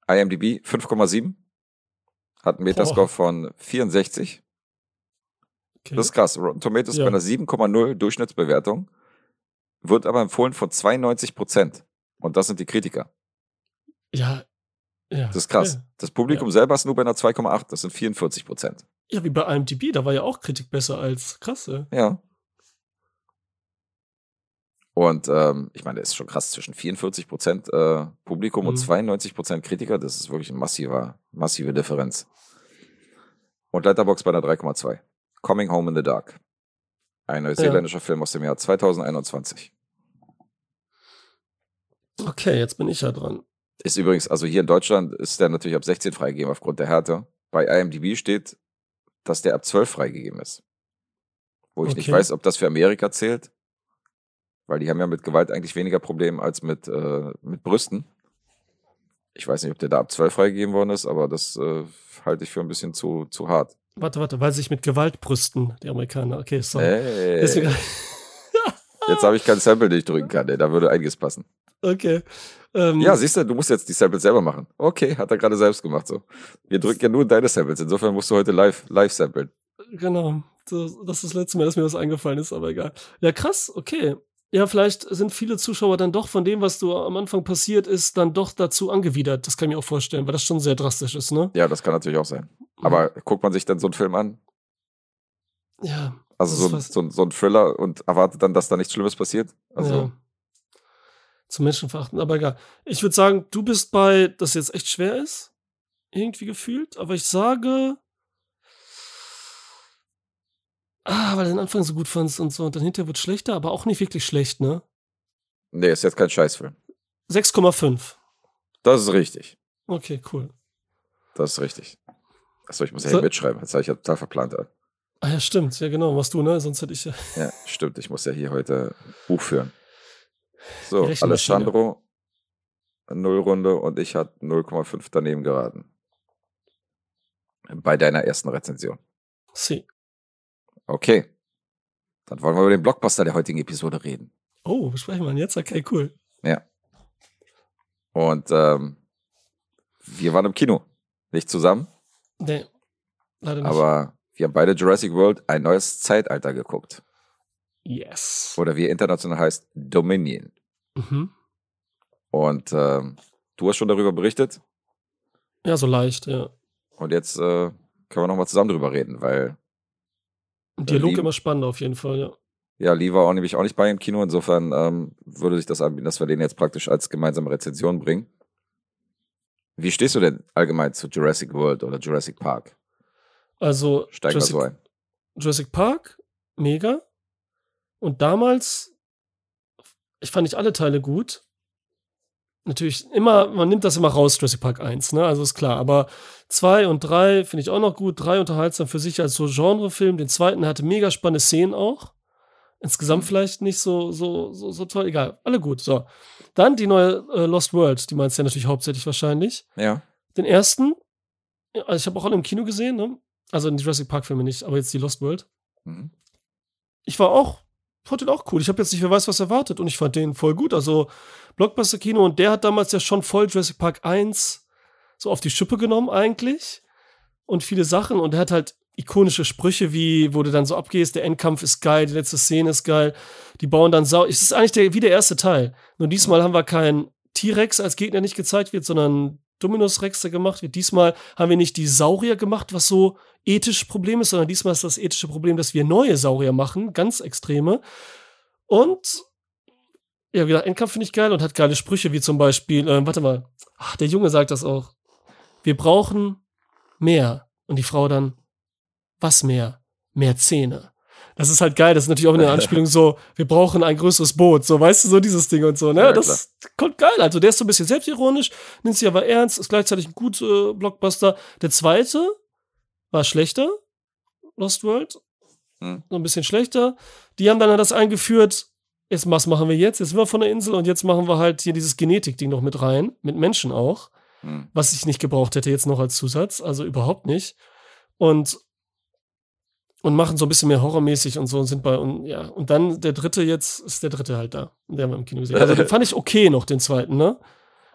IMDb 5,7. Hat einen Metascore von 64. Okay. Das ist krass. Rotten Tomatoes Ja. bei einer 7,0 Durchschnittsbewertung. Wird aber empfohlen von 92 Prozent. Und das sind die Kritiker. ja. Ja. Das ist krass. Das Publikum selber ist nur bei einer 2,8. Das sind 44 Prozent. Ja, wie bei IMDb, da war ja auch Kritik besser als krass, ja. Ja. Und ähm, ich meine, das ist schon krass, zwischen 44 Prozent äh, Publikum und Mhm. 92 Prozent Kritiker, das ist wirklich eine massiver, massive Differenz. Und Letterbox bei einer 3,2. Coming Home in the Dark. Ein neuseeländischer Film aus dem Jahr 2021. Okay, jetzt bin ich ja dran. Ist übrigens, also hier in Deutschland ist der natürlich ab 16 freigegeben aufgrund der Härte. Bei IMDb steht, dass der ab 12 freigegeben ist. Wo ich nicht Okay. weiß, ob das für Amerika zählt. Weil die haben ja mit Gewalt eigentlich weniger Probleme als mit, äh, mit Brüsten. Ich weiß nicht, ob der da ab 12 freigegeben worden ist, aber das äh, halte ich für ein bisschen zu, zu hart. Warte, warte, weil sich mit Gewalt brüsten, die Amerikaner. Okay, sorry. Ey, Deswegen, jetzt habe ich kein Sample, den ich drücken kann. Ey, da würde einiges passen. Okay. Ähm, Ja, siehst du, du musst jetzt die Samples selber machen. Okay, hat er gerade selbst gemacht so. Wir drücken ja nur deine Samples. Insofern musst du heute live, live samplen. Genau. Das, ist das letzte Mal, dass mir was eingefallen ist, aber egal. Ja, krass, okay. Ja, vielleicht sind viele Zuschauer dann doch von dem, was du am Anfang passiert ist, dann doch dazu angewidert. Das kann ich mir auch vorstellen, weil das schon sehr drastisch ist, ne? Ja, das kann natürlich auch sein. Aber guckt man sich dann so einen Film an? Ja. Also so, so, ein- so ein Thriller und erwartet dann, dass da nichts Schlimmes passiert? Also, ja. Zum Menschenverachten, aber egal. Ich würde sagen, du bist bei, das jetzt echt schwer ist, irgendwie gefühlt, aber ich sage. Ah, weil du den Anfang so gut fandst und so und dann hinterher wird schlechter, aber auch nicht wirklich schlecht, ne? nee, ist jetzt kein Scheißfilm. 6,5. Das ist richtig. Okay, cool. Das ist richtig. Achso, ich muss ja So- hier mitschreiben. Jetzt habe ich ja total verplant. Alter. Ah ja, stimmt. Ja, genau. Machst du, ne? Sonst hätte ich ja. Ja, stimmt. Ich muss ja hier heute Buch führen. So. Alessandro, Nullrunde und ich hat 0,5 daneben geraten. Bei deiner ersten Rezension. Sie. Okay. Dann wollen wir über den Blockbuster der heutigen Episode reden. Oh, besprechen wir ihn jetzt? Okay, cool. Ja. Und ähm, wir waren im Kino. Nicht zusammen, Nee, leider nicht. aber wir haben beide Jurassic World ein neues Zeitalter geguckt. Yes. Oder wie er international heißt, Dominion. Mhm. Und ähm, du hast schon darüber berichtet. Ja, so leicht, ja. Und jetzt äh, können wir nochmal zusammen drüber reden, weil Dialog immer spannend auf jeden Fall, ja. ja, Lee war auch nämlich auch nicht bei im Kino. Insofern ähm, würde sich das anbieten, dass wir den jetzt praktisch als gemeinsame Rezension bringen. Wie stehst du denn allgemein zu Jurassic World oder Jurassic Park? Also, Steig mal Jurassic, so ein. Jurassic Park, mega. Und damals, ich fand nicht alle Teile gut. Natürlich immer, man nimmt das immer raus, Jurassic Park 1, ne? Also ist klar. Aber 2 und 3 finde ich auch noch gut. 3 unterhaltsam für sich als so Genrefilm. Den zweiten hatte mega spannende Szenen auch. Insgesamt vielleicht nicht so, so, so, so toll. Egal, alle gut. So. Dann die neue äh, Lost World, die meinst du ja natürlich hauptsächlich wahrscheinlich. Ja. Den ersten, also ich habe auch alle im Kino gesehen, ne? Also in Jurassic Park-Filme nicht, aber jetzt die Lost World. Mhm. ich war auch, fand den auch cool. Ich habe jetzt nicht wer weiß was erwartet und ich fand den voll gut. Also Blockbuster-Kino und der hat damals ja schon voll Jurassic Park 1 so auf die Schippe genommen eigentlich und viele Sachen und er hat halt ikonische Sprüche wie, wo du dann so abgehst, der Endkampf ist geil, die letzte Szene ist geil, die bauen dann sau. Es ist eigentlich der, wie der erste Teil. Nur diesmal haben wir keinen T-Rex als Gegner nicht gezeigt wird, sondern Dominus Rex, der gemacht wird. Diesmal haben wir nicht die Saurier gemacht, was so ethisch Problem ist, sondern diesmal ist das ethische Problem, dass wir neue Saurier machen, ganz extreme. Und ja, wie gesagt, Endkampf finde ich geil und hat geile Sprüche, wie zum Beispiel, äh, warte mal, ach, der Junge sagt das auch. Wir brauchen mehr. Und die Frau dann, was mehr? Mehr Zähne. Das ist halt geil. Das ist natürlich auch eine Anspielung so, wir brauchen ein größeres Boot. So, weißt du, so dieses Ding und so, ne? Ja, das kommt geil. Also, der ist so ein bisschen selbstironisch, nimmt sich aber ernst, ist gleichzeitig ein guter äh, Blockbuster. Der zweite war schlechter. Lost World. Hm. So ein bisschen schlechter. Die haben dann das eingeführt. Jetzt, was machen wir jetzt? Jetzt sind wir von der Insel und jetzt machen wir halt hier dieses Genetik-Ding noch mit rein. Mit Menschen auch. Hm. Was ich nicht gebraucht hätte jetzt noch als Zusatz. Also überhaupt nicht. Und und machen so ein bisschen mehr horrormäßig und so und sind bei und ja und dann der dritte jetzt ist der dritte halt da den haben wir im Kino gesehen also den fand ich okay noch den zweiten ne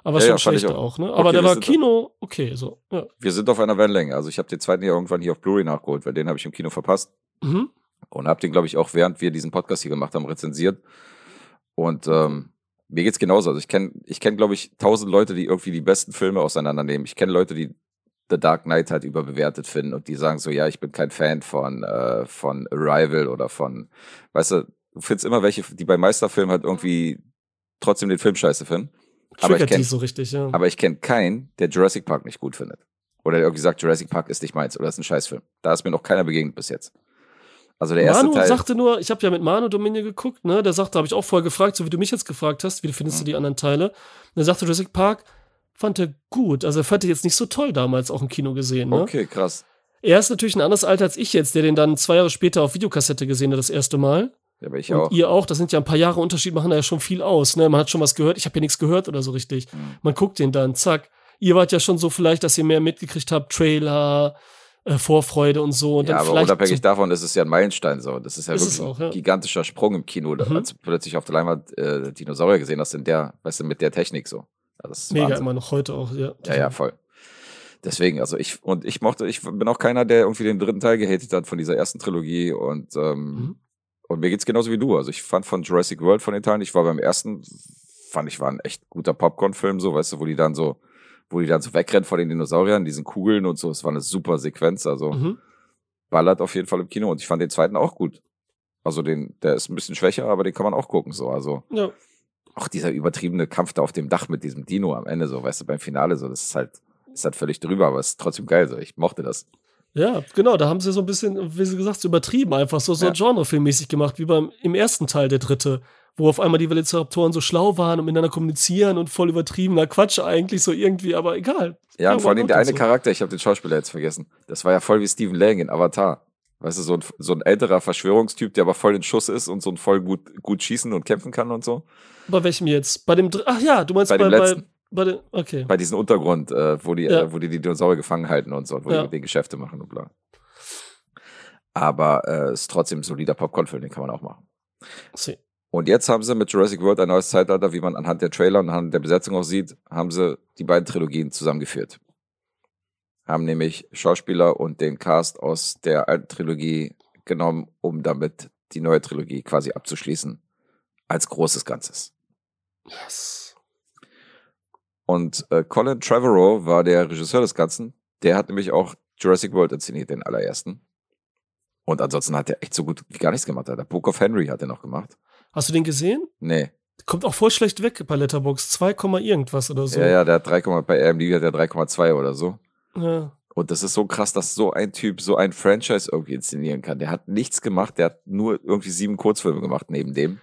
aber Ja, schon ja, schlechter auch. auch. ne Okay, aber der wir war Kino okay so ja Wir sind auf einer Wellenlänge. Also ich habe den zweiten ja irgendwann hier auf Blu-ray nachgeholt, weil den habe ich im Kino verpasst. mhm. Und habe den, glaube ich, auch während wir diesen Podcast hier gemacht haben, rezensiert. Und ähm, mir geht's genauso. Also ich kenne, ich kenn, glaube ich, tausend Leute, die irgendwie die besten Filme auseinandernehmen. Ich kenne Leute, die The Dark Knight halt überbewertet finden und die sagen so, ja, ich bin kein Fan von, äh, von Arrival oder von, weißt du, du findest immer welche, die bei Meisterfilmen halt irgendwie trotzdem den Film scheiße finden. Aber ich triggert kenn- die so richtig ja Aber ich kenne keinen, der Jurassic Park nicht gut findet. Oder der irgendwie sagt, Jurassic Park ist nicht meins oder ist ein Scheißfilm. Da ist mir noch keiner begegnet bis jetzt. Also der erste Manu Teil. sagte nur, ich habe ja mit Manu Dominion geguckt, ne? Der sagte, habe ich auch vorher gefragt, so wie du mich jetzt gefragt hast, wie findest du die anderen Teile? Und er sagte, Jurassic Park fand er gut. Also er fand er jetzt nicht so toll damals auch im Kino gesehen, ne? Okay, krass. Er ist natürlich ein anderes Alter als ich jetzt, der den dann zwei Jahre später auf Videokassette gesehen hat, das erste Mal. Ja, aber ich und auch. ihr auch, das sind ja ein paar Jahre Unterschied, machen da ja schon viel aus. Ne? Man hat schon was gehört, ich habe ja nichts gehört oder so richtig. Mhm. Man guckt den dann, zack. Ihr wart ja schon so vielleicht, dass ihr mehr mitgekriegt habt, Trailer, äh, Vorfreude und so. Und Ja, aber unabhängig so, davon ist es ja ein Meilenstein so. Das ist ja Ist wirklich auch, ein ja. gigantischer Sprung im Kino, Mhm. als du plötzlich auf der Leinwand äh, Dinosaurier gesehen hast in der, weißt du, mit der Technik so. Ist mega Wahnsinn. immer noch heute auch, ja. Ja, ja, voll. Deswegen, also ich, und ich mochte, ich bin auch keiner, der irgendwie den dritten Teil gehatet hat von dieser ersten Trilogie und, ähm, Mhm. und mir geht's genauso wie du. Also ich fand von Jurassic World von den Teilen, ich war beim ersten, fand ich war ein echt guter Popcorn-Film, so, weißt du, wo die dann so, wo die dann so wegrennen vor den Dinosauriern, diesen Kugeln und so. Es war eine super Sequenz, also Mhm. ballert auf jeden Fall im Kino und ich fand den zweiten auch gut. Also den, der ist ein bisschen schwächer, aber den kann man auch gucken, so. Also Ja. Auch dieser übertriebene Kampf da auf dem Dach mit diesem Dino am Ende, so, weißt du, beim Finale, so, das ist halt, ist halt völlig drüber, aber es ist trotzdem geil, so. Ich mochte das. Ja, genau, da haben sie so ein bisschen, wie sie gesagt, so übertrieben einfach, so, so Ja. Genrefilmmäßig gemacht, wie beim im ersten Teil, der dritte, wo auf einmal die Velociraptoren so schlau waren und miteinander kommunizieren und voll übertriebener Quatsch eigentlich so irgendwie, aber egal. Ja, und vor allem der eine so. Charakter, ich habe den Schauspieler jetzt vergessen. Das war ja voll wie Stephen Lang in Avatar. Weißt du, so ein, so ein älterer Verschwörungstyp, der aber voll in Schuss ist und so ein voll gut, gut schießen und kämpfen kann und so. Bei welchem jetzt? Bei dem, ach ja, du meinst Bei bei, dem bei, letzten. bei, okay. Bei diesem Untergrund, äh, wo, die, Ja. äh, wo die die Dinosaurier gefangen halten und so, wo Ja. die mit denen Geschäfte machen und bla. Aber äh, ist trotzdem ein solider Popcorn-Film, den kann man auch machen. See. Und jetzt haben sie mit Jurassic World ein neues Zeitalter, wie man anhand der Trailer und anhand der Besetzung auch sieht, haben sie die beiden Trilogien zusammengeführt. Haben nämlich Schauspieler und den Cast aus der alten Trilogie genommen, um damit die neue Trilogie quasi abzuschließen. Als großes Ganzes. Yes. Und äh, Colin Trevorrow war der Regisseur des Ganzen. Der hat nämlich auch Jurassic World inszeniert, den allerersten. Und ansonsten hat er echt so gut wie gar nichts gemacht. Der Book of Henry hat er noch gemacht. Hast du den gesehen? Nee. Kommt auch voll schlecht weg bei Letterbox 2, irgendwas oder so. Ja, ja, der hat 3, bei AMD hat er 3,2 oder so. Ja. Und das ist so krass, dass so ein Typ so ein Franchise irgendwie inszenieren kann. Der hat nichts gemacht, der hat nur irgendwie sieben Kurzfilme gemacht neben dem.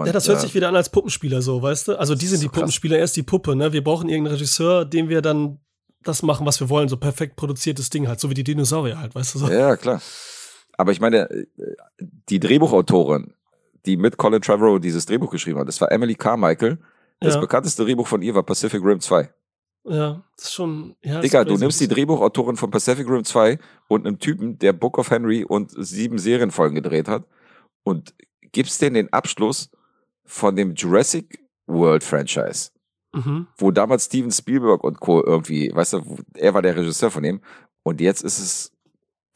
Und, Ja, das hört äh, sich wieder an als Puppenspieler so, weißt du? Also die sind so die. Puppenspieler, er ist die Puppe, ne? Wir brauchen irgendeinen Regisseur, dem wir dann das machen, was wir wollen, so perfekt produziertes Ding halt, so wie die Dinosaurier halt, weißt du so. Ja, klar. Aber ich meine, die Drehbuchautorin, die mit Colin Trevorrow dieses Drehbuch geschrieben hat, das war Emily Carmichael. Das Ja. bekannteste Drehbuch von ihr war Pacific Rim 2. Ja, das ist schon. Ja, Digga, du nimmst die Drehbuchautorin von Pacific Rim 2 und einem Typen, der Book of Henry und sieben Serienfolgen gedreht hat und gibst denen den Abschluss von dem Jurassic World Franchise. Mhm. Wo damals Steven Spielberg und Co. irgendwie, weißt du, er war der Regisseur von dem. Und jetzt ist es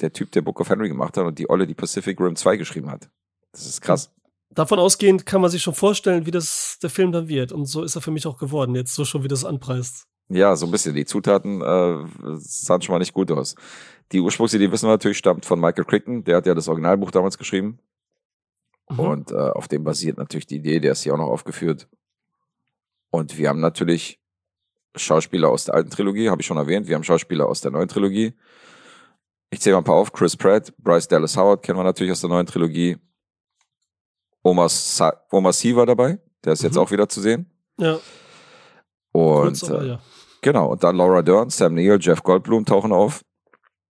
der Typ, der Book of Henry gemacht hat und die Olle, die Pacific Rim 2 geschrieben hat. Das ist krass. Davon ausgehend kann man sich schon vorstellen, wie das der Film dann wird. Und so ist er für mich auch geworden, jetzt so schon, wie das anpreist. Ja, so ein bisschen. Die Zutaten äh, sahen schon mal nicht gut aus. Die Ursprungsidee, wissen wir natürlich, stammt von Michael Crichton. Der hat ja das Originalbuch damals geschrieben. Mhm. Und äh, auf dem basiert natürlich die Idee, der ist hier auch noch aufgeführt. Und wir haben natürlich Schauspieler aus der alten Trilogie, habe ich schon erwähnt. Wir haben Schauspieler aus der neuen Trilogie. Ich zähle mal ein paar auf. Chris Pratt, Bryce Dallas Howard kennen wir natürlich aus der neuen Trilogie. Omar, Sa Omar Sy war dabei. Der ist jetzt Mhm. auch wieder zu sehen. Ja, Und aber äh, ja. genau, und dann Laura Dern, Sam Neill, Jeff Goldblum tauchen auf.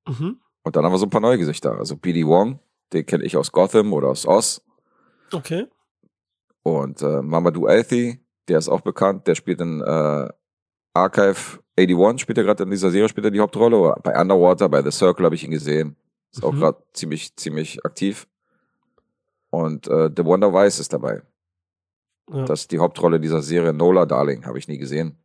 Mhm. Und dann haben wir so ein paar neue Gesichter. Also B.D. Wong, den kenne ich aus Gotham oder aus Oz. Okay. Und äh, Mamadou Athey, der ist auch bekannt. Der spielt in äh, Archive 81, spielt er gerade in dieser Serie, spielt er die Hauptrolle. Bei Underwater, bei The Circle habe ich ihn gesehen. Ist auch Mhm. gerade ziemlich, ziemlich aktiv. Und äh, The Wonder Vice ist dabei. Ja. Das ist die Hauptrolle dieser Serie. Nola Darling, habe ich nie gesehen.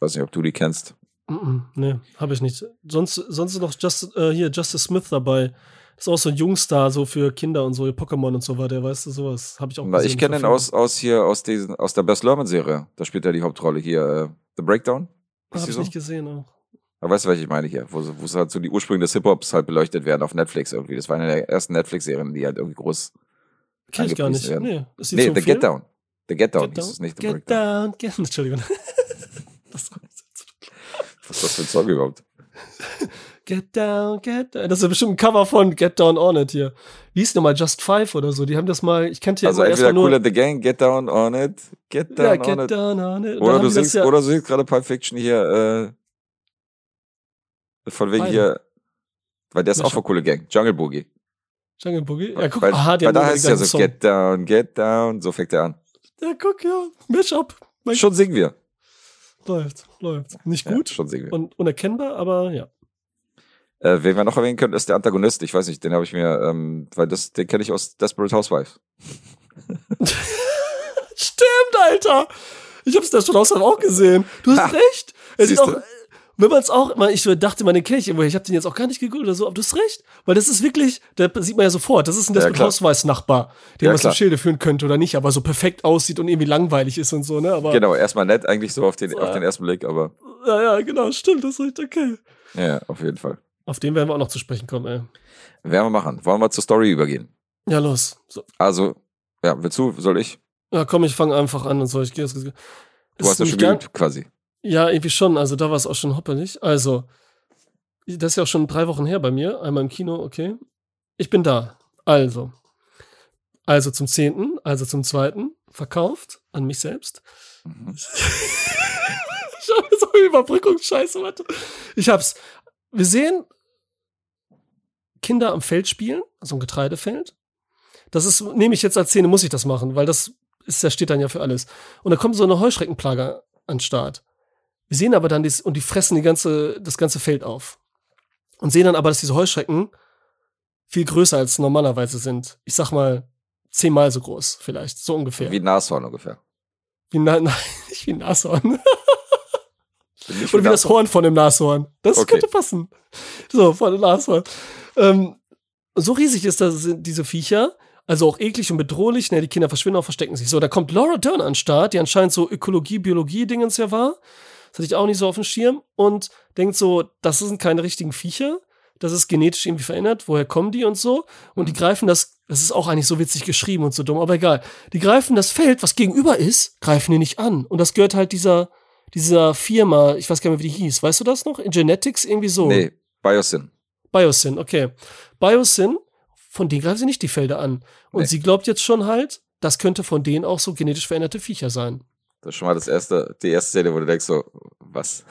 Weiß nicht, ob du die kennst. Mhm. Nee, habe ich nicht. Sonst, sonst ist noch Just, äh, hier Justice Smith dabei. Das ist auch so ein Jungstar, so für Kinder und so, Pokémon und so war der, weißt du, sowas. Habe ich auch gesehen. ich kenne den Verfilmung. aus, aus hier, aus diesen, aus der Best Lerman Serie. Da spielt er die Hauptrolle hier, äh, The Breakdown. Habe ich so? nicht gesehen auch. Aber weißt du, was ich meine hier? Wo, so- wo halt so die Ursprünge des Hip-Hops halt beleuchtet werden auf Netflix irgendwie. Das war eine der ersten Netflix-Serien, die halt irgendwie groß. Kenn ich gar nicht. angepriesen Nee, ist Nee, zu The empfehlen? Get Down. The Get Down Get hieß down, es nicht, The Get Breakdown. down, get Entschuldigung. Was ist das für ein Song überhaupt? Get down, get down. Das ist ja bestimmt ein Cover von Get Down On It hier. Wie hieß nochmal Just Five oder so? Die haben das mal, ich kannte ja Also immer erstmal nur. and the Gang, Get Down on it, Get Down Ja, on Get it. Down On It. Und dann Oder du singst, ja, oder du singst gerade Pulp Fiction hier, äh, von wegen Beide. hier, weil der ist Ja, auch von Coole Gang, Jungle Boogie. Jungle Boogie. Ja, guck, weil, aha, die weil da heißt es ja so, Song. Get Down, Get Down, so fängt er an. Ja, guck, ja. Mashup. Schon singen wir. Läuft, läuft. Nicht Ja, gut schon singen wir. und unerkennbar, aber ja. Äh, wen wir noch erwähnen können, ist der Antagonist. Ich weiß nicht, den habe ich mir, ähm, weil das, den kenne ich aus Desperate Housewives. Stimmt, Alter. Ich hab's da schon außerdem auch gesehen. Du hast Ha. recht. Es sieht auch, wenn man es auch, ich dachte, man den kenne ich irgendwo. Ich habe den jetzt auch gar nicht gegoogelt oder so, aber du hast recht. Weil das ist wirklich, da sieht man ja sofort, das ist ein Ja, Desperate klar. Housewives Nachbar, den Ja, man zum. Schilde führen könnte oder nicht, aber so perfekt aussieht und irgendwie langweilig ist und so, ne? Aber, Genau, erstmal nett eigentlich so auf den, So, auf den ersten Blick, aber ja, ja, genau, stimmt, das ist richtig okay. ja, auf jeden Fall. Auf den werden wir auch noch zu sprechen kommen, ey. Werden wir machen. Wollen wir zur Story übergehen? Ja, los. So. Also, ja, willst du, soll ich? Ja, komm, ich fange einfach an und so. Ich gehe jetzt. Du hast ja schon geübt, quasi. Ja, irgendwie schon. Also da war es auch schon hoppelig. Also, das ist ja auch schon drei Wochen her bei mir. Einmal im Kino, okay. Ich bin da. Also. Also zum zehnten, also zum zweiten, verkauft an mich selbst. Mhm. Ich habe so Überbrückungsscheiße, warte. Ich hab's. Wir sehen Kinder am Feld spielen, also ein Getreidefeld. Das ist, nehme ich jetzt als Szene, muss ich das machen, weil das ist, das steht dann ja für alles. Und da kommt so eine Heuschreckenplage an den Start. Wir sehen aber dann dies, und die fressen die ganze, das ganze Feld auf. Und sehen dann aber, dass diese Heuschrecken viel größer als normalerweise sind. Ich sag mal, zehnmal so groß, vielleicht, so ungefähr. Wie ein Nashorn ungefähr. Wie, na, nein, nicht wie ein Nashorn. Nicht Oder wie das. Horn von dem Nashorn. Das Okay. könnte passen. So, von dem Nashorn. Ähm, so riesig ist das, sind diese Viecher. Also auch eklig und bedrohlich. Ne, die Kinder verschwinden auch, verstecken sich. So, da kommt Laura Dern an den Start, die anscheinend so Ökologie, Biologie-Dingens ja war. Das hatte ich auch nicht so auf dem Schirm. Und denkt so, das sind keine richtigen Viecher. Das ist genetisch irgendwie verändert. Woher kommen die und so? Und die greifen das, das ist auch eigentlich so witzig geschrieben und so dumm, aber egal. Die greifen das Feld, was gegenüber ist, greifen die nicht an. Und das gehört halt dieser, dieser Firma, ich weiß gar nicht mehr, wie die hieß. Weißt du das noch? In Genetics irgendwie so. Nee, Biosyn. Biosyn, okay. Biosyn, von denen greifen sie nicht die Felder an. Und Nee. sie glaubt jetzt schon halt, das könnte von denen auch so genetisch veränderte Viecher sein. Das ist schon mal das erste, die erste Szene, wo du denkst so, was?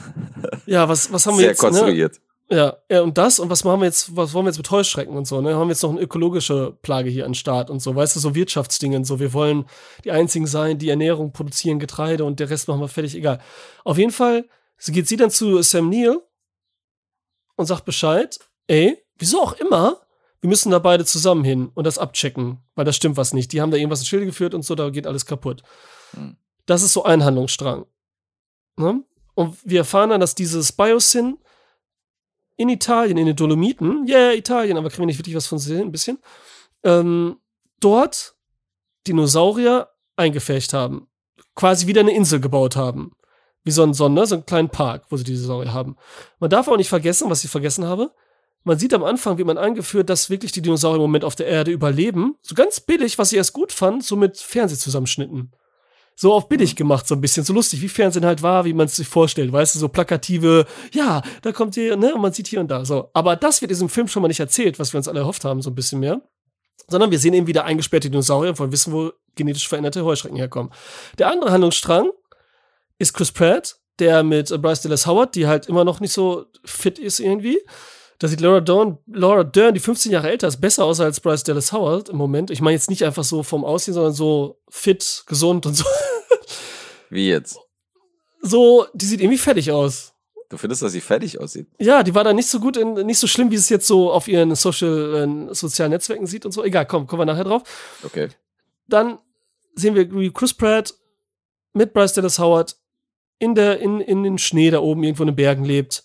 Ja, was, was haben wir Sehr jetzt? Ne? konstruiert. Ja, ja, und das, und was machen wir jetzt, was wollen wir jetzt mit Heuschrecken und so, ne? Haben wir jetzt noch eine ökologische Plage hier an Start und so, weißt du, so Wirtschaftsdingen, so, wir wollen die einzigen sein, die Ernährung produzieren, Getreide und der Rest machen wir fertig, egal. Auf jeden Fall geht sie dann zu Sam Neill und sagt Bescheid, ey, wieso auch immer, wir müssen da beide zusammen hin und das abchecken, weil da stimmt was nicht. Die haben da irgendwas in Schilde geführt und so, da geht alles kaputt. Mhm. Das ist so ein Handlungsstrang. Ne? Und wir erfahren dann, dass dieses Biosyn in Italien, in den Dolomiten, yeah, Italien, aber kriegen wir nicht wirklich was von sehen, ein bisschen, ähm, dort Dinosaurier eingefärcht haben. Quasi wieder eine Insel gebaut haben. Wie so ein Sonder, so einen kleinen Park, wo sie die Dinosaurier haben. Man darf auch nicht vergessen, was ich vergessen habe. Man sieht am Anfang, wie man eingeführt, dass wirklich die Dinosaurier im Moment auf der Erde überleben. So ganz billig, was ich erst gut fand, so mit Fernsehzusammenschnitten so auf billig gemacht, so ein bisschen, so lustig, wie Fernsehen halt war, wie man es sich vorstellt, weißt du, so plakative, ja, da kommt hier, ne, und man sieht hier und da, so. Aber das wird in diesem Film schon mal nicht erzählt, was wir uns alle erhofft haben, so ein bisschen mehr. Sondern wir sehen eben wieder eingesperrte Dinosaurier und wollen wissen, wo genetisch veränderte Heuschrecken herkommen. Der andere Handlungsstrang ist Chris Pratt, der mit Bryce Dallas Howard, die halt immer noch nicht so fit ist irgendwie, da sieht Laura Dern, Laura Dern, die 15 Jahre älter ist, besser aus als Bryce Dallas Howard im Moment. Ich meine jetzt nicht einfach so vom Aussehen, sondern so fit, gesund und so. Wie jetzt? So, die sieht irgendwie fertig aus. Du findest, dass sie fertig aussieht? Ja, die war da nicht so gut, in, nicht so schlimm, wie es jetzt so auf ihren Social, äh, sozialen Netzwerken sieht und so. Egal, komm, kommen wir nachher drauf. Okay. Dann sehen wir wie Chris Pratt mit Bryce Dallas Howard in der, in, in den Schnee da oben irgendwo in den Bergen lebt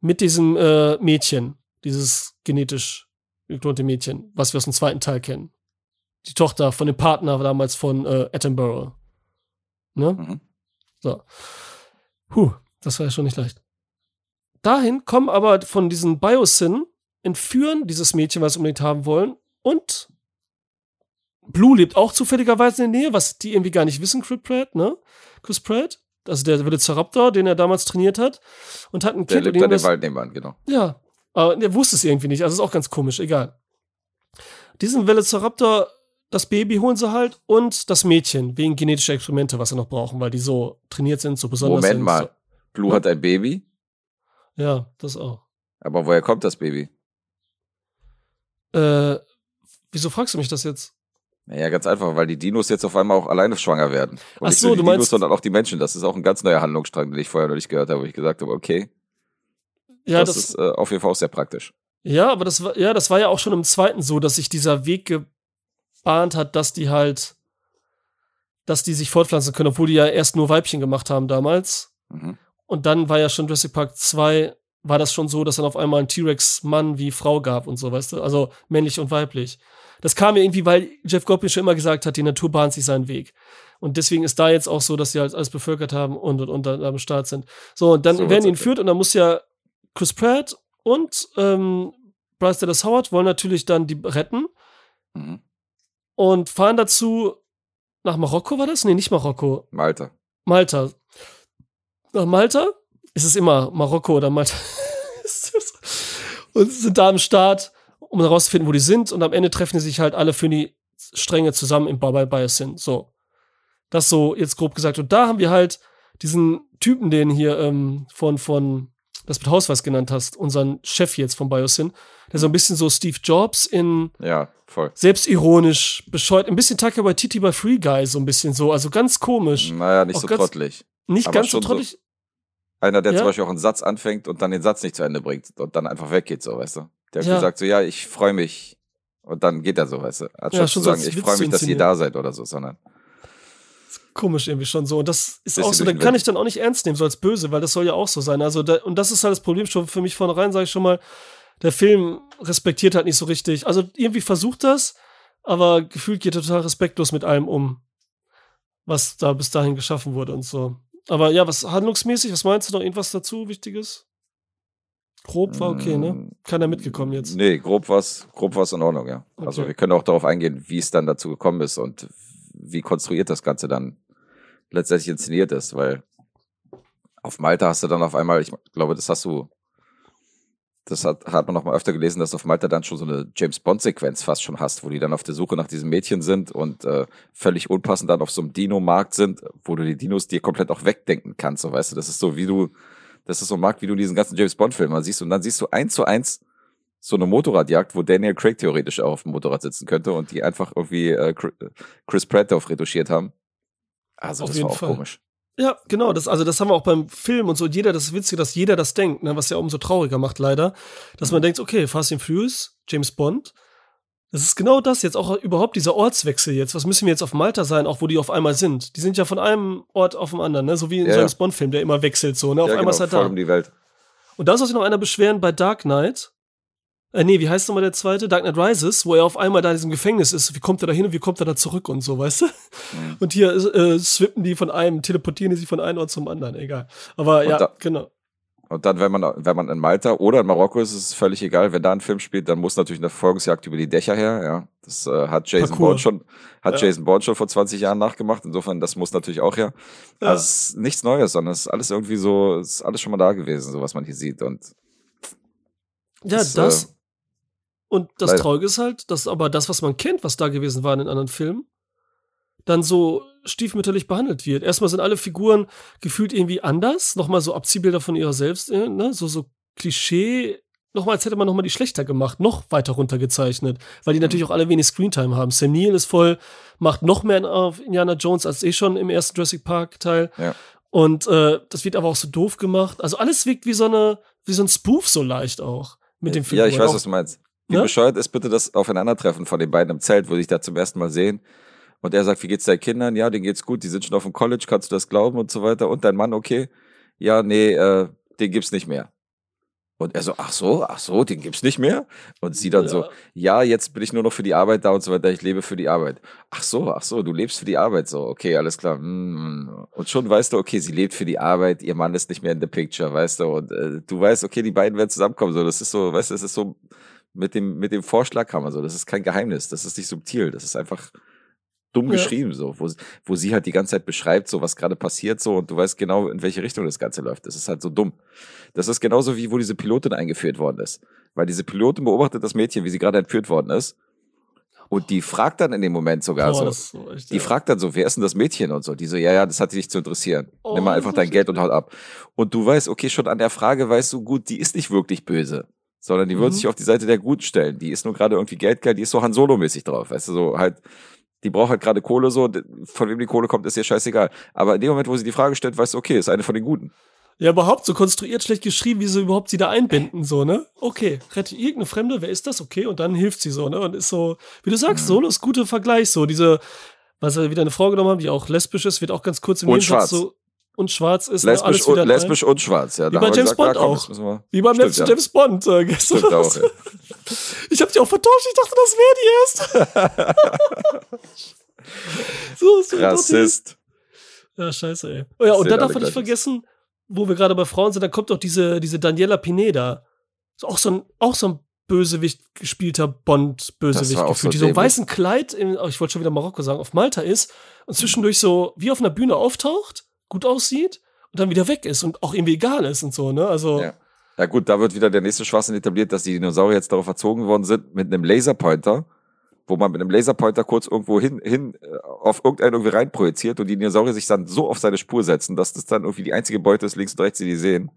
mit diesem äh, Mädchen, dieses genetisch geklonte Mädchen, was wir aus dem zweiten Teil kennen. Die Tochter von dem Partner damals von äh, Attenborough. Ne? Mhm. So. Puh, das war ja schon nicht leicht. Dahin kommen aber von diesen Biosyn, entführen dieses Mädchen, was sie unbedingt haben wollen, und Blue lebt auch zufälligerweise in der Nähe, was die irgendwie gar nicht wissen, Chris Pratt, ne? Chris Pratt also der Velociraptor, den er damals trainiert hat, und hat ein der Kind. Der lebt an dem Wald nebenan, genau. Ja, aber er wusste es irgendwie nicht, also ist auch ganz komisch, egal. Diesen Velociraptor, das Baby holen sie halt und das Mädchen, wegen genetischer Experimente, was sie noch brauchen, weil die so trainiert sind, so besonders Moment sind. mal, so. Blue ja. hat ein Baby? Ja, das auch. Aber woher kommt das Baby? Äh, wieso fragst du mich das jetzt? Naja, ganz einfach, weil die Dinos jetzt auf einmal auch alleine schwanger werden. Und Ach nicht so, nur die du Dinos, meinst, sondern auch die Menschen. Das ist auch ein ganz neuer Handlungsstrang, den ich vorher noch nicht gehört habe, wo ich gesagt habe, okay. Ja, das, das ist äh, auf jeden Fall auch sehr praktisch. Ja, aber das war, ja, das war ja auch schon im zweiten so, dass sich dieser Weg gebahnt hat, dass die halt, dass die sich fortpflanzen können, obwohl die ja erst nur Weibchen gemacht haben damals. Mhm. Und dann war ja schon Jurassic Park 2, war das schon so, dass dann auf einmal ein T-Rex Mann wie Frau gab und so, weißt du? Also männlich und weiblich. Das kam mir irgendwie, weil Jeff Goldblum schon immer gesagt hat, die Natur bahnt sich seinen Weg. Und deswegen ist da jetzt auch so, dass sie halt alles bevölkert haben und und, und am Start sind. So, und dann so werden ihn führt und dann muss ja Chris Pratt und ähm, Bryce Dallas Howard wollen natürlich dann die retten mhm. Und fahren dazu nach Marokko, war das? Nee, nicht Marokko. Malta. Malta. Nach Malta ist es immer Marokko oder Malta. und sind da am Start um herauszufinden, wo die sind. Und am Ende treffen die sich halt alle für die Stränge zusammen im Bye sind. So. Das so jetzt grob gesagt. Und da haben wir halt diesen Typen, den hier ähm, von, von, das mit Hausweis genannt hast, unseren Chef jetzt von Biosyn, der so ein bisschen so Steve Jobs in ja, voll. selbstironisch, bescheuert, ein bisschen Taka bei Titi bei Free Guy, so ein bisschen so, also ganz komisch. Naja, nicht auch so ganz, trottelig. Nicht Aber ganz so trottelig. So einer, der ja? zum Beispiel auch einen Satz anfängt und dann den Satz nicht zu Ende bringt und dann einfach weggeht, so, weißt du? Der ja. gesagt so, ja, ich freue mich. Und dann geht er so, weißt du. Anstatt ja, zu sagen, ich freue mich, dass ihr da seid oder so, sondern. Komisch irgendwie schon so. Und das ist auch so, da kann ich dann auch nicht ernst nehmen, so als böse, weil das soll ja auch so sein. Also, da, und das ist halt das Problem schon für mich vornherein, sage ich schon mal. Der Film respektiert halt nicht so richtig. Also, irgendwie versucht das, aber gefühlt geht er total respektlos mit allem um, was da bis dahin geschaffen wurde und so. Aber ja, was handlungsmäßig, was meinst du noch? Irgendwas dazu Wichtiges? Grob war okay, ne? Mm, Keiner mitgekommen jetzt. Nee, grob war's, grob war's in Ordnung, ja. Okay. Also wir können auch darauf eingehen, wie es dann dazu gekommen ist und wie konstruiert das Ganze dann letztendlich inszeniert ist, weil auf Malta hast du dann auf einmal, ich glaube, das hast du, das hat, hat man noch mal öfter gelesen, dass du auf Malta dann schon so eine James Bond-Sequenz fast schon hast, wo die dann auf der Suche nach diesem Mädchen sind und äh, völlig unpassend dann auf so einem Dino-Markt sind, wo du die Dinos dir komplett auch wegdenken kannst, so weißt du, das ist so, wie du das ist so mag, wie du diesen ganzen James Bond-Film siehst. Und dann siehst du eins zu eins so eine Motorradjagd, wo Daniel Craig theoretisch auch auf dem Motorrad sitzen könnte und die einfach irgendwie äh, Chris Pratt darauf retuschiert haben. Also, auf das war auch Fall. komisch. Ja, genau. Das, also das haben wir auch beim Film und so. Jeder, das ist witzig, dass jeder das denkt, ne, was ja umso trauriger macht, leider. Dass man denkt, okay, Fast and Furious, James Bond. Das ist genau das jetzt, auch überhaupt dieser Ortswechsel jetzt. Was müssen wir jetzt auf Malta sein, auch wo die auf einmal sind? Die sind ja von einem Ort auf den anderen, ne? So wie in Ja, so einem. Bond-Film, der immer wechselt, so, ne? Auf ja, einmal genau, ist er da. um die Welt. Und da soll sich noch einer beschweren bei Dark Knight. Äh, nee, wie heißt nochmal der zweite? Dark Knight Rises, wo er auf einmal da in diesem Gefängnis ist. Wie kommt er da hin und wie kommt er da zurück und so, weißt du? Mhm. Und hier äh, swippen die von einem, teleportieren die sich von einem Ort zum anderen, egal. Aber Und ja, da- genau. Und dann, wenn man, wenn man in Malta oder in Marokko ist, ist es völlig egal. Wenn da ein Film spielt, dann muss natürlich eine Verfolgungsjagd über die Dächer her. Ja, das äh, hat Jason. Bourne schon, hat Ja. Jason Bourne schon vor 20 Jahren nachgemacht. Insofern, das muss natürlich auch her. Ja. Also es ist nichts Neues, sondern es ist alles irgendwie so, es ist alles schon mal da gewesen, so was man hier sieht. Und Ja, Das, das. Und das leider. Traurige ist halt, dass aber das, was man kennt, was da gewesen war in den anderen Filmen, dann so stiefmütterlich behandelt wird. Erstmal sind alle Figuren gefühlt irgendwie anders, nochmal so Abziehbilder von ihrer selbst, äh, ne? so, so Klischee, nochmal, als hätte man nochmal die schlechter gemacht, noch weiter runtergezeichnet, weil die Mhm. natürlich auch alle wenig Screentime haben. Sam Neill ist voll, macht noch mehr auf Indiana Jones als eh schon im ersten Jurassic Park Teil. Ja. Und äh, das wird aber auch so doof gemacht. Also alles wirkt wie so eine, wie so ein Spoof so leicht auch mit dem Film. ja, ich weiß, was du meinst. Wie Ne? bescheuert ist bitte das Aufeinandertreffen von den beiden im Zelt, wo sie sich da zum ersten Mal sehen. Und er sagt, wie geht's deinen Kindern? Ja, denen geht's gut, die sind schon auf dem College, kannst du das glauben und so weiter. Und dein Mann, okay? Ja, nee, äh, den gibt's nicht mehr. Und er so, ach so, ach so, den gibt's nicht mehr? Und sie dann so, ja, jetzt bin ich nur noch für die Arbeit da und so weiter, ich lebe für die Arbeit. Ach so, ach so, du lebst für die Arbeit, so, okay, alles klar. mm. Und schon weißt du, okay, sie lebt für die Arbeit, ihr Mann ist nicht mehr in the picture, weißt du, und äh, du weißt, okay, die beiden werden zusammenkommen, so, das ist so, weißt du, das ist so mit dem, mit dem Vorschlaghammer, so, das ist kein Geheimnis, das ist nicht subtil, das ist einfach dumm Ja. geschrieben, so, wo, wo sie halt die ganze Zeit beschreibt, so, was gerade passiert, so, und du weißt genau, in welche Richtung das Ganze läuft. Das ist halt so dumm. Das ist genauso wie, wo diese Pilotin eingeführt worden ist. Weil diese Pilotin beobachtet das Mädchen, wie sie gerade entführt worden ist. Und die fragt dann in dem Moment sogar Boah, so, so echt, die ja. fragt dann so, wer ist denn das Mädchen und so. Die so, ja, ja, das hat dich nicht zu interessieren. Oh, Nimm mal das einfach dein Geld und haut ab. Und du weißt, okay, schon an der Frage weißt du, gut, die ist nicht wirklich böse. Sondern die wird Mhm. sich auf die Seite der Guten stellen. Die ist nur gerade irgendwie Geldgeil, die ist so Han Solo-mäßig drauf. Weißt du, so halt, die braucht halt gerade Kohle so, von wem die Kohle kommt, ist ihr scheißegal. Aber in dem Moment, wo sie die Frage stellt, weißt du, okay, ist eine von den Guten. Ja, überhaupt so konstruiert schlecht geschrieben, wie sie überhaupt sie da einbinden, so, ne? Okay, rettet irgendeine Fremde, wer ist das? Okay, und dann hilft sie so, ne? Und ist so, wie du Mhm. sagst, Solo ist guter Vergleich, so, diese, was wir wieder eine Frau genommen haben, die auch lesbisch ist, wird auch ganz kurz im Und Nebensatz schwarz. so, und schwarz ist, ne? Lesbisch, alles und, wieder lesbisch und schwarz. Ja, Wie da bei wir James gesagt, Bond komm, auch. wir- Wie beim Stimmt, letzten ja. James Bond, äh, gestern. Stimmt auch, ja. Ich hab die auch vertauscht, ich dachte, das wäre die erst. so ist du Rassist. Ja, scheiße, ey. Oh ja, und dann darf man nicht vergessen, wo wir gerade bei Frauen sind, da kommt auch diese, diese Daniela Pineda. Ist auch so ein, auch so ein Bösewicht gespielter Bond-Bösewicht gefühlt, so die so im weißen Kleid, in, oh, ich wollte schon wieder Marokko sagen, auf Malta ist und zwischendurch so wie auf einer Bühne auftaucht, gut aussieht und dann wieder weg ist und auch irgendwie egal ist und so, ne? Also, Ja. Ja gut, da wird wieder der nächste Schwachsinn etabliert, dass die Dinosaurier jetzt darauf erzogen worden sind mit einem Laserpointer, wo man mit einem Laserpointer kurz irgendwo hin, hin äh, auf irgendeinen irgendwie reinprojiziert und die Dinosaurier sich dann so auf seine Spur setzen, dass das dann irgendwie die einzige Beute ist, links und rechts, die die sehen.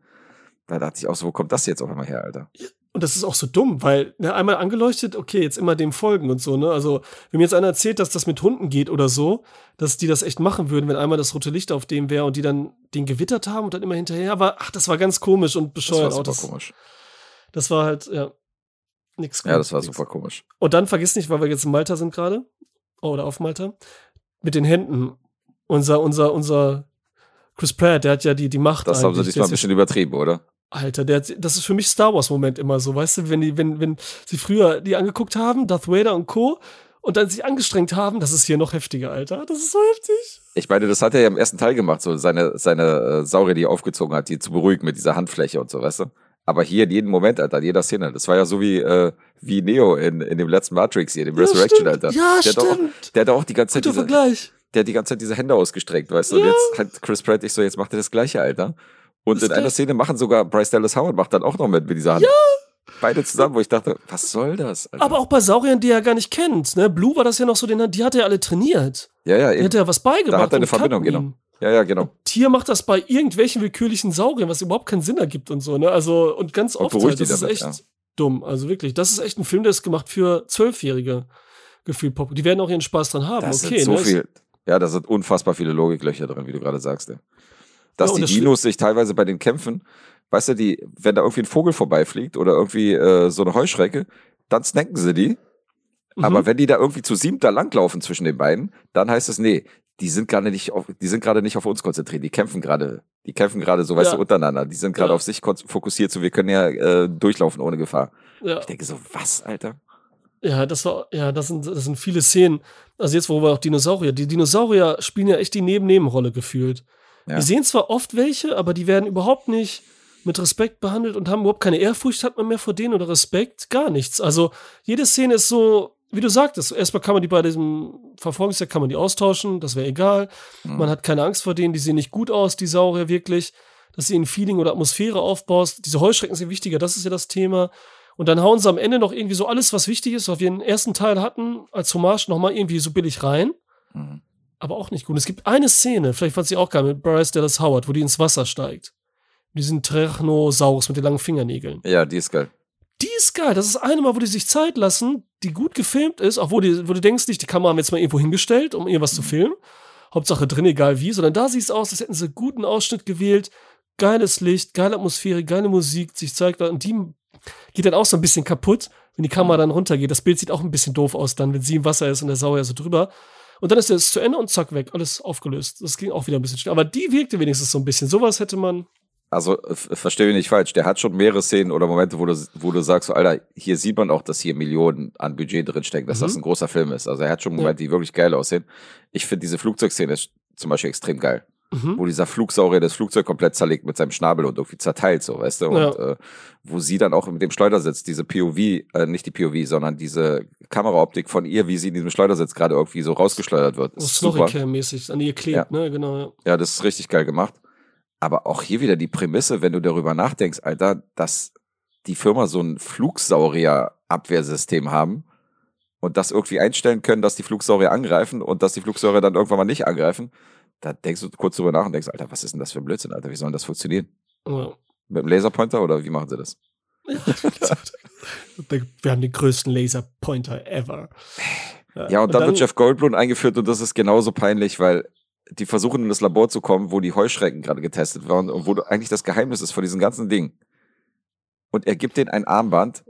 Da dachte ich auch so, wo kommt das jetzt auf einmal her, Alter? Und das ist auch so dumm, weil ne, einmal angeleuchtet, okay, jetzt immer dem folgen und so, ne? Also, wenn mir jetzt einer erzählt, dass das mit Hunden geht oder so, dass die das echt machen würden, wenn einmal das rote Licht auf dem wäre und die dann den gewittert haben und dann immer hinterher, aber ach, das war ganz komisch und Das war bescheuert auch. super Das, komisch. das war halt, ja, nix Ja, das war nix. super komisch. Und dann vergiss nicht, weil wir jetzt in Malta sind gerade, oh, oder auf Malta, mit den Händen. Unser, unser, unser Chris Pratt, der hat ja die, die Macht. Das haben sie diesmal ein bisschen übertrieben, oder? Alter, der, das ist für mich Star Wars Moment immer so, weißt du, wenn die, wenn, wenn sie früher die angeguckt haben, Darth Vader und Co. und dann sich angestrengt haben, das ist hier noch heftiger, Alter. Das ist so heftig. Ich meine, das hat er ja im ersten Teil gemacht, so seine, seine äh, Saurier, die er aufgezogen hat, die zu beruhigen mit dieser Handfläche und so, weißt du? Aber hier in jedem Moment, Alter, in jeder Szene. Das war ja so wie, äh, wie Neo in, in dem letzten Matrix hier, dem Resurrection, stimmt. Alter. Ja, der Hat auch, stimmt. der hat auch die ganze Zeit Guter diese, Vergleich. der hat die ganze Zeit diese Hände ausgestreckt, weißt du? Und Ja. jetzt hat Chris Pratt, ich so, jetzt macht er das Gleiche, Alter. Und in einer. Szene machen sogar Bryce Dallas Howard macht dann auch noch mit mit dieser Hand. Ja. Beide zusammen, wo ich dachte, was soll das? Alter? Aber auch bei Sauriern, die er gar nicht kennt, ne? Blue war das ja noch so, den, die hat er ja alle trainiert. ja, ja, eben. hat ja was beigebracht. Da hat er eine und Verbindung, genau. Ja, ja, genau. Tier macht das bei irgendwelchen willkürlichen Sauriern, was überhaupt keinen Sinn ergibt und so, ne? Also, und ganz Und oft, beruhigt halt, das die ist damit, echt ja. dumm. Also wirklich, das ist echt ein Film, der ist gemacht für Zwölfjährige. Gefühlt Pop. Die werden auch ihren Spaß dran haben. Das okay, sind so ne? viel, Ja, da sind unfassbar viele Logiklöcher drin, wie du gerade sagst. Ey. Dass Ja, die das Dinos sich teilweise bei den Kämpfen, weißt du, die, wenn da irgendwie ein Vogel vorbeifliegt oder irgendwie äh, so eine Heuschrecke, dann snacken sie die. Aber Mhm. wenn die da irgendwie zu siebt da langlaufen zwischen den beiden, dann heißt es, nee, die sind gerade nicht auf, die sind gerade nicht auf uns konzentriert, die kämpfen gerade, die kämpfen gerade so, weißt Ja. du, untereinander, die sind gerade Ja. auf sich fokussiert, so wir können ja äh, durchlaufen ohne Gefahr. ja. Ich denke so, was, Alter? Ja, das war, ja, das sind, das sind viele Szenen. Also jetzt, wo wir auch Dinosaurier, die Dinosaurier spielen ja echt die Neben-Nebenrolle gefühlt. Ja. Wir sehen zwar oft welche, aber die werden überhaupt nicht mit Respekt behandelt und haben überhaupt keine Ehrfurcht, hat man mehr vor denen oder Respekt, gar nichts. Also jede Szene ist so, wie du sagtest, erstmal kann man die bei diesem Verfolgungsjagd kann man die austauschen, das wäre egal. Mhm. Man hat keine Angst vor denen, die sehen nicht gut aus, die Saurier wirklich, dass sie ein Feeling oder Atmosphäre aufbaust. Diese Heuschrecken sind wichtiger, das ist ja das Thema. Und dann hauen sie am Ende noch irgendwie so alles, was wichtig ist, was wir im ersten Teil hatten, als Hommage nochmal irgendwie so billig rein. Mhm. Aber auch nicht gut. Es gibt eine Szene, vielleicht fand sie auch geil, mit Bryce Dallas Howard, wo die ins Wasser steigt. Diesen Trichnosaurus mit den langen Fingernägeln. Ja, die ist geil. Die ist geil. Das ist eine Mal, wo die sich Zeit lassen, die gut gefilmt ist, auch wo, die, wo du denkst nicht, die Kamera haben jetzt mal irgendwo hingestellt, um irgendwas zu filmen. Hauptsache drin, egal wie, sondern da sieht es aus, als hätten sie einen guten Ausschnitt gewählt. Geiles Licht, geile Atmosphäre, geile Musik, sich zeigt. Und die geht dann auch so ein bisschen kaputt, wenn die Kamera dann runtergeht. Das Bild sieht auch ein bisschen doof aus dann, wenn sie im Wasser ist und der Sauer so drüber. Und dann ist es zu Ende und zack, weg. Alles aufgelöst. Das ging auch wieder ein bisschen schnell. Aber die wirkte wenigstens so ein bisschen. Sowas hätte man. Also, verstehe mich nicht falsch. Der hat schon mehrere Szenen oder Momente, wo du, wo du sagst, Alter, hier sieht man auch, dass hier Millionen an Budget drinstecken, dass Mhm. das ein großer Film ist. Also, er hat schon Momente, die wirklich geil aussehen. Ich finde diese Flugzeugszene ist zum Beispiel extrem geil. Mhm. Wo dieser Flugsaurier das Flugzeug komplett zerlegt mit seinem Schnabel und irgendwie zerteilt, so, weißt du? Und Ja. äh, wo sie dann auch mit dem Schleudersitz, diese POV, äh, nicht die POV, sondern diese Kameraoptik von ihr, wie sie in diesem Schleudersitz gerade irgendwie so rausgeschleudert wird. So Ist super. Snorri-Cam-mäßig an ihr klebt, ne? Genau. Ja. Ja, das ist richtig geil gemacht. Aber auch hier wieder die Prämisse, wenn du darüber nachdenkst, Alter, dass die Firma so ein Flugsaurier-Abwehrsystem haben und das irgendwie einstellen können, dass die Flugsaurier angreifen und dass die Flugsaurier dann irgendwann mal nicht angreifen, da denkst du kurz drüber nach und denkst, Alter, was ist denn das für ein Blödsinn, Alter? Wie soll denn das funktionieren? Ja. Mit dem Laserpointer oder wie machen sie das? Wir haben den größten Laserpointer ever. Ja, und dann, wird Jeff Goldblum eingeführt und das ist genauso peinlich, weil die versuchen in das Labor zu kommen, wo die Heuschrecken gerade getestet werden und wo eigentlich das Geheimnis ist von diesem ganzen Ding. Und er gibt denen ein Armband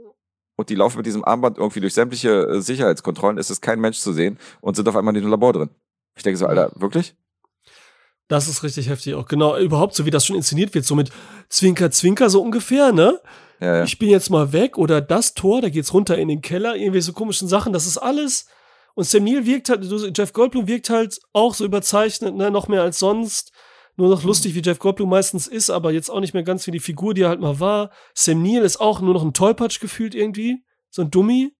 und die laufen mit diesem Armband irgendwie durch sämtliche äh, Sicherheitskontrollen, es ist kein Mensch zu sehen und sind auf einmal in dem Labor drin. Ich denke so, Alter, wirklich? Das ist richtig heftig auch. Genau, überhaupt so wie das schon inszeniert wird, so mit Zwinker, Zwinker, so ungefähr, ne? Ja, ja. Ich bin jetzt mal weg oder das Tor, da geht's runter in den Keller, irgendwie so komischen Sachen, das ist alles. Und Sam Neill wirkt halt, Jeff Goldblum wirkt halt auch so überzeichnet, ne, noch mehr als sonst. Nur noch lustig, wie Jeff Goldblum meistens ist, aber jetzt auch nicht mehr ganz wie die Figur, die er halt mal war. Sam Neill ist auch nur noch ein Tollpatsch gefühlt irgendwie. So ein Dummi.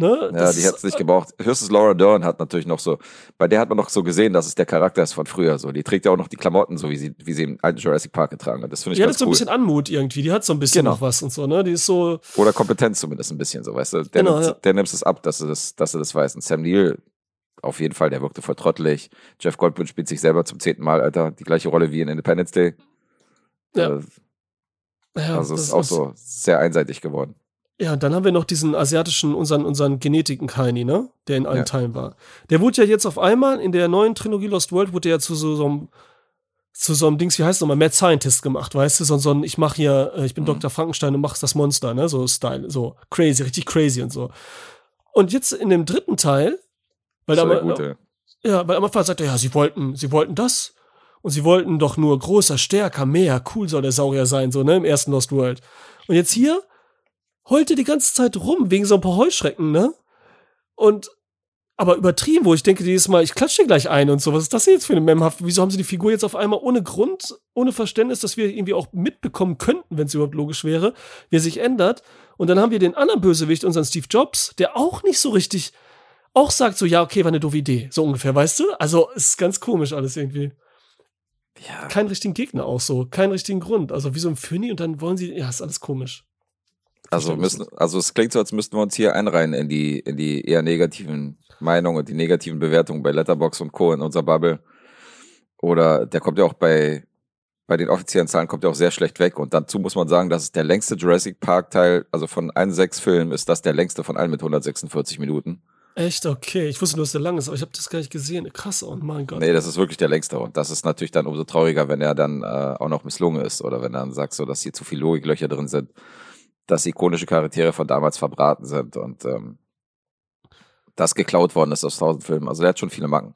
Ne? Ja, Das die ist- hat's nicht gebraucht. Höchstens Laura Dern hat natürlich noch so, bei der hat man noch so gesehen, dass es der Charakter ist von früher. So, die trägt ja auch noch die Klamotten, so wie sie, wie sie im alten Jurassic Park getragen hat. Das finde ich Die hat ganz so ein bisschen Anmut irgendwie, die hat so ein bisschen Genau. noch was und so, ne? Die ist so, Oder Kompetenz zumindest ein bisschen, so, weißt du? Der, Genau, nimmt, ja. der nimmt es ab, dass er das, dass er das weiß. Und Sam Neill, auf jeden Fall, der wirkte voll trottelig. Jeff Goldblum spielt sich selber zum zehnten Mal, Alter. Die gleiche Rolle wie in Independence Day. Ja. Äh, ja, also das ist auch so sehr einseitig geworden. Ja, und dann haben wir noch diesen asiatischen, unseren, unseren Genetiken-Kaini, ne? Der in allen Ja. Teilen war. Der wurde ja jetzt auf einmal in der neuen Trilogie Lost World, wurde der ja zu so, so einem, zu so einem Dings, wie heißt es nochmal, Mad Scientist gemacht, weißt du? So, so ein, ich mach hier, äh, ich bin Mhm. Dr. Frankenstein und mach das Monster, ne? So Style, so crazy, richtig crazy und so. Und jetzt in dem dritten Teil, weil da mal, ja, weil am Anfang sagt er, ja, sie wollten, sie wollten das. Und sie wollten doch nur größer, stärker, mehr, cool soll der Saurier sein, so, ne, im ersten Lost World. Und jetzt hier heult er die ganze Zeit rum, wegen so ein paar Heuschrecken, ne? Und, aber übertrieben, wo ich denke jedes Mal, ich klatsche gleich ein und so. Was ist das jetzt für eine Memhaft? Wieso haben sie die Figur jetzt auf einmal ohne Grund, ohne Verständnis, dass wir irgendwie auch mitbekommen könnten, wenn es überhaupt logisch wäre, wie er sich ändert? Und dann haben wir den anderen Bösewicht, unseren Steve Jobs, der auch nicht so richtig, auch sagt so, ja, okay, war eine doofe Idee. So ungefähr, weißt du? Also, es ist ganz komisch alles irgendwie. Ja, Keinen richtigen Gegner auch so, keinen richtigen Grund. Also, wie so ein Phönny und dann wollen sie, ja, ist alles komisch. Also müssen, also es klingt so, als müssten wir uns hier einreihen in die, in die eher negativen Meinungen und die negativen Bewertungen bei Letterbox und Co. in unserer Bubble. Oder der kommt ja auch bei, bei den offiziellen Zahlen kommt ja auch sehr schlecht weg. Und dazu muss man sagen, das ist der längste Jurassic Park Teil, also von allen sechs Filmen ist das der längste von allen mit 146 Minuten. Echt? Okay. Ich wusste nur, dass der lang ist, aber ich habe das gar nicht gesehen. Krass, oh mein Gott. Nee, das ist wirklich der längste. Und das ist natürlich dann umso trauriger, wenn er dann äh, auch noch misslungen ist oder wenn er dann sagst, so, dass hier zu viele Logiklöcher drin sind, dass ikonische Charaktere von damals verbraten sind und ähm, das geklaut worden ist aus tausend Filmen. Also der hat schon viele Macken.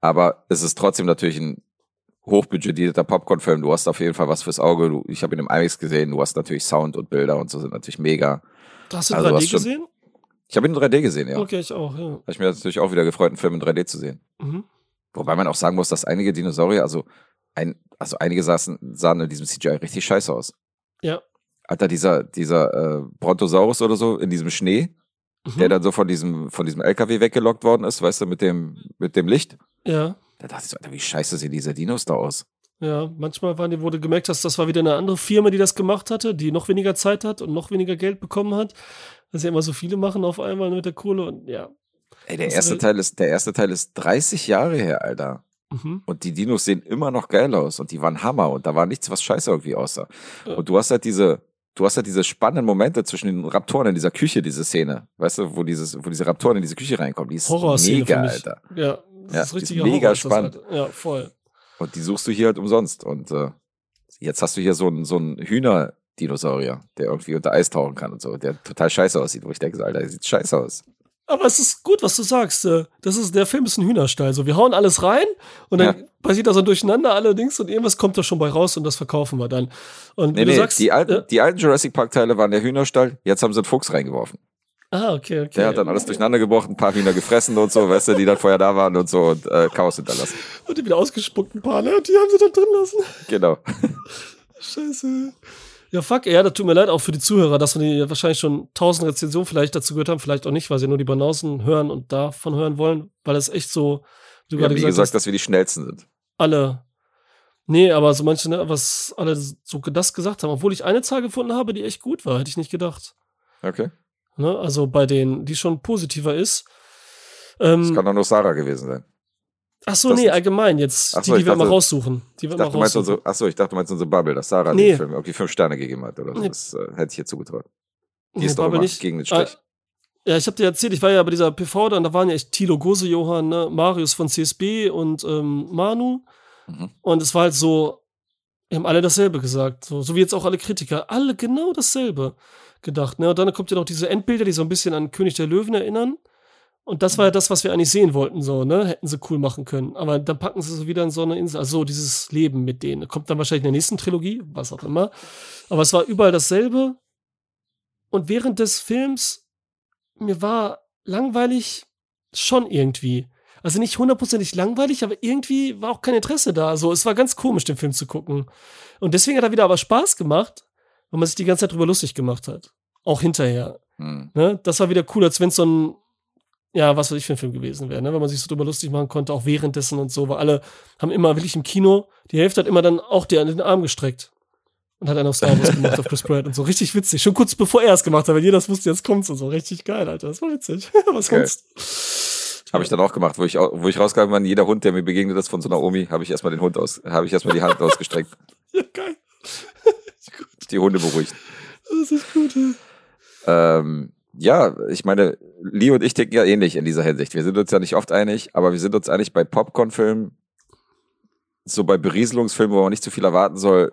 Aber es ist trotzdem natürlich ein hochbudgetierter Popcorn-Film. Du hast auf jeden Fall was fürs Auge. Du, ich habe ihn im IMAX gesehen. Du hast natürlich Sound und Bilder und so sind natürlich mega. Hast du also 3D gesehen? Ich habe ihn in 3D gesehen, ja. Okay, ich auch, ja. Habe ich mir natürlich auch wieder gefreut, einen Film in 3D zu sehen. Mhm. Wobei man auch sagen muss, dass einige Dinosaurier, also ein, also einige saßen, sahen in diesem CGI richtig scheiße aus. Ja. Alter, dieser, dieser äh, Brontosaurus oder so in diesem Schnee, mhm. der dann so von diesem, von diesem LKW weggelockt worden ist, weißt du, mit dem, mit dem Licht. Ja. Da dachte ich so, Alter, wie scheiße sehen diese Dinos da aus. Ja, manchmal waren die, wurde gemerkt, dass das war wieder eine andere Firma, die das gemacht hatte, die noch weniger Zeit hat und noch weniger Geld bekommen hat. Dass ja immer so viele machen auf einmal mit der Kohle und ja. Ey, der erste Teil ist, der erste Teil ist 30 Jahre her, Alter. Mhm. Und die Dinos sehen immer noch geil aus und die waren Hammer und da war nichts, was scheiße irgendwie aussah. Ja. Und du hast halt diese, du hast halt diese spannenden Momente zwischen den Raptoren in dieser Küche, diese Szene, weißt du, wo dieses, wo diese Raptoren in diese Küche reinkommen, die ist mega, Alter. Ja, das ja, ist richtig mega Horror, spannend. Halt, ja, voll. Und die suchst du hier halt umsonst. Und äh, jetzt hast du hier so einen so einen Hühner-Dinosaurier, der irgendwie unter Eis tauchen kann und so, der total scheiße aussieht, wo ich denke, Alter, der sieht scheiße aus. Aber es ist gut, was du sagst. Äh, das ist, der Film ist ein Hühnerstall. So, wir hauen alles rein und dann ja. passiert da so durcheinander allerdings und irgendwas kommt da schon bei raus und das verkaufen wir dann. Und nee, nee, sagst, die, alten, äh, die alten Jurassic Park-Teile waren der Hühnerstall, jetzt haben sie einen Fuchs reingeworfen. Ah, okay, okay. Der hat dann alles durcheinander gebrochen, ein paar Hühner gefressen und so, weißt du, die dann vorher da waren und so und äh, Chaos hinterlassen. Und die wieder ausgespuckt, ein paar, ne? Die haben sie dann drin lassen. Genau. Scheiße. Ja, fuck, ja, das tut mir leid auch für die Zuhörer, dass wir wahrscheinlich schon tausend Rezensionen vielleicht dazu gehört haben, vielleicht auch nicht, weil sie nur die Banausen hören und davon hören wollen, weil es echt so, wie du ja, gerade gesagt, gesagt hast, dass wir die schnellsten sind. Alle. Nee, aber so manche, ne, was alle so das gesagt haben, obwohl ich eine Zahl gefunden habe, die echt gut war, hätte ich nicht gedacht. Okay. Ne, also bei denen, die schon positiver ist. Ähm, das kann doch nur Sarah gewesen sein. Ach so, das nee, allgemein jetzt. Ach so, die, die wir mal raussuchen. Die wir dachte, mal raussuchen. Unsere, ach so, ich dachte, du meinst unsere Bubble, dass Sarah nee. den Film irgendwie fünf Sterne gegeben hat. Oder so. Nee. Das äh, hätte ich ihr zugetraut. Die nee, ist doch nicht. gegen den Strich. Ah, ja, ich habe dir erzählt, ich war ja bei dieser PV da und da waren ja echt Tilo Gose, Johann, ne, Marius von CSB und ähm, Manu. Mhm. Und es war halt so, wir haben alle dasselbe gesagt. So, so wie jetzt auch alle Kritiker. Alle genau dasselbe gedacht. Ne? Und dann kommt ja noch diese Endbilder, die so ein bisschen an König der Löwen erinnern. Und das war ja das, was wir eigentlich sehen wollten, so, ne? Hätten sie cool machen können. Aber dann packen sie so wieder in so eine Insel. Also dieses Leben mit denen. Kommt dann wahrscheinlich in der nächsten Trilogie, was auch immer. Aber es war überall dasselbe. Und während des Films, mir war langweilig schon irgendwie. Also nicht hundertprozentig langweilig, aber irgendwie war auch kein Interesse da. So, es war ganz komisch, den Film zu gucken. Und deswegen hat er wieder aber Spaß gemacht, weil man sich die ganze Zeit drüber lustig gemacht hat. Auch hinterher. Hm. Ne? Das war wieder cool, als wenn es so ein, ja, was weiß ich für ein Film gewesen wäre, ne? wenn man sich so drüber lustig machen konnte, auch währenddessen und so, weil alle haben immer wirklich im Kino, die Hälfte hat immer dann auch an den Arm gestreckt und hat einen auf Star Wars gemacht, auf Chris Pratt und so. Richtig witzig. Schon kurz bevor er es gemacht hat, weil jeder das wusste, jetzt kommt's und so. Richtig geil, Alter. Das war witzig. Was okay. sonst? Habe ich dann auch gemacht, wo ich, wo ich rauskam, man, jeder Hund, der mir begegnet ist von so einer Omi, habe ich erstmal den Hund aus, habe ich erstmal die Hand ausgestreckt. ja, geil. die Hunde beruhigt. Das ist gut, ja. Ähm, ja, ich meine, Lee und ich ticken ja ähnlich in dieser Hinsicht. Wir sind uns ja nicht oft einig, aber wir sind uns einig bei Popcorn-Filmen, so bei Berieselungsfilmen, wo man nicht zu viel erwarten soll,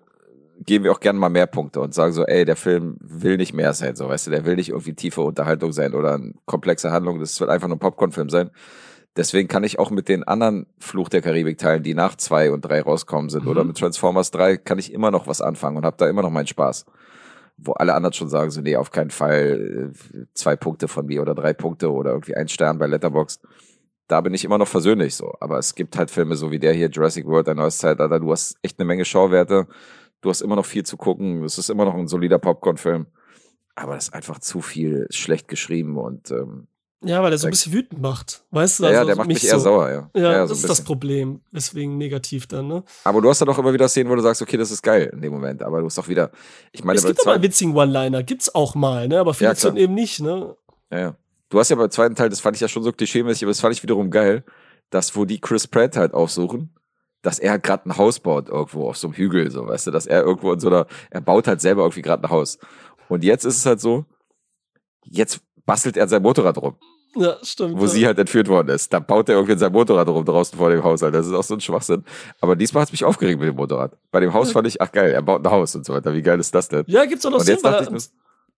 geben wir auch gerne mal mehr Punkte und sagen so, ey, der Film will nicht mehr sein, so, weißt du, der will nicht irgendwie tiefe Unterhaltung sein oder eine komplexe Handlung, das wird einfach nur ein Popcorn-Film sein. Deswegen kann ich auch mit den anderen Fluch der Karibik-Teilen, die nach zwei und drei rauskommen sind, mhm. oder mit Transformers 3, kann ich immer noch was anfangen und habe da immer noch meinen Spaß wo alle anderen schon sagen, so, nee, auf keinen Fall äh, zwei Punkte von mir oder drei Punkte oder irgendwie ein Stern bei Letterbox. Da bin ich immer noch versöhnlich so. Aber es gibt halt Filme so wie der hier, Jurassic World, ein neues Zeitalter. Du hast echt eine Menge Schauwerte. Du hast immer noch viel zu gucken. Es ist immer noch ein solider Popcorn-Film. Aber das ist einfach zu viel schlecht geschrieben und ähm, ja, weil er so ein bisschen wütend macht. Weißt du? Ja, also, ja der macht mich, eher so, sauer, ja. Ja, ja das so ist das Problem. Deswegen negativ dann, ne? Aber du hast dann auch immer wieder Szenen, wo du sagst, okay, das ist geil in dem Moment. Aber du hast auch wieder, ich meine, es gibt aber einen witzigen One-Liner, gibt's auch mal, ne? Aber vielleicht ja, eben nicht, ne? Ja, ja. Du hast ja beim zweiten Teil, das fand ich ja schon so klischeemäßig, aber das fand ich wiederum geil, dass wo die Chris Pratt halt aufsuchen, dass er gerade ein Haus baut irgendwo auf so einem Hügel, so, weißt du, dass er irgendwo in so einer, er baut halt selber irgendwie gerade ein Haus. Und jetzt ist es halt so, jetzt bastelt er sein Motorrad rum. Ja, stimmt. wo ja. sie halt entführt worden ist. Da baut er irgendwie sein Motorrad rum draußen vor dem Haus. Alter. Das ist auch so ein Schwachsinn. Aber diesmal hat es mich aufgeregt mit dem Motorrad. Bei dem Haus fand ich, ach geil, er baut ein Haus und so weiter. Wie geil ist das denn? Ja, gibt's auch noch Und Sinn, weil ich, muss,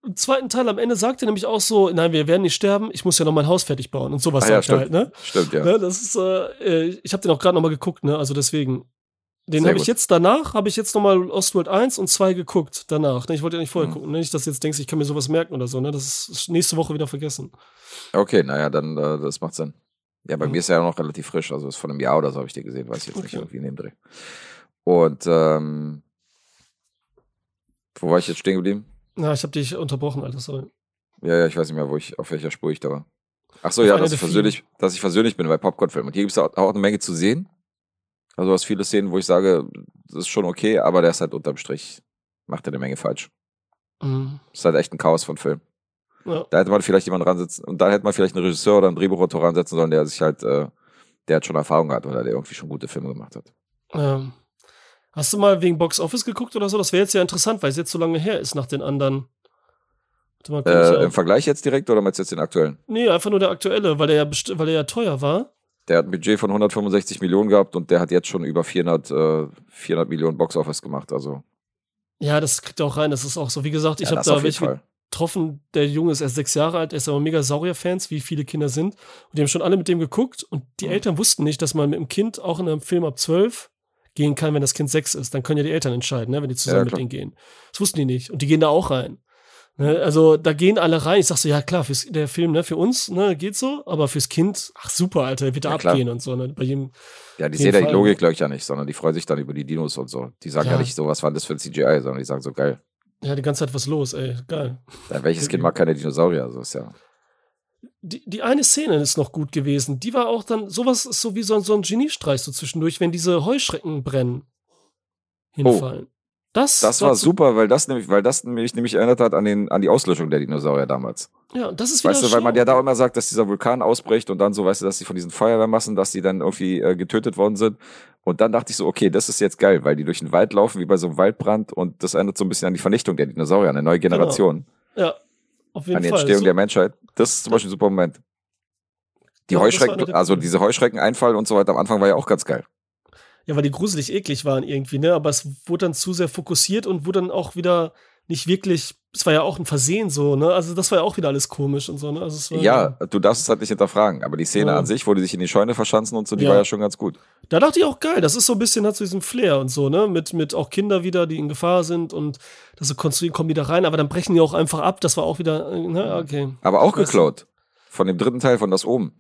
im zweiten Teil am Ende sagt er nämlich auch so, nein, wir werden nicht sterben, ich muss ja noch mein Haus fertig bauen und sowas Ah ja, sagt er halt, ne? stimmt, ja. Ne, das ist, äh, äh, ich habe den auch gerade noch mal geguckt, ne? Also deswegen. Den habe ich jetzt danach, habe ich jetzt noch mal Ostworld 1 und 2 geguckt danach. Ne? Ich wollte ja nicht vorher Mhm. gucken. Ne? Nicht, dass du jetzt denkst, ich kann mir sowas merken oder so. Ne? Das ist nächste Woche wieder vergessen. Okay, naja, dann, äh, das macht Sinn. Ja, bei Ja. mir ist er ja noch relativ frisch. Also ist von einem Jahr oder so habe ich den gesehen. Weiß ich jetzt nicht, Okay. irgendwie in dem Dreh. Und, ähm, wo war ich jetzt stehen geblieben? Na, ich habe dich unterbrochen, Alter. Sorry. Ja, ja, ich weiß nicht mehr, wo ich, auf welcher Spur ich da war. Ach so, Auf ja, dass ich, versöhnlich, dass ich versöhnlich bin bei Popcorn-Filmen. Und hier gibt es auch, auch eine Menge zu sehen. Also, du hast viele Szenen, wo ich sage, das ist schon okay, aber der ist halt unterm Strich, macht er eine Menge falsch. Mhm. Das ist halt echt ein Chaos von Film. Ja. Da hätte man vielleicht jemanden ransetzen, und da hätte man vielleicht einen Regisseur oder einen Drehbuchautor ransetzen sollen, der sich halt, äh, der hat schon Erfahrung hat oder der irgendwie schon gute Filme gemacht hat. Ähm, hast du mal wegen Box Office geguckt oder so? Das wäre jetzt ja interessant, weil es jetzt so lange her ist nach den anderen. Mal, Äh, Im Vergleich jetzt direkt oder meinst du jetzt den aktuellen? nee, einfach nur der aktuelle, weil der ja, weil der ja teuer war. Der hat ein Budget von 165 Millionen gehabt und der hat jetzt schon über 400, äh, 400 Millionen Box Office gemacht. Also, Ja, das kriegt er auch rein. Das ist auch so. Wie gesagt, ich ja, habe da welche getroffen. Der Junge ist erst sechs Jahre alt, er ist aber mega Saurier-Fans, wie viele Kinder sind. Und die haben schon alle mit dem geguckt. Und die Mhm. Eltern wussten nicht, dass man mit dem Kind auch in einem Film ab zwölf gehen kann, wenn das Kind sechs ist. Dann können ja die Eltern entscheiden, ne, wenn die zusammen Ja, mit denen gehen. Das wussten die nicht. Und die gehen da auch rein. Ne, also da gehen alle rein. Ich sag so, ja klar, fürs, der Film, ne, für uns, ne, geht so, aber fürs Kind, ach super, Alter, der wird da Ja, klar. abgehen und so, ne, bei jedem. Ja, die sehen ja die. Logik, glaube ich, ja nicht, sondern die freuen sich dann über die Dinos und so. Die sagen ja, Ja. nicht so, was war das für ein CGI, sondern die sagen so, geil. Ja, die ganze Zeit was los, ey, geil. Ja, welches. Kind mag keine Dinosaurier? Also ist ja. die, die eine Szene ist noch gut gewesen. Die war auch dann, sowas ist so wie so, ein- so ein Geniestreich so zwischendurch, wenn diese Heuschrecken brennen, hinfallen. das, Oh. Das war super, weil das nämlich, weil das nämlich, nämlich erinnert hat an, den, an die Auslöschung der Dinosaurier damals. Ja, und das ist wieder Weißt du, weil man ja da immer sagt, dass dieser Vulkan ausbricht und dann so, weißt du, dass die von diesen Feuerwehrmassen, dass die dann irgendwie äh, getötet worden sind. Und dann dachte ich so, okay, das ist jetzt geil, weil die durch den Wald laufen, wie bei so einem Waldbrand und das erinnert so ein bisschen an die Vernichtung der Dinosaurier, eine neue Generation, Ja, auf jeden an die Fall. Entstehung So- der Menschheit. Das ist zum Beispiel ein super Moment. Die Ja, das Heuschrecken, also diese Heuschrecken-Einfall und so weiter am Anfang war ja auch ganz geil. Ja, weil die gruselig eklig waren irgendwie, ne? Aber es wurde dann zu sehr fokussiert und wurde dann auch wieder nicht wirklich. Es war ja auch ein Versehen so, ne? Also das war ja auch wieder alles komisch und so, ne? Also war, Ja, du darfst es halt nicht hinterfragen, aber die Szene Ja. an sich, wo die sich in die Scheune verschanzen und so, die Ja. war ja schon ganz gut. Da dachte ich auch geil. Das ist so ein bisschen hat so diesen Flair und so, ne? Mit, mit auch Kinder wieder, die in Gefahr sind und das so konstruieren, kommen die da rein, aber dann brechen die auch einfach ab. Das war auch wieder, äh, ne? Okay. Aber auch geklaut. Von dem dritten Teil von das oben.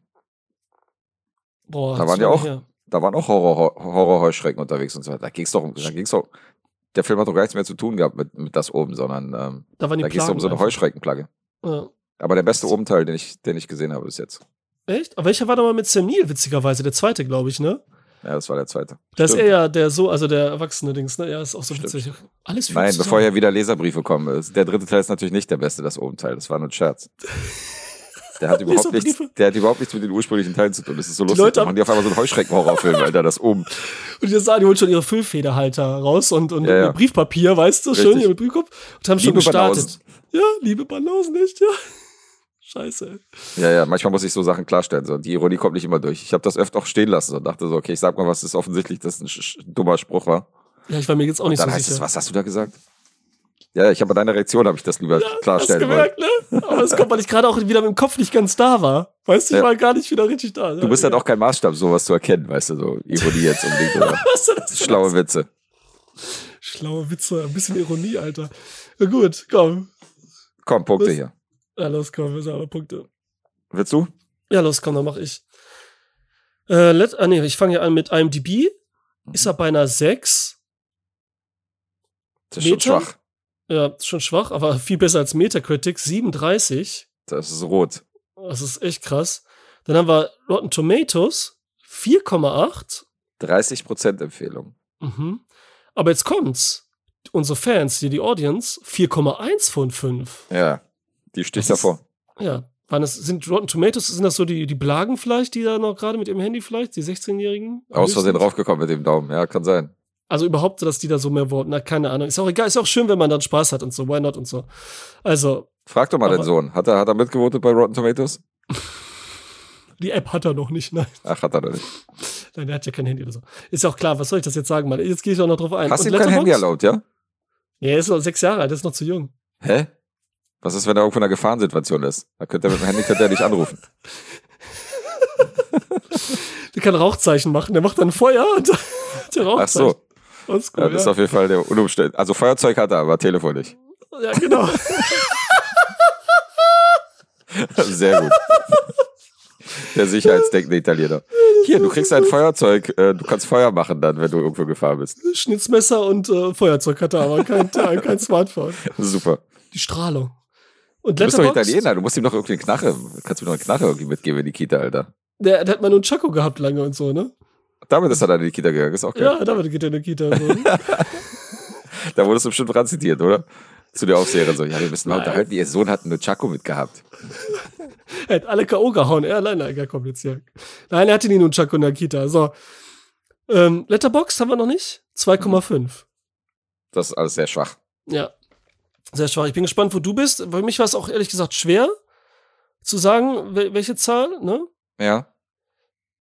Boah, Da das waren ja auch- her. Da waren auch Horror, Horror-Heuschrecken unterwegs und so weiter. Da ging's doch, um- da ging's doch, der Film hat doch gar nichts mehr zu tun gehabt mit, mit das oben, sondern ähm, Da waren die da ging es um so eine einfach. Heuschreckenplagge. Ja. Aber der beste Obenteil, den ich, den ich gesehen habe bis jetzt. Echt? Aber welcher war da mal mit Sam Neill, witzigerweise? Der zweite, glaube ich, ne? Ja, das war der zweite. Da ist er ja der so, also der erwachsene Dings, ne? Ja, ist auch so Stimmt. witzig. Alles Nein, bevor hier wieder Leserbriefe kommen. ist- Der dritte Teil ist natürlich nicht der beste, das Obenteil. Das war nur ein Scherz. Der hat überhaupt nichts, der hat überhaupt nichts mit den ursprünglichen Teilen zu tun. Das ist so Die lustig. Leute haben- machen die auf einmal so einen Heuschrecken-Horrorfilm, Alter, das oben. Und ihr sah, die holen schon ihre Füllfederhalter raus und, und Ja, ja. Briefpapier, weißt du, schön Richtig. hier mit Briefkopf und haben schon Liebe gestartet. Banausen. Ja, liebe Banausen, echt, ja. Scheiße. Ja, ja, manchmal muss ich so Sachen klarstellen. So. Die Ironie kommt nicht immer durch. Ich habe das öfter auch stehen lassen und dachte so, okay, ich sag mal, was ist offensichtlich, dass ein sch sch dummer Spruch war. Ja, ich war mir jetzt auch nicht Dann so heißt sicher. es, was hast du da gesagt? Ja, ich habe bei deiner Reaktion habe ich das lieber Hast du klarstellen wollen. gemerkt, ne? Aber es kommt, weil ich gerade auch wieder mit dem Kopf nicht ganz da war. Weißt du, ich Ja. war gar nicht wieder richtig da. Du bist halt auch kein Maßstab, sowas zu erkennen, weißt du, so Ironie jetzt unbedingt oder ist das schlaue Witze. Schlaue Witze, ein bisschen Ironie, Alter. Na gut, komm. Komm, Punkte Was? hier. Ja, los, komm, wir sagen aber Punkte. Willst du? Ja, los, komm, dann mach ich. Äh, let, ah, nee, ich fange ja an mit IMDb. Ist er bei einer 6? Das ist schon Meter? schwach. Ja, schon schwach, aber viel besser als Metacritic. 37. Das ist rot. Das ist echt krass. Dann haben wir Rotten Tomatoes. 4,8. 30% Empfehlung. Mhm. Aber jetzt kommt's. Unsere Fans, hier die Audience, 4,1 von 5. Ja, die sticht ist- davor. Ja. Waren das, sind Rotten Tomatoes, sind das so die, die Blagen vielleicht, die da noch gerade mit ihrem Handy vielleicht, die 16-Jährigen? Aus Versehen draufgekommen mit dem Daumen. Ja, kann sein. Also überhaupt, dass die da so mehr Worte, na, keine Ahnung. Ist auch egal, ist auch schön, wenn man dann Spaß hat und so, why not und so. Also, Frag doch mal deinen Sohn. Hat er, hat er mitgevotet bei Rotten Tomatoes? Die App hat er noch nicht, nein. Ach, hat er doch nicht. Nein, der hat ja kein Handy oder so. Ist ja auch klar, was soll ich das jetzt sagen, Mann? Jetzt gehe ich auch noch drauf ein. Hast du kein Handy erlaubt, ja? Ja, er ist noch sechs Jahre alt, ist noch zu jung. Hä? Was ist, wenn er irgendwo in einer Gefahrensituation ist? Da könnte er mit dem Handy könnte er dich anrufen. Der kann Rauchzeichen machen, der macht dann Feuer und der Ach Rauchzeichen. So. Oldschool, Ja, das ist ja. auf jeden Fall der Unumständ. Also Feuerzeug hat er, aber Telefon nicht. ja, genau. Sehr gut. Der Sicherheitsdenkende Italiener. Hier, du kriegst ein Feuerzeug, äh, du kannst Feuer machen dann, wenn du irgendwo in Gefahr bist. Schnitzmesser und äh, Feuerzeug hat er, aber kein, kein Smartphone. Super. Die Strahlung. Und Du bist doch Italiener, du musst ihm doch irgendwie eine Knarre, kannst du mir noch eine Knarre irgendwie mitgeben in die Kita, Alter. der, der hat mal nur einen Chaco gehabt lange und so, ne? Damit ist er dann in die Kita gegangen, ist auch geil. Ja, damit geht er in die Kita. So. Da wurdest du bestimmt dran zitiert, oder? Zu der Aufseherin so, ja, wir müssen mal Nein. unterhalten, ihr Sohn hat einen Chaco mitgehabt. er hat alle K.O. gehauen, er alleine, gar kompliziert. Nein, er hatte nie nur einen Chaco in der Kita. So. Ähm, Letterboxd haben wir noch nicht? 2,5. Das ist alles sehr schwach. Ja. Sehr schwach. Ich bin gespannt, wo du bist. Für mich war es auch ehrlich gesagt schwer zu sagen, wel welche Zahl, ne? Ja.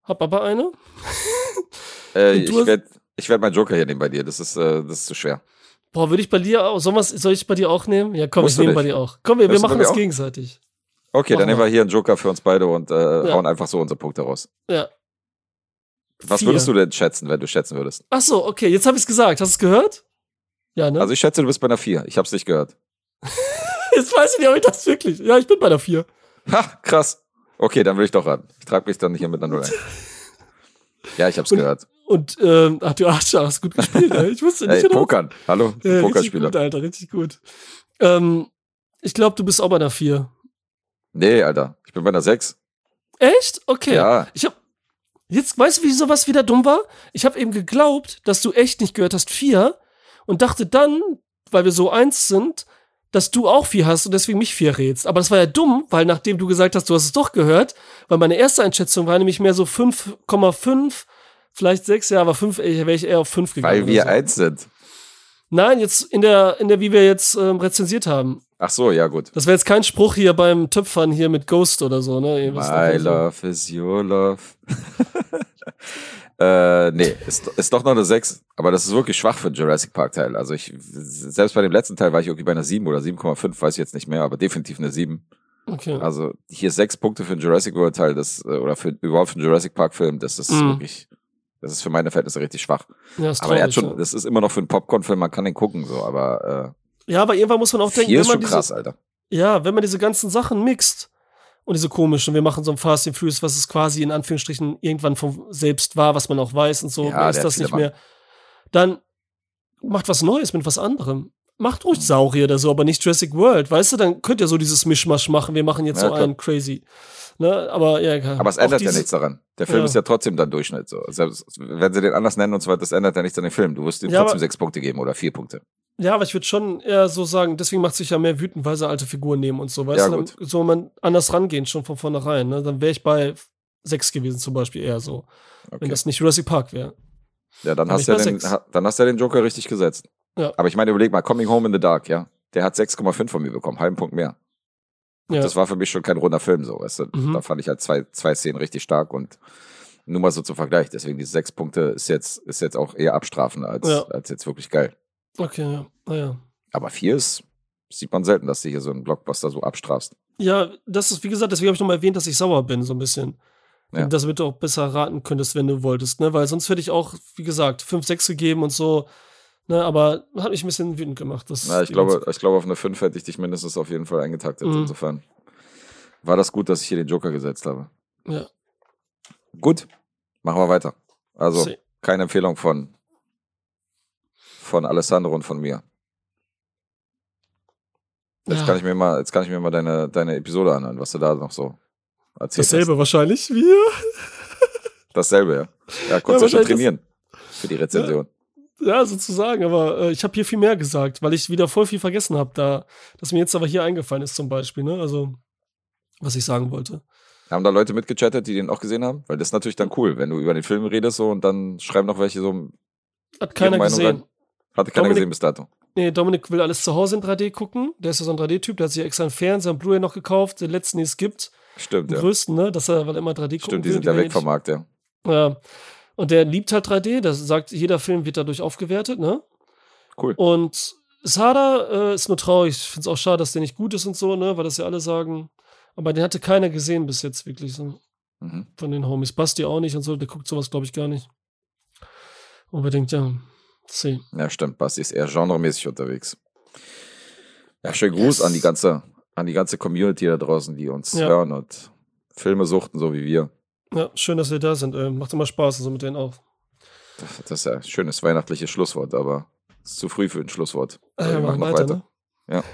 Hab aber eine. Äh, ich werde ich werd meinen Joker hier nehmen bei dir. Das ist, äh, das ist zu schwer. Boah, würde ich bei dir auch, soll, soll ich bei dir auch nehmen? Ja, komm, Musst ich nehme bei dir auch. Komm, wir, wir machen das gegenseitig. Okay, dann Mach nehmen mal. wir hier einen Joker für uns beide und äh, Ja. hauen einfach so unsere Punkte raus. Ja. Was Vier. würdest du denn schätzen, wenn du schätzen würdest? Ach so, okay, jetzt habe ich es gesagt. Hast du es gehört? Ja, ne? Also ich schätze, du bist bei einer 4. Ich hab's nicht gehört. jetzt weiß ich nicht, ob ich das wirklich. Ja, ich bin bei der 4. Ha, krass. Okay, dann will ich doch ran. Ich trage mich dann nicht hier mit einer 0 ein. Ja, ich hab's Und- gehört. Und, ähm, ach du Arsch, hast gut gespielt, ey. Ich wusste nicht, Ey, genau. Pokern. Hallo, Ja, richtig Pokerspieler. gut, Alter, richtig gut. Ähm, ich glaube, du bist auch bei der 4. Nee, Alter. Ich bin bei einer 6. Echt? Okay. Ja. Ich hab. Jetzt weißt du, wie sowas wieder dumm war? Ich habe eben geglaubt, dass du echt nicht gehört hast, 4. Und dachte dann, weil wir so eins sind, dass du auch 4 hast und deswegen mich 4 rätst. Aber das war ja dumm, weil nachdem du gesagt hast, du hast es doch gehört, weil meine erste Einschätzung war nämlich mehr so 5,5, vielleicht 6, ja, aber 5, wäre ich eher auf 5 gegangen. Weil wir so. eins sind. Nein, jetzt in der, in der, wie wir jetzt ähm, rezensiert haben. Ach so, ja gut. Das wäre jetzt kein Spruch hier beim Töpfern hier mit Ghost oder so, ne? Was My so. love is your love. äh, nee, ist, ist doch noch eine 6. Aber das ist wirklich schwach für einen Jurassic Park Teil. Also ich, selbst bei dem letzten Teil war ich irgendwie bei einer 7 oder 7,5, weiß ich jetzt nicht mehr, aber definitiv eine 7. Okay. Also hier sechs Punkte für einen Jurassic World Teil, das, äh, oder für, überhaupt für einen Jurassic Park Film, das ist Mhm. wirklich, das ist für meine Verhältnisse richtig schwach. Ja, ist aber er hat schon, das ist immer noch für einen Popcorn-Film, man kann den gucken, so, aber ja. ja, aber irgendwann muss man auch äh, denken, wenn ist man schon diese, krass, Alter. ja, wenn man diese ganzen Sachen mixt und diese komischen, wir machen so ein Fast and Furious, was es quasi in Anführungsstrichen irgendwann von selbst war, was man auch weiß und so, Ja, ist das nicht mehr. Dann macht was Neues mit was anderem. Macht ruhig Saurier oder so, aber nicht Jurassic World, weißt du? Dann könnt ihr so dieses Mischmasch machen. Wir machen jetzt Ja, so klar. einen crazy. Ne? Aber ja, klar. Aber es ändert ja nichts daran. Der Film Ja. ist ja trotzdem dann Durchschnitt, so. Selbst wenn sie den anders nennen und so weiter, das ändert ja nichts an dem Film. Du wirst ihm Ja, trotzdem sechs Punkte geben oder vier Punkte. Ja, aber ich würde schon eher so sagen, deswegen macht sich ja mehr wütend, weil sie alte Figuren nehmen und so, weißt Ja, du? Soll man anders rangehen, schon von vornherein. Ne? Dann wäre ich bei sechs gewesen, zum Beispiel eher so. Wenn Okay. das nicht Jurassic Park wäre. Ja, dann Dann hast, ja den, ha- dann hast du ja den Joker richtig gesetzt. Ja. Aber ich meine, überleg mal, Coming Home in the Dark, ja. Der hat 6,5 von mir bekommen, halben Punkt mehr. Ja. Das war für mich schon kein runder Film, so, weißt du. Mhm. Da fand ich halt zwei, zwei Szenen richtig stark und nur mal so zum Vergleich. Deswegen diese sechs Punkte ist jetzt, ist jetzt auch eher abstrafen als, Ja. als jetzt wirklich geil. Okay, ja. Naja. Aber vier ist, sieht man selten, dass du hier so einen Blockbuster so abstrafst. Ja, das ist, wie gesagt, deswegen habe ich nochmal erwähnt, dass ich sauer bin, so ein bisschen. Ja. Damit du auch besser raten könntest, wenn du wolltest, ne? Weil sonst hätte ich auch, wie gesagt, 5, 6 gegeben und so. Ne, aber hat mich ein bisschen wütend gemacht. Das Na, ich glaube, ich glaube, auf eine 5 hätte ich dich mindestens auf jeden Fall eingetaktet. Mhm. Insofern war das gut, dass ich hier den Joker gesetzt habe. Ja. Gut, machen wir weiter. Also, See. keine Empfehlung von, von Alessandro und von mir. Jetzt Ja. kann ich mir mal, jetzt kann ich mir mal deine, deine Episode anhören, was du da noch so erzählt Dasselbe wahrscheinlich wie hast. Dasselbe, ja. Ja, konntest Ja, du schon trainieren für die Rezension. Ja, sozusagen, aber äh, ich habe hier viel mehr gesagt, weil ich wieder voll viel vergessen habe, da, dass mir jetzt aber hier eingefallen ist zum Beispiel, ne? Also, was ich sagen wollte. Haben da Leute mitgechattet, die den auch gesehen haben? Weil das ist natürlich dann cool, wenn du über den Film redest so und dann schreiben noch welche so, Hat keiner Meinung gesehen. Hatte keiner Dominik- gesehen bis dato. Nee, Dominik will alles zu Hause in 3D gucken. Der ist ja so ein 3D-Typ, der hat sich extra einen Fernseher und Blu-ray noch gekauft, den letzten, den es gibt. Stimmt, Den ja. größten, ne? Dass er, weil er immer 3D gucken Stimmt, die sind ja weg vom Markt, ja. Ja. Und der liebt halt 3D, der sagt, jeder Film wird dadurch aufgewertet, ne? Cool. Und Sada äh, ist nur traurig. Ich finde es auch schade, dass der nicht gut ist und so, ne? Weil das ja alle sagen. Aber den hatte keiner gesehen bis jetzt wirklich so. Mhm. Von den Homies. Basti auch nicht und so. Der guckt sowas, glaube ich, gar nicht. Und wir denkt, ja, see. Ja, stimmt. Basti ist eher genremäßig unterwegs. Ja, schönen Gruß Yes. an die ganze, an die ganze Community da draußen, die uns Ja. hören und Filme suchten, so wie wir. Ja, schön, dass wir da sind. Äh, macht immer Spaß und so mit denen auch. Das, das ist ja ein schönes weihnachtliches Schlusswort, aber es ist zu früh für ein Schlusswort. Ah, Wir ja, machen machen noch weiter, ne? Ja.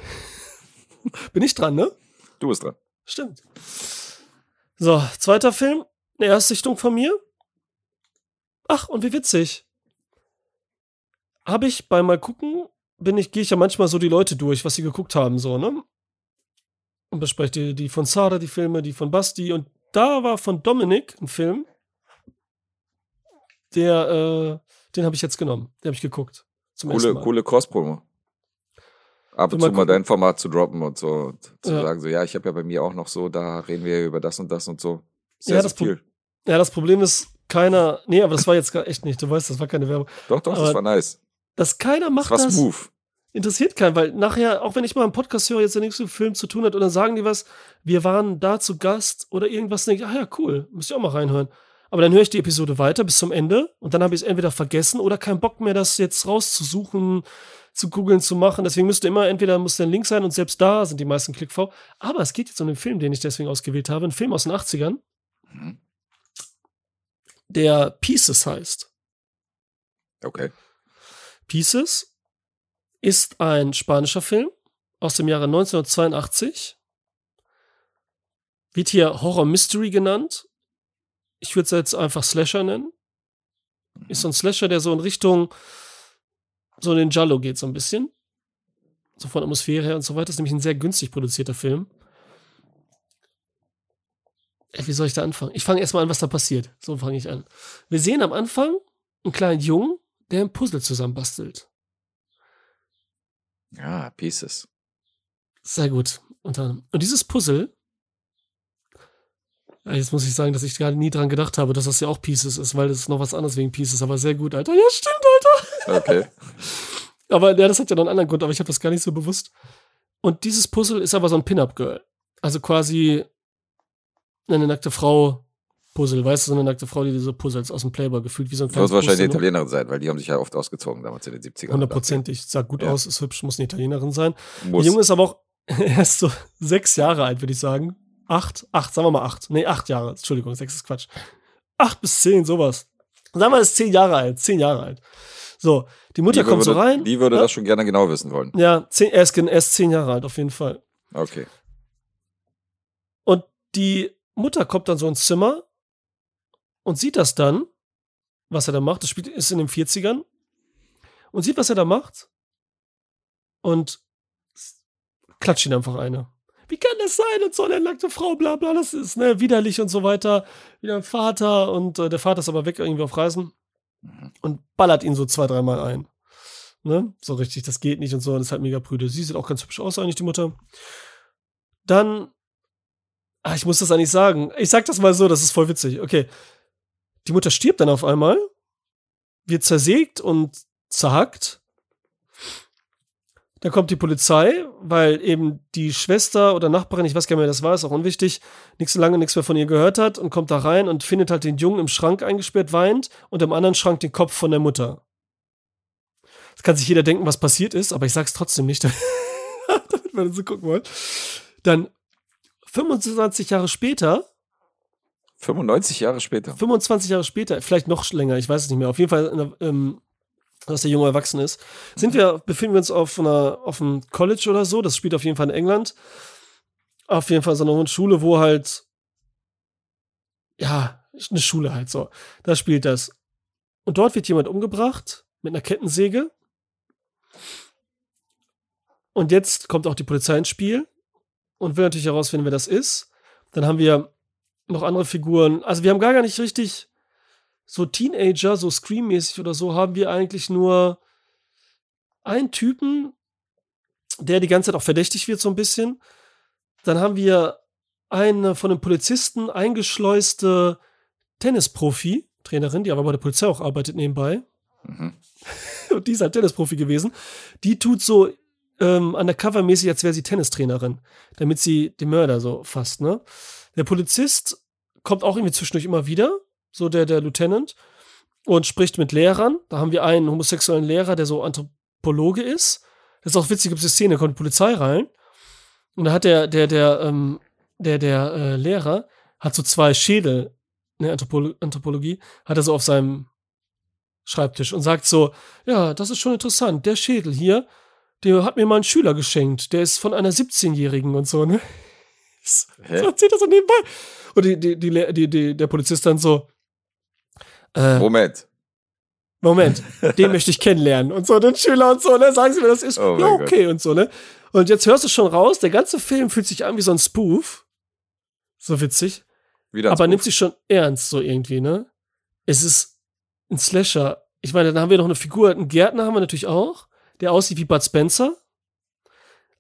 Bin ich dran, ne? Du bist dran. Stimmt. So, zweiter Film. Eine Erstsichtung von mir. Ach, und wie witzig. Habe ich beim Mal gucken, bin ich, gehe ich ja manchmal so die Leute durch, was sie geguckt haben, so, ne? Und bespreche die, die von Sarah, die Filme, die von Basti. Und da war von Dominik ein Film, der, äh, den habe ich jetzt genommen. Den habe ich geguckt. Zum Coole, coole Cross-Promo. Ab und zu mal dein Format zu droppen und so. Und zu Ja. sagen so, ja, ich habe ja bei mir auch noch so, da reden wir über das und das und so. Sehr Ja, das subtil. Ja, das Problem ist, keiner, nee, aber das war jetzt gar echt nicht, du weißt, das war keine Werbung. Doch, doch, das Aber war nice. Dass keiner Das macht das. smooth. interessiert keinen, weil nachher, auch wenn ich mal einen Podcast höre, jetzt der nächste Film zu tun hat, und dann sagen die was, wir waren da zu Gast oder irgendwas, denke ich, ah ja, cool, müsst ihr auch mal reinhören. Aber dann höre ich die Episode weiter bis zum Ende und dann habe ich es entweder vergessen oder keinen Bock mehr, das jetzt rauszusuchen, zu googeln, zu machen. Deswegen müsste immer, entweder muss der ein Link sein und selbst da sind die meisten Klickv. Aber es geht jetzt um den Film, den ich deswegen ausgewählt habe. Ein Film aus den 80ern, Mhm. der Pieces heißt. Okay. Pieces ist ein spanischer Film aus dem Jahre 1982. Wird hier Horror Mystery genannt. Ich würde es jetzt einfach Slasher nennen. Ist so ein Slasher, der so in Richtung so in den Jallo geht, so ein bisschen. So von Atmosphäre her und so weiter. ist nämlich ein sehr günstig produzierter Film. Ey, wie soll ich da anfangen? Ich fange erstmal an, was da passiert. So fange ich an. Wir sehen am Anfang einen kleinen Jungen, der ein Puzzle zusammenbastelt. Ja, Pieces. Sehr gut. Und, dann, und dieses Puzzle, ja, jetzt muss ich sagen, dass ich gerade nie dran gedacht habe, dass das ja auch Pieces ist, weil das ist noch was anderes wegen Pieces, aber sehr gut, Alter. Ja, stimmt, Alter. Okay. Aber ja, das hat ja noch einen anderen Grund, aber ich habe das gar nicht so bewusst. Und dieses Puzzle ist aber so ein Pin-Up-Girl. Also quasi eine nackte Frau Puzzle, weißt du, so eine nackte Frau, die diese Puzzles aus dem Playboy gefühlt wie so ein Das kleines muss wahrscheinlich Poster, ne? Italienerin sein, weil die haben sich ja oft ausgezogen damals in den 70ern. Hundertprozentig. Sah gut Ja. aus, ist hübsch, muss eine Italienerin sein. Muss. Der Junge ist aber auch erst so sechs Jahre alt, würde ich sagen. Acht, acht, sagen wir mal acht. Nee, acht Jahre. Entschuldigung, sechs ist Quatsch. Acht bis zehn, sowas. Sagen wir, er ist zehn Jahre alt. Zehn Jahre alt. So, die Mutter Die kommt so würde- rein. Die würde ja, das schon gerne genau wissen wollen. Ja, zehn, er, ist, er ist zehn Jahre alt, auf jeden Fall. Okay. Und die Mutter kommt dann so ins Zimmer und sieht das dann, was er da macht. Das spielt, ist in den 40ern. Und sieht, was er da macht. Und klatscht ihn einfach eine. Wie kann das sein? Und so eine nackte Frau, bla bla, das ist ne, widerlich und so weiter. Wieder ein Vater und äh, der Vater ist aber weg irgendwie auf Reisen Mhm. und ballert ihn so zwei, dreimal ein. Ne? So richtig, das geht nicht und so, und ist halt mega prüde. Sie sieht auch ganz hübsch aus, eigentlich, die Mutter. Dann, ah, ich muss das eigentlich sagen. Ich sag das mal so, das ist voll witzig. Okay. Die Mutter stirbt dann auf einmal, wird zersägt und zerhackt. Dann kommt die Polizei, weil eben die Schwester oder Nachbarin, ich weiß gar nicht mehr, das war, ist auch unwichtig, nichts so lange nichts mehr von ihr gehört hat und kommt da rein und findet halt den Jungen im Schrank eingesperrt, weint und im anderen Schrank den Kopf von der Mutter. Das kann sich jeder denken, was passiert ist, aber ich sag's trotzdem nicht, damit wir das so gucken wollen. Dann 25 Jahre später 95 Jahre später. 25 Jahre später, vielleicht noch länger, ich weiß es nicht mehr, auf jeden Fall, ähm, dass der Junge erwachsen ist, sind wir, befinden wir uns auf einer, auf einem College oder so, das spielt auf jeden Fall in England. Auf jeden Fall so eine Schule, wo halt, ja, eine Schule halt so. Da spielt das. Und dort wird jemand umgebracht mit einer Kettensäge. Und jetzt kommt auch die Polizei ins Spiel und will natürlich herausfinden, wer das ist. Dann haben wir noch andere Figuren. Also wir haben gar, gar nicht richtig so Teenager, so Scream-mäßig oder so, haben wir eigentlich nur einen Typen, der die ganze Zeit auch verdächtig wird, so ein bisschen. Dann haben wir eine von den Polizisten eingeschleuste Tennisprofi, Trainerin, die aber bei der Polizei auch arbeitet nebenbei. Mhm. Und die ist halt Tennisprofi gewesen. Die tut so ähm, undercover-mäßig, als wäre sie Tennistrainerin, damit sie den Mörder so fasst, ne? Der Polizist kommt auch irgendwie zwischendurch immer wieder, so der, der Lieutenant, und spricht mit Lehrern. Da haben wir einen homosexuellen Lehrer, der so Anthropologe ist. Das ist auch witzig, gibt es eine Szene, da kommt die Polizei rein. Und da hat der, der, der, ähm, der, der äh, Lehrer hat so zwei Schädel, ne, Anthropolo Anthropologie, hat er so auf seinem Schreibtisch und sagt so, ja, das ist schon interessant, der Schädel hier, der hat mir mal ein Schüler geschenkt, der ist von einer 17-Jährigen und so, ne? Hä? So erzählt er so nebenbei. Und die, die, die, die, die, der Polizist dann so, äh, Moment. Moment, den möchte ich kennenlernen und so, den Schüler und so, ne? Sagen Sie mir, das ist, oh ja, okay Gott. und so, ne? Und jetzt hörst du schon raus, der ganze Film fühlt sich an wie so ein Spoof. So witzig. Wieder aber Spoof. nimmt sich schon ernst, so irgendwie, ne? Es ist ein Slasher. Ich meine, dann haben wir noch eine Figur, einen Gärtner haben wir natürlich auch, der aussieht wie Bud Spencer,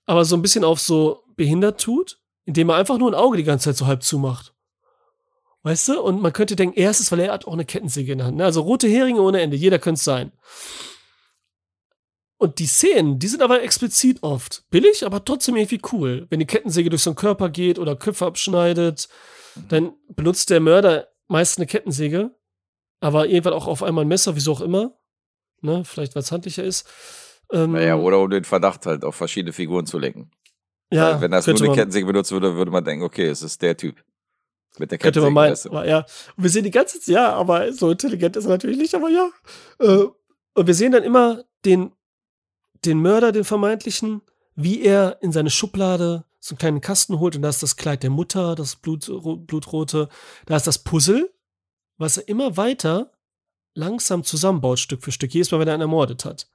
aber so ein bisschen auf so behindert tut, indem er einfach nur ein Auge die ganze Zeit so halb zumacht. Weißt du? Und man könnte denken, erstes, weil er hat auch eine Kettensäge in der Hand. Ne? Also rote Heringe ohne Ende, jeder könnte es sein. Und die Szenen, die sind aber explizit oft billig, aber trotzdem irgendwie cool. Wenn die Kettensäge durch so einen Körper geht oder Köpfe abschneidet, dann benutzt der Mörder meist eine Kettensäge, aber irgendwann auch auf einmal ein Messer, wieso auch immer. Ne? Vielleicht, weil es handlicher ist. Ähm, naja, oder um den Verdacht halt auf verschiedene Figuren zu lenken. Ja, Weil wenn das nur eine Kettensäge benutzt würde, würde man denken, okay, es ist der Typ. Mit der Könnte man meinen, ja. Und wir sehen die ganze Zeit, ja, aber so intelligent ist er natürlich nicht, aber ja. Äh, und wir sehen dann immer den, den Mörder, den vermeintlichen, wie er in seine Schublade so einen kleinen Kasten holt und da ist das Kleid der Mutter, das Blut, Blutrote, da ist das Puzzle, was er immer weiter langsam zusammenbaut, Stück für Stück, jedes Mal, wenn er einen ermordet hat.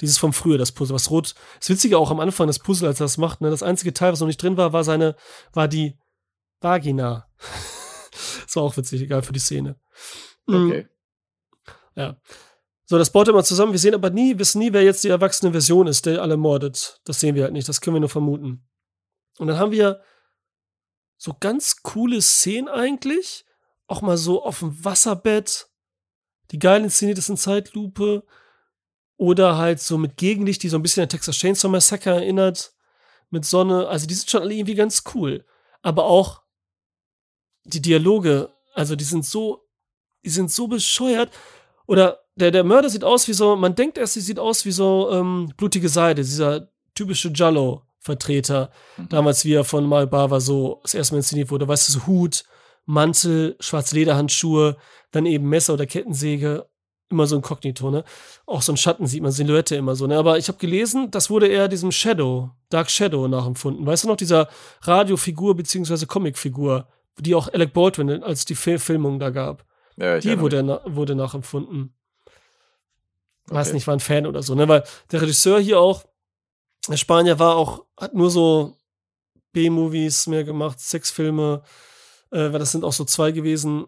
Dieses vom früher, das Puzzle, was rot. Das Witzige auch am Anfang, das Puzzle, als er das macht, ne, das einzige Teil, was noch nicht drin war, war seine, war die Vagina. das war auch witzig, egal für die Szene. Mhm. Okay. Ja. So, das baut immer zusammen. Wir sehen aber nie, wissen nie, wer jetzt die erwachsene Version ist, der alle mordet. Das sehen wir halt nicht. Das können wir nur vermuten. Und dann haben wir so ganz coole Szenen eigentlich. Auch mal so auf dem Wasserbett. Die geil in Zeitlupe. Oder halt so mit Gegenlicht, die so ein bisschen an Texas Chainsaw Massacre erinnert. Mit Sonne. Also die sind schon alle irgendwie ganz cool. Aber auch die Dialoge, also die sind so, die sind so bescheuert. Oder der, der Mörder sieht aus wie so, man denkt erst, sie sieht aus wie so ähm, blutige Seide, dieser typische Jallo-Vertreter, mhm. damals wie er von Mal Bava so das erste Mal inszeniert wurde. Weißt du, so Hut, Mantel, schwarze Lederhandschuhe, dann eben Messer oder Kettensäge, immer so ein Kognito, ne? Auch so ein Schatten sieht man, Silhouette immer so, ne? Aber ich habe gelesen, das wurde eher diesem Shadow, Dark Shadow nachempfunden. Weißt du noch, dieser Radiofigur beziehungsweise Comicfigur, die auch Alec Baldwin als die Fil Filmung da gab. Ja, die wurde, na, wurde nachempfunden. Okay. Weiß nicht, war ein Fan oder so, ne? Weil der Regisseur hier auch, der Spanier war auch, hat nur so B-Movies mehr gemacht, Sexfilme, äh, weil das sind auch so zwei gewesen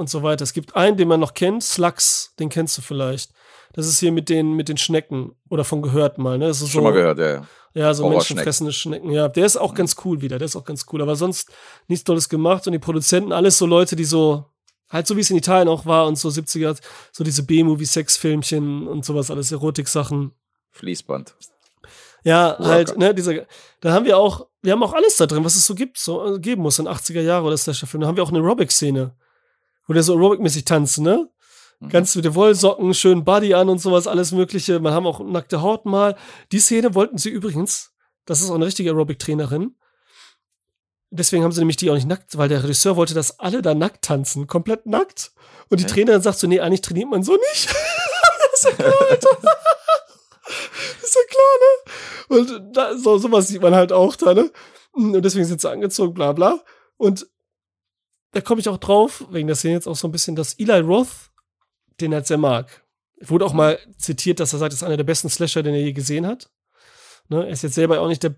und so weiter. Es gibt einen, den man noch kennt, Slugs, den kennst du vielleicht. Das ist hier mit den, mit den Schnecken oder von gehört mal, ne? Das ist Schon so, mal gehört, ja. ja. Ja, so menschenfressende Schnecken. Ja, der ist auch mhm. ganz cool wieder. Der ist auch ganz cool. Aber sonst nichts Tolles gemacht. Und die Produzenten, alles so Leute, die so, halt so wie es in Italien auch war und so 70er, so diese B-Movie-Sexfilmchen und sowas, alles Erotik-Sachen. Fließband. Ja, Worker. halt, ne, diese, da haben wir auch, wir haben auch alles da drin, was es so gibt, so äh, geben muss in 80er Jahre oder Slasher-Film. Da haben wir auch eine Aerobic-Szene, wo der so Aerobic-mäßig tanzt, ne? Mhm. Ganz mit den Wollsocken, schön Body an und sowas, alles Mögliche. Man haben auch nackte Haut mal. Die Szene wollten sie übrigens, das ist auch eine richtige Aerobic-Trainerin. Deswegen haben sie nämlich die auch nicht nackt, weil der Regisseur wollte, dass alle da nackt tanzen, komplett nackt. Und die ja. Trainerin sagt so, nee, eigentlich trainiert man so nicht. ist ja klar, Alter. ist ja klar, ne? Und da, so, sowas sieht man halt auch da, ne? Und deswegen sind sie angezogen, bla bla. Und da komme ich auch drauf, wegen der Szene jetzt auch so ein bisschen, dass Eli Roth den er sehr mag. Wurde auch mal zitiert, dass er sagt, das ist einer der besten Slasher, den er je gesehen hat. Ne? Er ist jetzt selber auch nicht der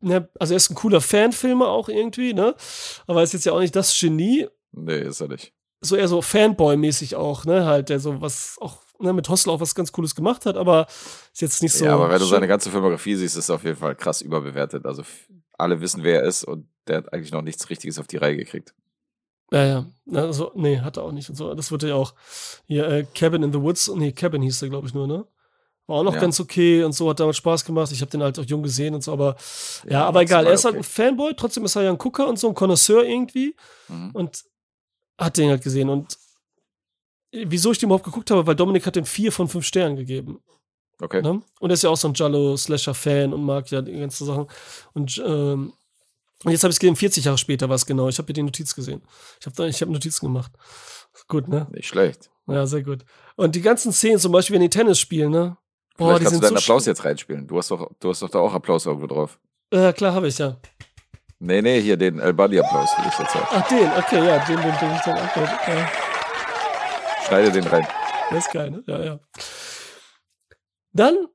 Ne, also er ist ein cooler Fanfilmer auch irgendwie, ne? Aber er ist jetzt ja auch nicht das Genie. Nee, ist er nicht. So eher so Fanboy-mäßig auch, ne? Halt, der so was auch ne, mit Hostel auch was ganz Cooles gemacht hat, aber ist jetzt nicht so. ja, aber wenn du seine ganze Filmografie siehst, ist es auf jeden Fall krass überbewertet. Also alle wissen, wer er ist und der hat eigentlich noch nichts Richtiges auf die Reihe gekriegt. Ja, ja. Also, nee, hat er auch nicht. Und so. Das wurde ja auch hier, äh, Cabin in the Woods, nee, Cabin hieß der, glaube ich, nur, ne? War auch noch Ja. ganz okay und so, hat damals Spaß gemacht. Ich habe den halt auch jung gesehen und so, aber ja, Ja, aber egal. Er ist halt okay. ein Fanboy, trotzdem ist er ja ein Gucker und so, ein Connoisseur irgendwie Mhm. und hat den halt gesehen. Und wieso ich den überhaupt geguckt habe, weil Dominik hat den vier von fünf Sternen gegeben. Okay. Ne? Und er ist ja auch so ein Jallo-Slasher-Fan und mag ja die ganzen Sachen. Und, ähm, und jetzt habe ich es gesehen, 40 Jahre später war es genau. Ich habe hier die Notiz gesehen. Ich habe ich hab Notizen gemacht. Gut, ne? Nicht schlecht. Ja, sehr gut. Und die ganzen Szenen, zum Beispiel, wenn die Tennis spielen, ne? Boah, Vielleicht die kannst du deinen so Applaus jetzt reinspielen. Du hast doch, du hast doch da auch Applaus irgendwo drauf. Äh, klar, habe ich ja. Nee, nee, hier den El Bundy-Applaus will ich jetzt haben. Ach, den, okay, ja, den, den bringe ich dann ab. Ja, Schneide den rein. der ist geil, ne? Ja, ja. Dann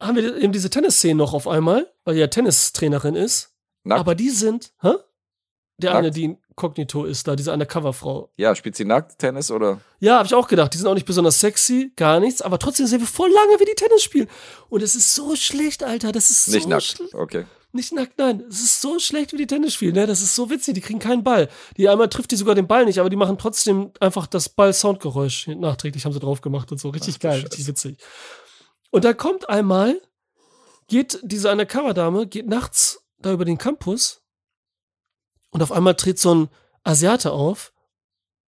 haben wir eben diese Tennisszenen noch auf einmal, weil die ja Tennistrainerin ist. Nackt? Aber die sind, hä? Der Nackt? eine, die inkognito ist, da, diese Undercover-Frau. ja, spielt sie nackt Tennis oder? Ja, habe ich auch gedacht. Die sind auch nicht besonders sexy, gar nichts, aber trotzdem sehen wir voll lange, wie die Tennis spielen. Und es ist so schlecht, Alter. Das ist Nicht so nackt. Okay. Nicht nackt, nein. Es ist so schlecht, wie die Tennis spielen. Ne? Das ist so witzig. Die kriegen keinen Ball. Die einmal trifft die sogar den Ball nicht, aber die machen trotzdem einfach das Ball-Soundgeräusch. Nachträglich haben sie drauf gemacht und so. Richtig Ach geil, richtig witzig. Und da kommt einmal, geht diese Undercover-Dame, geht nachts da über den Campus und auf einmal tritt so ein Asiate auf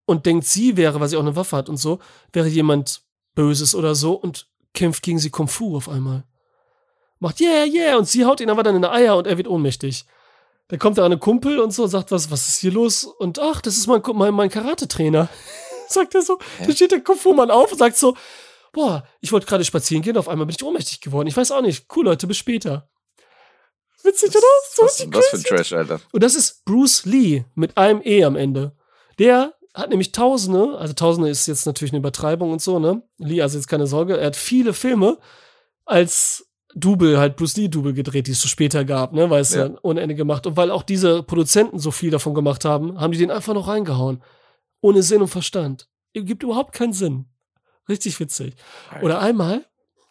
und denkt, sie wäre, weil sie auch eine Waffe hat und so, wäre jemand Böses oder so und kämpft gegen sie Kung Fu auf einmal. Macht yeah, yeah und sie haut ihn aber dann in die Eier und er wird ohnmächtig. Da kommt da eine Kumpel und so und sagt, was, was ist hier los? Und ach, das ist mein, mein, mein Karate-Trainer. sagt er so. Da steht der Kung Fu-Mann auf und sagt so, boah, ich wollte gerade spazieren gehen, auf einmal bin ich ohnmächtig geworden. Ich weiß auch nicht. Cool, Leute, bis später. Witzig, oder? So Was denn das für ein. Trash, Alter? Und das ist Bruce Lee mit einem E am Ende. Der hat nämlich Tausende, also Tausende ist jetzt natürlich eine Übertreibung und so, ne? Lee, also jetzt keine Sorge, er hat viele Filme als Double, halt Bruce Lee-Double gedreht, die es so später gab, ne? Weil es Ja. ja. ohne Ende gemacht. Und weil auch diese Produzenten so viel davon gemacht haben, haben die den einfach noch reingehauen. Ohne Sinn und Verstand. Gibt überhaupt keinen Sinn. Richtig witzig. Oder einmal,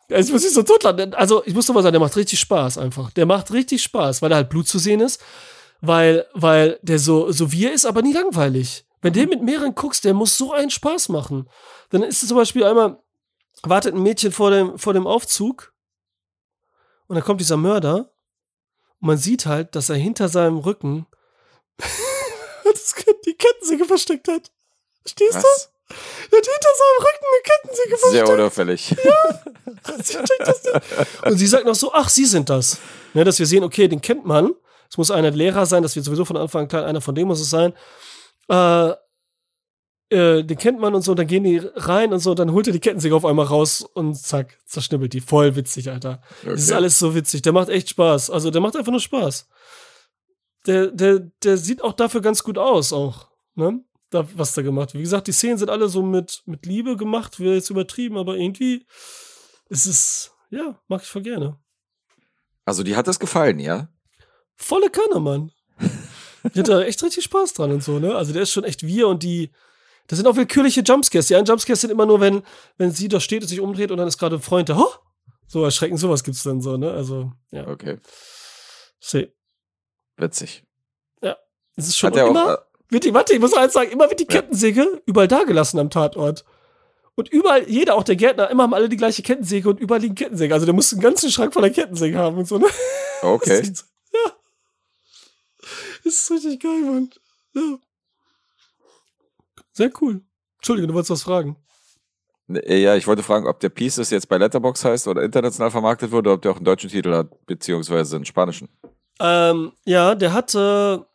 jetzt muss ich so totlachen. Also, ich muss doch mal sagen, der macht richtig Spaß einfach. Der macht richtig Spaß, weil da halt Blut zu sehen ist, weil, weil der so, so wie er ist, aber nie langweilig. Wenn Mhm. den mit mehreren guckst, der muss so einen Spaß machen. Dann ist es zum Beispiel einmal, wartet ein Mädchen vor dem, vor dem Aufzug und dann kommt dieser Mörder und man sieht halt, dass er hinter seinem Rücken die Kettensäge versteckt hat. Stehst du? Er hat hinter seinem Rücken eine Kettensäge versteckt. Sehr unauffällig. Sie checkt das nicht. Und sie sagt noch so, ach, Sie sind das. Ne, dass wir sehen, okay, den kennt man. Es muss einer Lehrer sein, das wird sowieso von Anfang an klar, einer von dem muss es sein. Äh, äh, den kennt man und so, dann gehen die rein und so, dann holt er die Kettensäge auf einmal raus und zack, zerschnibbelt die. Voll witzig, Alter. Das ist Okay. alles so witzig. Der macht echt Spaß. Also, der macht einfach nur Spaß. Der, der, der sieht auch dafür ganz gut aus, auch. Ne? Da, was da gemacht wird. Wie gesagt, die Szenen sind alle so mit, mit Liebe gemacht, wäre jetzt übertrieben, aber irgendwie ist es, ja, mag ich voll gerne. Also, die hat das gefallen, ja? Volle Kanne, Mann. Ich hatte da echt richtig Spaß dran und so, ne? Also der ist schon echt wir und die. Das sind auch willkürliche Jumpscares. Die einen Jumpscares sind immer nur, wenn, wenn sie da steht und sich umdreht und dann ist gerade ein Freund da. Oh! So erschrecken, sowas gibt's dann so, ne? Also, ja. Okay. See. Witzig. Es ist schon Hat er immer. auch. Wird die, warte, ich muss eins sagen, immer wird die. Kettensäge überall da gelassen am Tatort. Und überall, jeder, auch der Gärtner, immer haben alle die gleiche Kettensäge und überall liegen Kettensäge. Also der muss einen ganzen Schrank voller Kettensäge haben und so, ne? okay. Das ist, ja. Das ist richtig geil, Mann. Ja. Sehr cool. Entschuldige, du wolltest was fragen. Ja, ich wollte fragen, ob der Pieces jetzt bei Letterbox heißt oder international vermarktet wurde, oder ob der auch einen deutschen Titel hat, beziehungsweise einen spanischen. Ähm, ja, der hatte,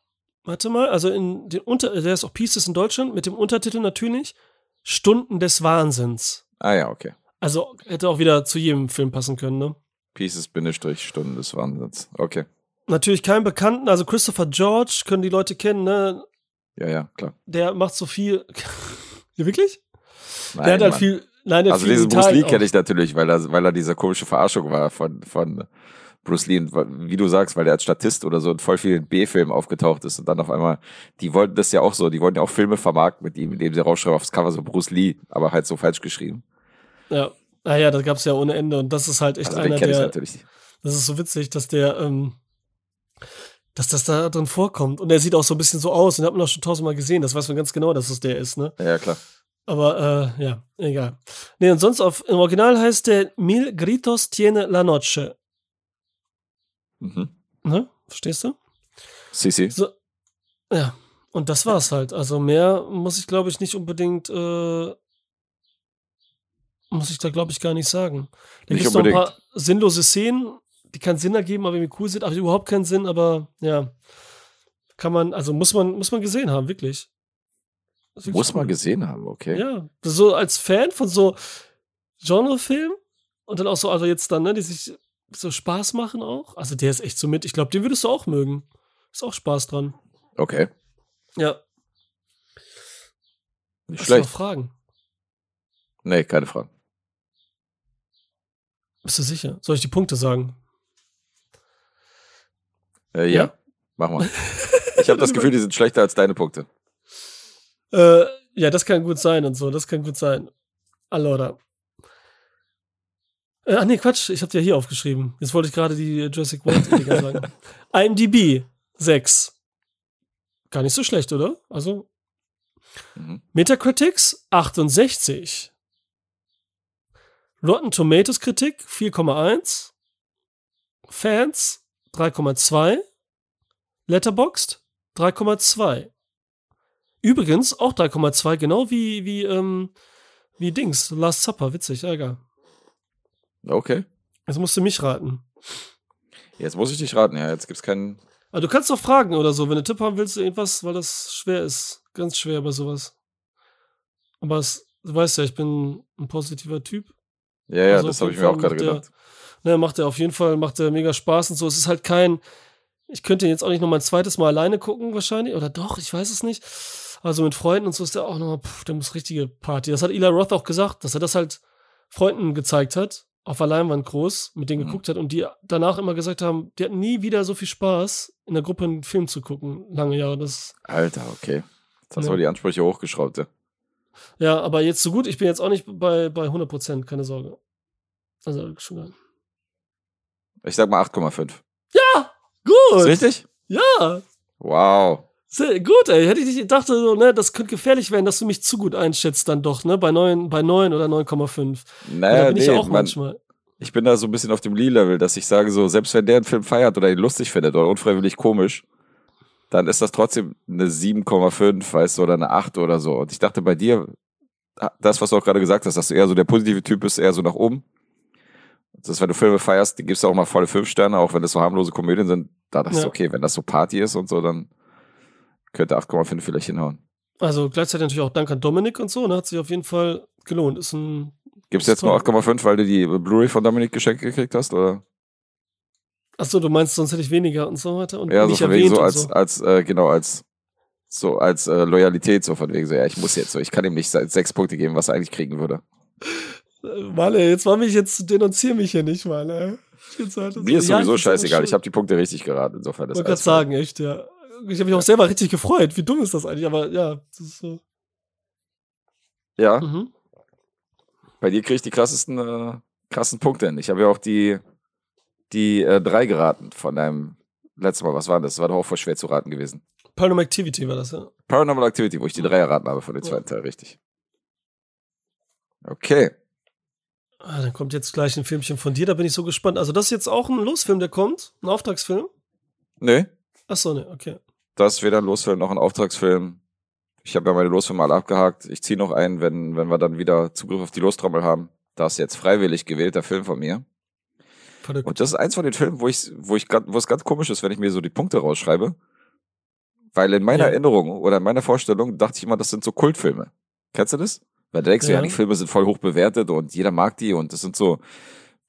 warte mal, also in den Unter, der ist auch Pieces in Deutschland, mit dem Untertitel natürlich Stunden des Wahnsinns. Ah ja, okay. Also hätte auch wieder zu jedem Film passen können, ne? Pieces Bindestrich Stunden des Wahnsinns. Okay. Natürlich keinen Bekannten, also Christopher George können die Leute kennen, ne? Ja, ja, klar. Der macht so viel. ja, wirklich? Nein, der hat halt Mann. viel. Nein, der Also diesen Bruce Lee kenne ich natürlich, weil er, weil er diese komische Verarschung war von, von Bruce Lee. Wie du sagst, weil er als Statist oder so in voll vielen B-Filmen aufgetaucht ist und dann auf einmal, die wollten das ja auch so, die wollten ja auch Filme vermarkten mit ihm, indem sie rausschreiben aufs Cover so Bruce Lee, aber halt so falsch geschrieben. Ja. Naja, ah da gab es ja ohne Ende und das ist halt echt Also einer der. Das ist so witzig, dass der, ähm, dass das da drin vorkommt. Und er sieht auch so ein bisschen so aus. Und hat man auch schon tausendmal gesehen. Das weiß man ganz genau, dass es der ist, ne? Ja, klar. Aber äh, ja, egal. Nee, und sonst auf, im Original heißt der Mil Gritos tiene la noche. Mhm. Ne? Verstehst du? Sisi. So, ja. Und das war's halt. Also mehr muss ich, glaube ich, nicht unbedingt, äh, muss ich da, glaube ich, gar nicht sagen. Da Nicht gibt's noch ein paar sinnlose Szenen, die keinen Sinn ergeben, aber irgendwie cool sind, aber überhaupt keinen Sinn, aber ja. Kann man, also muss man, muss man gesehen haben, wirklich. Wirklich Muss man cool. gesehen haben, okay. Ja, so als Fan von so Genrefilmen und dann auch so, also jetzt dann, ne, die sich so Spaß machen auch. Also der ist echt so mit. Ich glaube, den würdest du auch mögen. Ist auch Spaß dran. Okay. Ja. Nicht Hast du noch schlecht. Fragen? Nee, keine Fragen. Bist du sicher? Soll ich die Punkte sagen? Äh, ja. Ja? Mach mal. Ich habe das Gefühl, die sind schlechter als deine Punkte. Äh, ja, das kann gut sein und so. Das kann gut sein. Allora. Äh, ach nee, Quatsch. Ich habe dir hier aufgeschrieben. Jetzt wollte ich gerade die Jurassic World sagen. IMDb 6. Gar nicht so schlecht, oder? Also Mhm. Metacritics 68. Rotten Tomatoes Kritik 4,1. Fans 3,2. Letterboxd 3,2. Übrigens auch 3,2, genau wie, wie, ähm, wie Dings, Last Supper, witzig, ja, egal. Okay. Jetzt musst du mich raten. Jetzt muss ich dich raten, ja. Jetzt gibt's keinen. Aber du kannst doch fragen oder so, wenn du Tipp haben willst, irgendwas, weil das schwer ist. Ganz schwer bei sowas. Aber es, du weißt ja, ich bin ein positiver Typ. Ja, ja, Also das habe ich mir auch gerade macht der- gedacht. Ne, macht er auf jeden Fall, macht er mega Spaß und so. Es ist halt kein, ich könnte jetzt auch nicht noch mal ein zweites Mal alleine gucken, wahrscheinlich. Oder doch, ich weiß es nicht. Also mit Freunden und so ist der auch nochmal, pff, der muss richtige Party. Das hat Eli Roth auch gesagt, dass er das halt Freunden gezeigt hat, auf der Leinwand groß, mit denen Mhm. geguckt hat und die danach immer gesagt haben, die hatten nie wieder so viel Spaß, in der Gruppe einen Film zu gucken, lange Jahre. Das, Alter, okay. Jetzt hast du Ja. aber die Ansprüche hochgeschraubt. Ja. ja, aber jetzt so gut, ich bin jetzt auch nicht bei, bei 100 Prozent, keine Sorge. Also schon geil. Ich sag mal 8,5. Gut! Ist richtig? Ja! Wow. Sehr gut, ey. Hätte ich nicht gedacht, so, ne, das könnte gefährlich werden, dass du mich zu gut einschätzt dann doch, ne? Bei 9, bei 9 oder 9,5. da Naja, bin ich nee, ja auch man, manchmal. ich bin da so ein bisschen auf dem Lee-Level, dass ich sage, so, selbst wenn der einen Film feiert oder ihn lustig findet oder unfreiwillig komisch, dann ist das trotzdem eine 7,5, weißt du, oder eine 8 oder so. Und ich dachte bei dir, das, was du auch gerade gesagt hast, dass du eher so der positive Typ bist, eher so nach oben. Das ist, wenn du Filme feierst, die gibst du auch mal volle 5 Sterne, auch wenn das so harmlose Komödien sind. Da dachte ich, Ja. okay, wenn das so Party ist und so, dann könnte 8,5 vielleicht hinhauen. Also gleichzeitig natürlich auch Dank an Dominik und so, ne? Hat sich auf jeden Fall gelohnt. Ist ein. Gibt's ist jetzt nur toll. 8,5, weil du die Blu-ray von Dominik geschenkt gekriegt hast, oder? Achso, du meinst, sonst hätte ich weniger und so weiter. Und Ja, so nicht von wegen erwähnt so als, so. als, äh, genau, als, so als äh, Loyalität, so von wegen so, ja, ich muss jetzt so, ich kann ihm nicht se- sechs Punkte geben, was er eigentlich kriegen würde. Äh, Malle, jetzt war mich jetzt, denunzier mich hier nicht, Malle. Jetzt halt Mir ist Ja, sowieso aber scheißegal, ich habe die Punkte richtig geraten, insofern Ich ist wollte gerade sagen, echt, ja. Ich habe mich auch selber richtig gefreut. Wie dumm ist das eigentlich? Aber ja, das ist so. Ja, Mhm. bei dir kriege ich die krassesten, äh, krassen Punkte hin. Ich habe ja auch die, die äh, drei geraten von deinem letzten Mal. Was war das? Das war doch auch voll schwer zu raten gewesen. Paranormal Activity war das, ja. Paranormal Activity, wo ich die drei erraten habe von dem Ja. zweiten Teil, richtig. Okay. Ah, dann kommt jetzt gleich ein Filmchen von dir, da bin ich so gespannt. Also, das ist jetzt auch ein Losfilm, der kommt? Ein Auftragsfilm? Nee, Achso, ne, okay. Das ist weder ein Losfilm noch ein Auftragsfilm. Ich habe ja meine Losfilme alle abgehakt. Ich ziehe noch einen, wenn, wenn wir dann wieder Zugriff auf die Lostrommel haben. Das ist jetzt freiwillig gewählter Film von mir. Der Und das ist eins von den Filmen, wo ich, wo ich grad, wo es ganz komisch ist, wenn ich mir so die Punkte rausschreibe. Weil in meiner Ja. Erinnerung oder in meiner Vorstellung dachte ich immer, das sind so Kultfilme. Kennst du das? Weil du denkst, ja. Ja. die Filme sind voll hoch bewertet und jeder mag die und das sind so,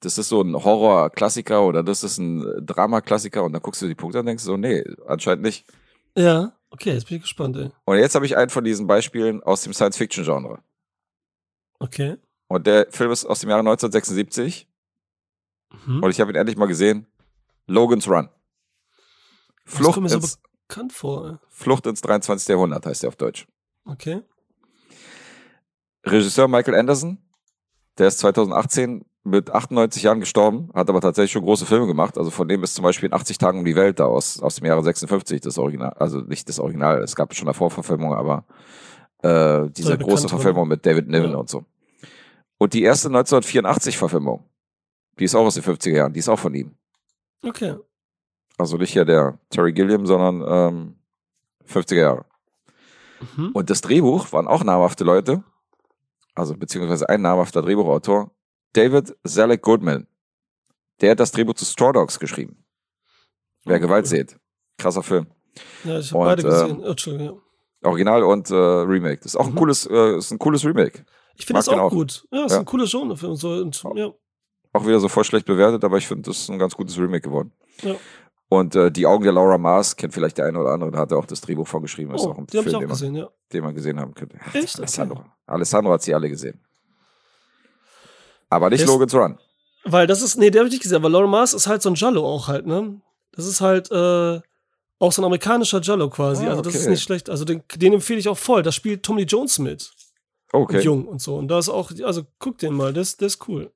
das ist so ein Horror-Klassiker oder das ist ein Drama-Klassiker und dann guckst du die Punkte und denkst so, nee, anscheinend nicht. Ja, okay, jetzt bin ich gespannt, ey. Und jetzt habe ich einen von diesen Beispielen aus dem Science-Fiction-Genre. Okay. Und der Film ist aus dem Jahre 1976 Mhm. und ich habe ihn endlich mal gesehen. Logan's Run. Das Flucht kommt mir so ins, bekannt vor, ey. Flucht ins 23. Jahrhundert heißt er auf Deutsch. Okay. Regisseur Michael Anderson, Der ist 2018 mit 98 Jahren gestorben, hat aber tatsächlich schon große Filme gemacht. Also von dem ist zum Beispiel in 80 Tagen um die Welt da aus, aus dem Jahre 56 das Original. Also nicht das Original, es gab schon davor Verfilmungen, aber äh, diese große Verfilmung mit David Niven Ja. und so. Und die erste 1984 Verfilmung, die ist auch aus den 50er Jahren, die ist auch von ihm. Okay. Also nicht hier der Terry Gilliam, sondern ähm, 50er Jahre. Mhm. Und das Drehbuch waren auch namhafte Leute, also beziehungsweise ein namhafter Drehbuchautor, David Zalek Goodman. Der hat das Drehbuch zu Straw Dogs geschrieben. Wer Oh, Gewalt cool. seht. Krasser Film. Ja, ich habe beide gesehen. ähm, Oh, Entschuldigung. Original und äh, Remake. Das ist auch ein Mhm. cooles, äh, ist ein cooles Remake. Ich finde das auch auch. gut. Ja, ist Ja. ein cooler Genrefilm. So, und, ja. Auch wieder so voll schlecht bewertet, aber ich finde, das ist ein ganz gutes Remake geworden. Ja. Und äh, Die Augen der Laura Mars kennt vielleicht der eine oder andere, da hat er auch das Drehbuch von geschrieben. Ist Oh, auch ein die Film, auch den man, gesehen, ja. den man gesehen haben könnte. Echt? Okay. Alessandro. Alessandro hat sie alle gesehen. Aber nicht ist- Logan's Run. Weil das ist, nee, der habe ich nicht gesehen, aber Laura Mars ist halt so ein Jallo auch halt, ne? Das ist halt äh, auch so ein amerikanischer Jallo quasi. Ah, also das ist okay. nicht schlecht. Also den, den empfehle ich auch voll. Da spielt Tommy Jones mit. Okay. Und jung und so. Und da ist auch, also guck den mal, der ist, der ist cool.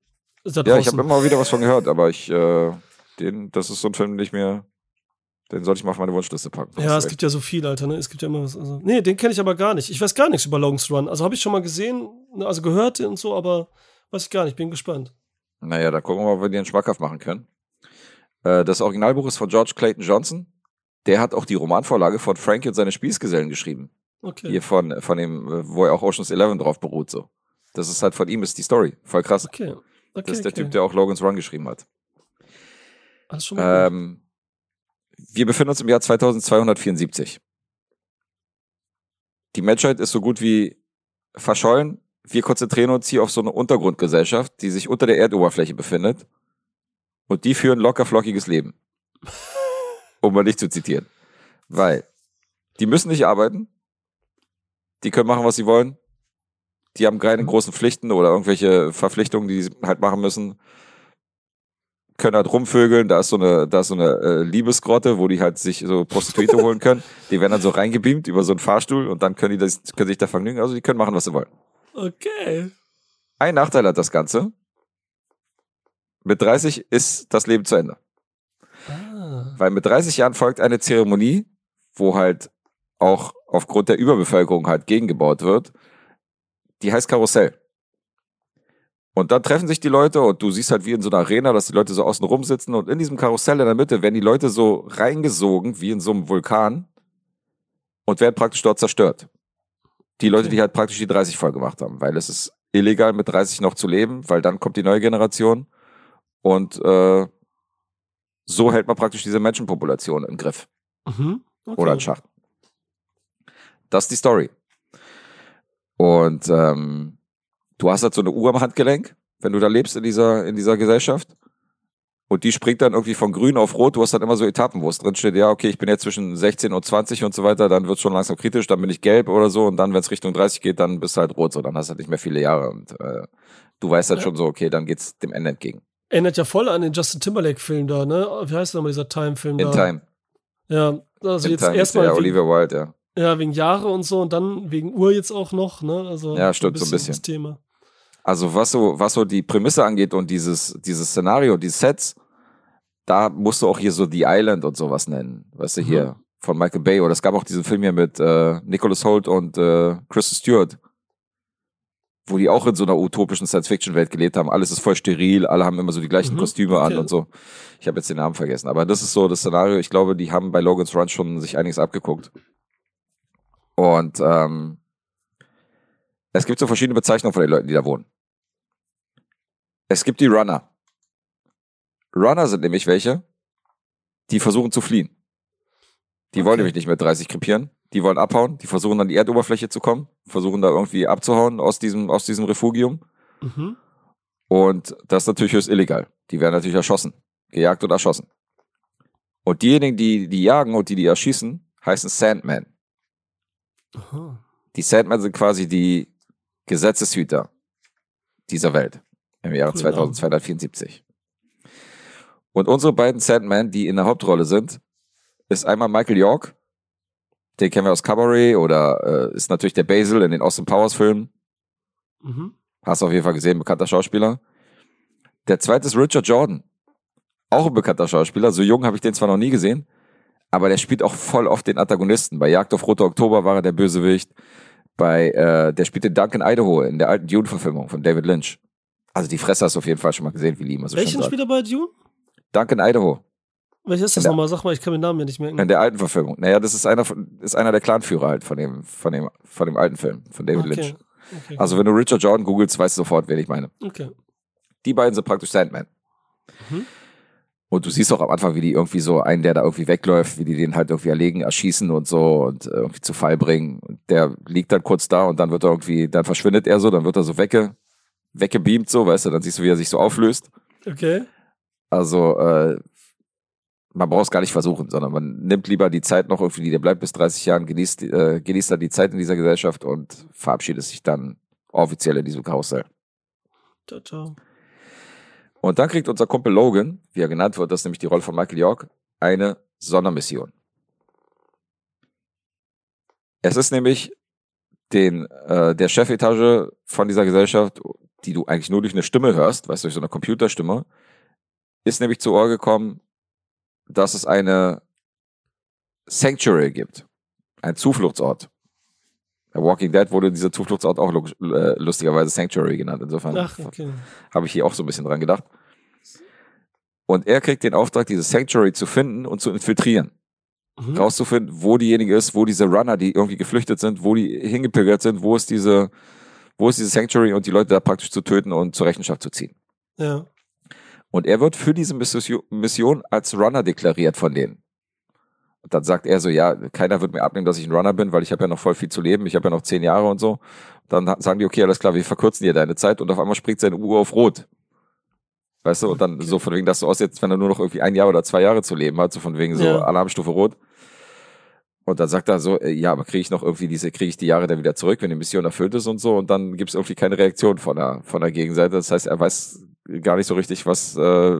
Ist Ja, ich habe immer wieder was von gehört, aber ich, äh, den, das ist so ein Film, den ich mir, den sollte ich mal auf meine Wunschliste packen. Ja, es recht. gibt ja so viel, Alter, ne? Es gibt ja immer was. Also, nee, den kenne ich aber gar nicht. Ich weiß gar nichts über Logan's Run. Also habe ich schon mal gesehen, ne, also gehört und so, aber weiß ich gar nicht. Bin gespannt. Naja, da gucken wir mal, ob wir den schmackhaft machen können. Äh, das Originalbuch ist von George Clayton Johnson. Der hat auch die Romanvorlage von Frankie und seine Spießgesellen geschrieben. Okay. Hier von, von dem, äh, wo er auch Ocean's Eleven drauf beruht, so. Das ist halt von ihm, ist die Story. Voll krass. Okay. okay das ist der okay. Typ, der auch Logan's Run geschrieben hat. Alles schon mal. Ähm, wir befinden uns im Jahr 2274. Die Menschheit ist so gut wie verschollen. Wir konzentrieren uns hier auf so eine Untergrundgesellschaft, die sich unter der Erdoberfläche befindet. Und die führen locker flockiges Leben. um mal nicht zu zitieren. Weil die müssen nicht arbeiten. Die können machen, was sie wollen. Die haben keine großen Pflichten oder irgendwelche Verpflichtungen, die sie halt machen müssen können halt rumvögeln, da ist so eine, da ist so eine äh, Liebesgrotte, wo die halt sich so Prostituierte holen können. Die werden dann so reingebeamt über so einen Fahrstuhl und dann können die das, können sich da vergnügen. Also die können machen, was sie wollen. Okay. Ein Nachteil hat das Ganze. Mit 30 ist das Leben zu Ende. Ah. Weil mit 30 Jahren folgt eine Zeremonie, wo halt auch aufgrund der Überbevölkerung halt gegengebaut wird. Die heißt Karussell. Und dann treffen sich die Leute und du siehst halt wie in so einer Arena, dass die Leute so außen rum sitzen und in diesem Karussell in der Mitte werden die Leute so reingesogen wie in so einem Vulkan und werden praktisch dort zerstört. Die Leute, die halt praktisch die 30 voll gemacht haben, weil es ist illegal mit 30 noch zu leben, weil dann kommt die neue Generation und äh, so hält man praktisch diese Menschenpopulation im Griff Mhm. Okay. oder in Schach. Das ist die Story. Und ähm, du hast halt so eine Uhr am Handgelenk, wenn du da lebst in dieser, in dieser Gesellschaft. Und die springt dann irgendwie von grün auf rot. Du hast dann immer so Etappen, wo es drin steht, ja, okay, ich bin jetzt zwischen 16 und 20 und so weiter, dann wird schon langsam kritisch, dann bin ich gelb oder so. Und dann, wenn es Richtung 30 geht, dann bist du halt rot. So, dann hast du halt nicht mehr viele Jahre. Und äh, du weißt halt Ja. schon so, okay, dann geht's dem Ende entgegen. Erinnert ja voll an den Justin Timberlake-Film da, ne? Wie heißt nochmal dieser Time-Film In da? Time. Ja, also In jetzt erstmal wegen, Olivia Wilde, ja. ja, wegen Jahre und so und dann wegen Uhr jetzt auch noch, ne? Also Ja, stimmt, so ein bisschen. Das Thema. Also was so, was so die Prämisse angeht und dieses, dieses Szenario, die Sets, da musst du auch hier so The Island und sowas nennen. Weißt du, Mhm. hier von Michael Bay. Oder es gab auch diesen Film hier mit äh, Nicholas Holt und äh, Kristen Stewart, wo die auch in so einer utopischen Science-Fiction-Welt gelebt haben. Alles ist voll steril, alle haben immer so die gleichen Mhm, Kostüme an okay. und so. Ich habe jetzt den Namen vergessen. Aber das ist so das Szenario. Ich glaube, die haben bei Logan's Run schon sich einiges abgeguckt. Und ähm, es gibt so verschiedene Bezeichnungen von den Leuten, die da wohnen. Es gibt die Runner. Runner sind nämlich welche, die versuchen zu fliehen. Die wollen Okay. nämlich nicht mit 30 krepieren. Die wollen abhauen. Die versuchen an die Erdoberfläche zu kommen. Versuchen da irgendwie abzuhauen aus diesem, aus diesem Refugium. Mhm. Und das ist natürlich höchst illegal. Die werden natürlich erschossen. Gejagt oder erschossen. Und diejenigen, die die jagen und die die erschießen, heißen Sandmen. Aha. Die Sandmen sind quasi die Gesetzeshüter dieser Welt im Jahre Name. 2274. Und unsere beiden Sandmen, die in der Hauptrolle sind, ist einmal Michael York, den kennen wir aus Cabaret oder äh, ist natürlich der Basil in den Austin Powers Filmen. Mhm. Hast du auf jeden Fall gesehen, bekannter Schauspieler. Der zweite ist Richard Jordan. Auch ein bekannter Schauspieler. So jung habe ich den zwar noch nie gesehen, aber der spielt auch voll oft den Antagonisten. Bei Jagd auf Rote Oktober war er der Bösewicht. Bei, äh, der spielt in Duncan Idaho in der alten Dune-Verfilmung von David Lynch. Also die Fresse hast du auf jeden Fall schon mal gesehen, wie Lee immer so Welchen schön sagt. spielt er bei Dune? Duncan Idaho. Welcher ist das nochmal? Sag mal, ich kann den Namen ja nicht merken. In der alten Verfilmung. Naja, das ist einer von, ist einer der Clanführer halt von dem, von dem, von dem alten Film, von David okay. Lynch. Okay. Also wenn du Richard Jordan googelst, weißt du sofort, wen ich meine. okay. Die beiden sind praktisch Sandman. Mhm. Und du siehst auch am Anfang, wie die irgendwie so einen, der da irgendwie wegläuft, wie die den halt irgendwie erlegen, erschießen und so und äh, irgendwie zu Fall bringen. Und der liegt dann kurz da und dann wird er irgendwie, dann verschwindet er so, dann wird er so wegge, weggebeamt so, weißt du, dann siehst du, wie er sich so auflöst. Okay. Also, äh, man braucht es gar nicht versuchen, sondern man nimmt lieber die Zeit noch irgendwie, der bleibt bis 30 Jahren, genießt, äh, genießt dann die Zeit in dieser Gesellschaft und verabschiedet sich dann offiziell in diesem Karussell. Ciao, ciao. Und dann kriegt unser Kumpel Logan, wie er genannt wird, das ist nämlich die Rolle von Michael York, eine Sondermission. Es ist nämlich den, äh, der Chefetage von dieser Gesellschaft, die du eigentlich nur durch eine Stimme hörst, weißt du, durch so eine Computerstimme, ist nämlich zu Ohr gekommen, dass es eine Sanctuary gibt. Ein Zufluchtsort. Bei Walking Dead wurde dieser Zufluchtsort auch äh, lustigerweise Sanctuary genannt. Insofern okay. habe ich hier auch so ein bisschen dran gedacht. Und er kriegt den Auftrag, dieses Sanctuary zu finden und zu infiltrieren. Mhm. Rauszufinden, wo diejenige ist, wo diese Runner, die irgendwie geflüchtet sind, wo die hingepilgert sind, wo ist diese, wo ist dieses Sanctuary und die Leute da praktisch zu töten und zur Rechenschaft zu ziehen. Ja. Und er wird für diese Mission- als Runner deklariert von denen. Und dann sagt er so, ja, keiner wird mir abnehmen, dass ich ein Runner bin, weil ich habe ja noch voll viel zu leben, ich habe ja noch zehn Jahre und so. Dann sagen die, okay, alles klar, wir verkürzen dir deine Zeit und auf einmal springt seine Uhr auf Rot. Weißt du, und dann Okay. so von wegen, dass du aus jetzt, wenn er nur noch irgendwie ein Jahr oder zwei Jahre zu leben hat, so von wegen so Ja. Alarmstufe Rot. Und dann sagt er so, äh, ja, aber kriege ich noch irgendwie diese, kriege ich die Jahre dann wieder zurück, wenn die Mission erfüllt ist und so. Und dann gibt es irgendwie keine Reaktion von der, von der Gegenseite. Das heißt, er weiß gar nicht so richtig, was, äh,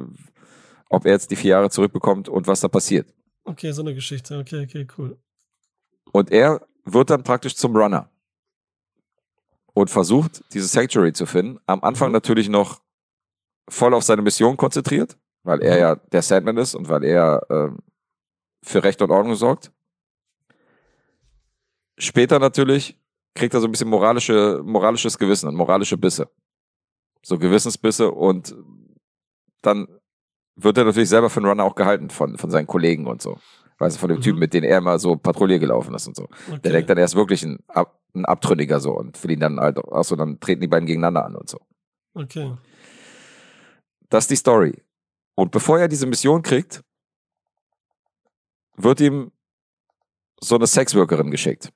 ob er jetzt die vier Jahre zurückbekommt und was da passiert. Okay, so eine Geschichte. Okay, okay, cool. Und er wird dann praktisch zum Runner und versucht, dieses Sanctuary zu finden. Am Anfang Mhm. natürlich noch voll auf seine Mission konzentriert, weil er Mhm. ja der Sandman ist und weil er ähm, für Recht und Ordnung sorgt. Später natürlich kriegt er so ein bisschen moralische, moralisches Gewissen und moralische Bisse. So Gewissensbisse und dann wird er natürlich selber für einen Runner auch gehalten von, von seinen Kollegen und so. Weißt du, von dem Mhm. Typen, mit dem er immer so Patrouille gelaufen ist und so. Okay. Der denkt dann, er ist wirklich ein, Ab ein Abtrünniger so und will ihn dann halt, auch so, dann treten die beiden gegeneinander an und so. Okay. Das ist die Story. Und bevor er diese Mission kriegt, wird ihm so eine Sexworkerin geschickt.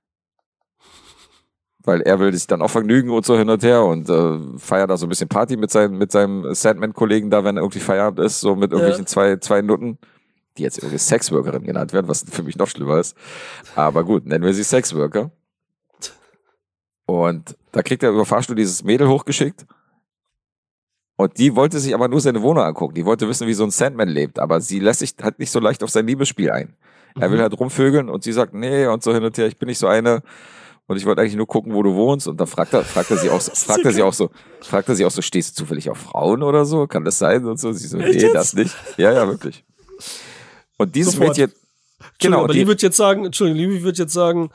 Weil er will sich dann auch vergnügen und so hin und her und äh, feiert da so ein bisschen Party mit, seinem mit seinem Sandman-Kollegen da, wenn er irgendwie Feierabend ist, so mit irgendwelchen zwei, zwei Nutten, die jetzt irgendwie Sexworkerin genannt werden, was für mich noch schlimmer ist. Aber gut, nennen wir sie Sexworker. Und da kriegt er über Fahrstuhl dieses Mädel hochgeschickt. Und die wollte sich aber nur seine Wohnung angucken. Die wollte wissen, wie so ein Sandman lebt. Aber sie lässt sich halt nicht so leicht auf sein Liebesspiel ein. Er will Mhm. halt rumvögeln und sie sagt, nee, und so hin und her, ich bin nicht so eine. Und ich wollte eigentlich nur gucken, wo du wohnst. Und dann fragt er, fragt er sie auch, fragt er sie auch so, fragt er sie auch so, stehst du zufällig auf Frauen oder so? Kann das sein? Und so, sie so, Echt nee, jetzt? das nicht. Ja, ja, wirklich. Und dieses Sofort. Mädchen, Genau, aber die wird jetzt sagen, Entschuldigung, Liebe wird jetzt sagen,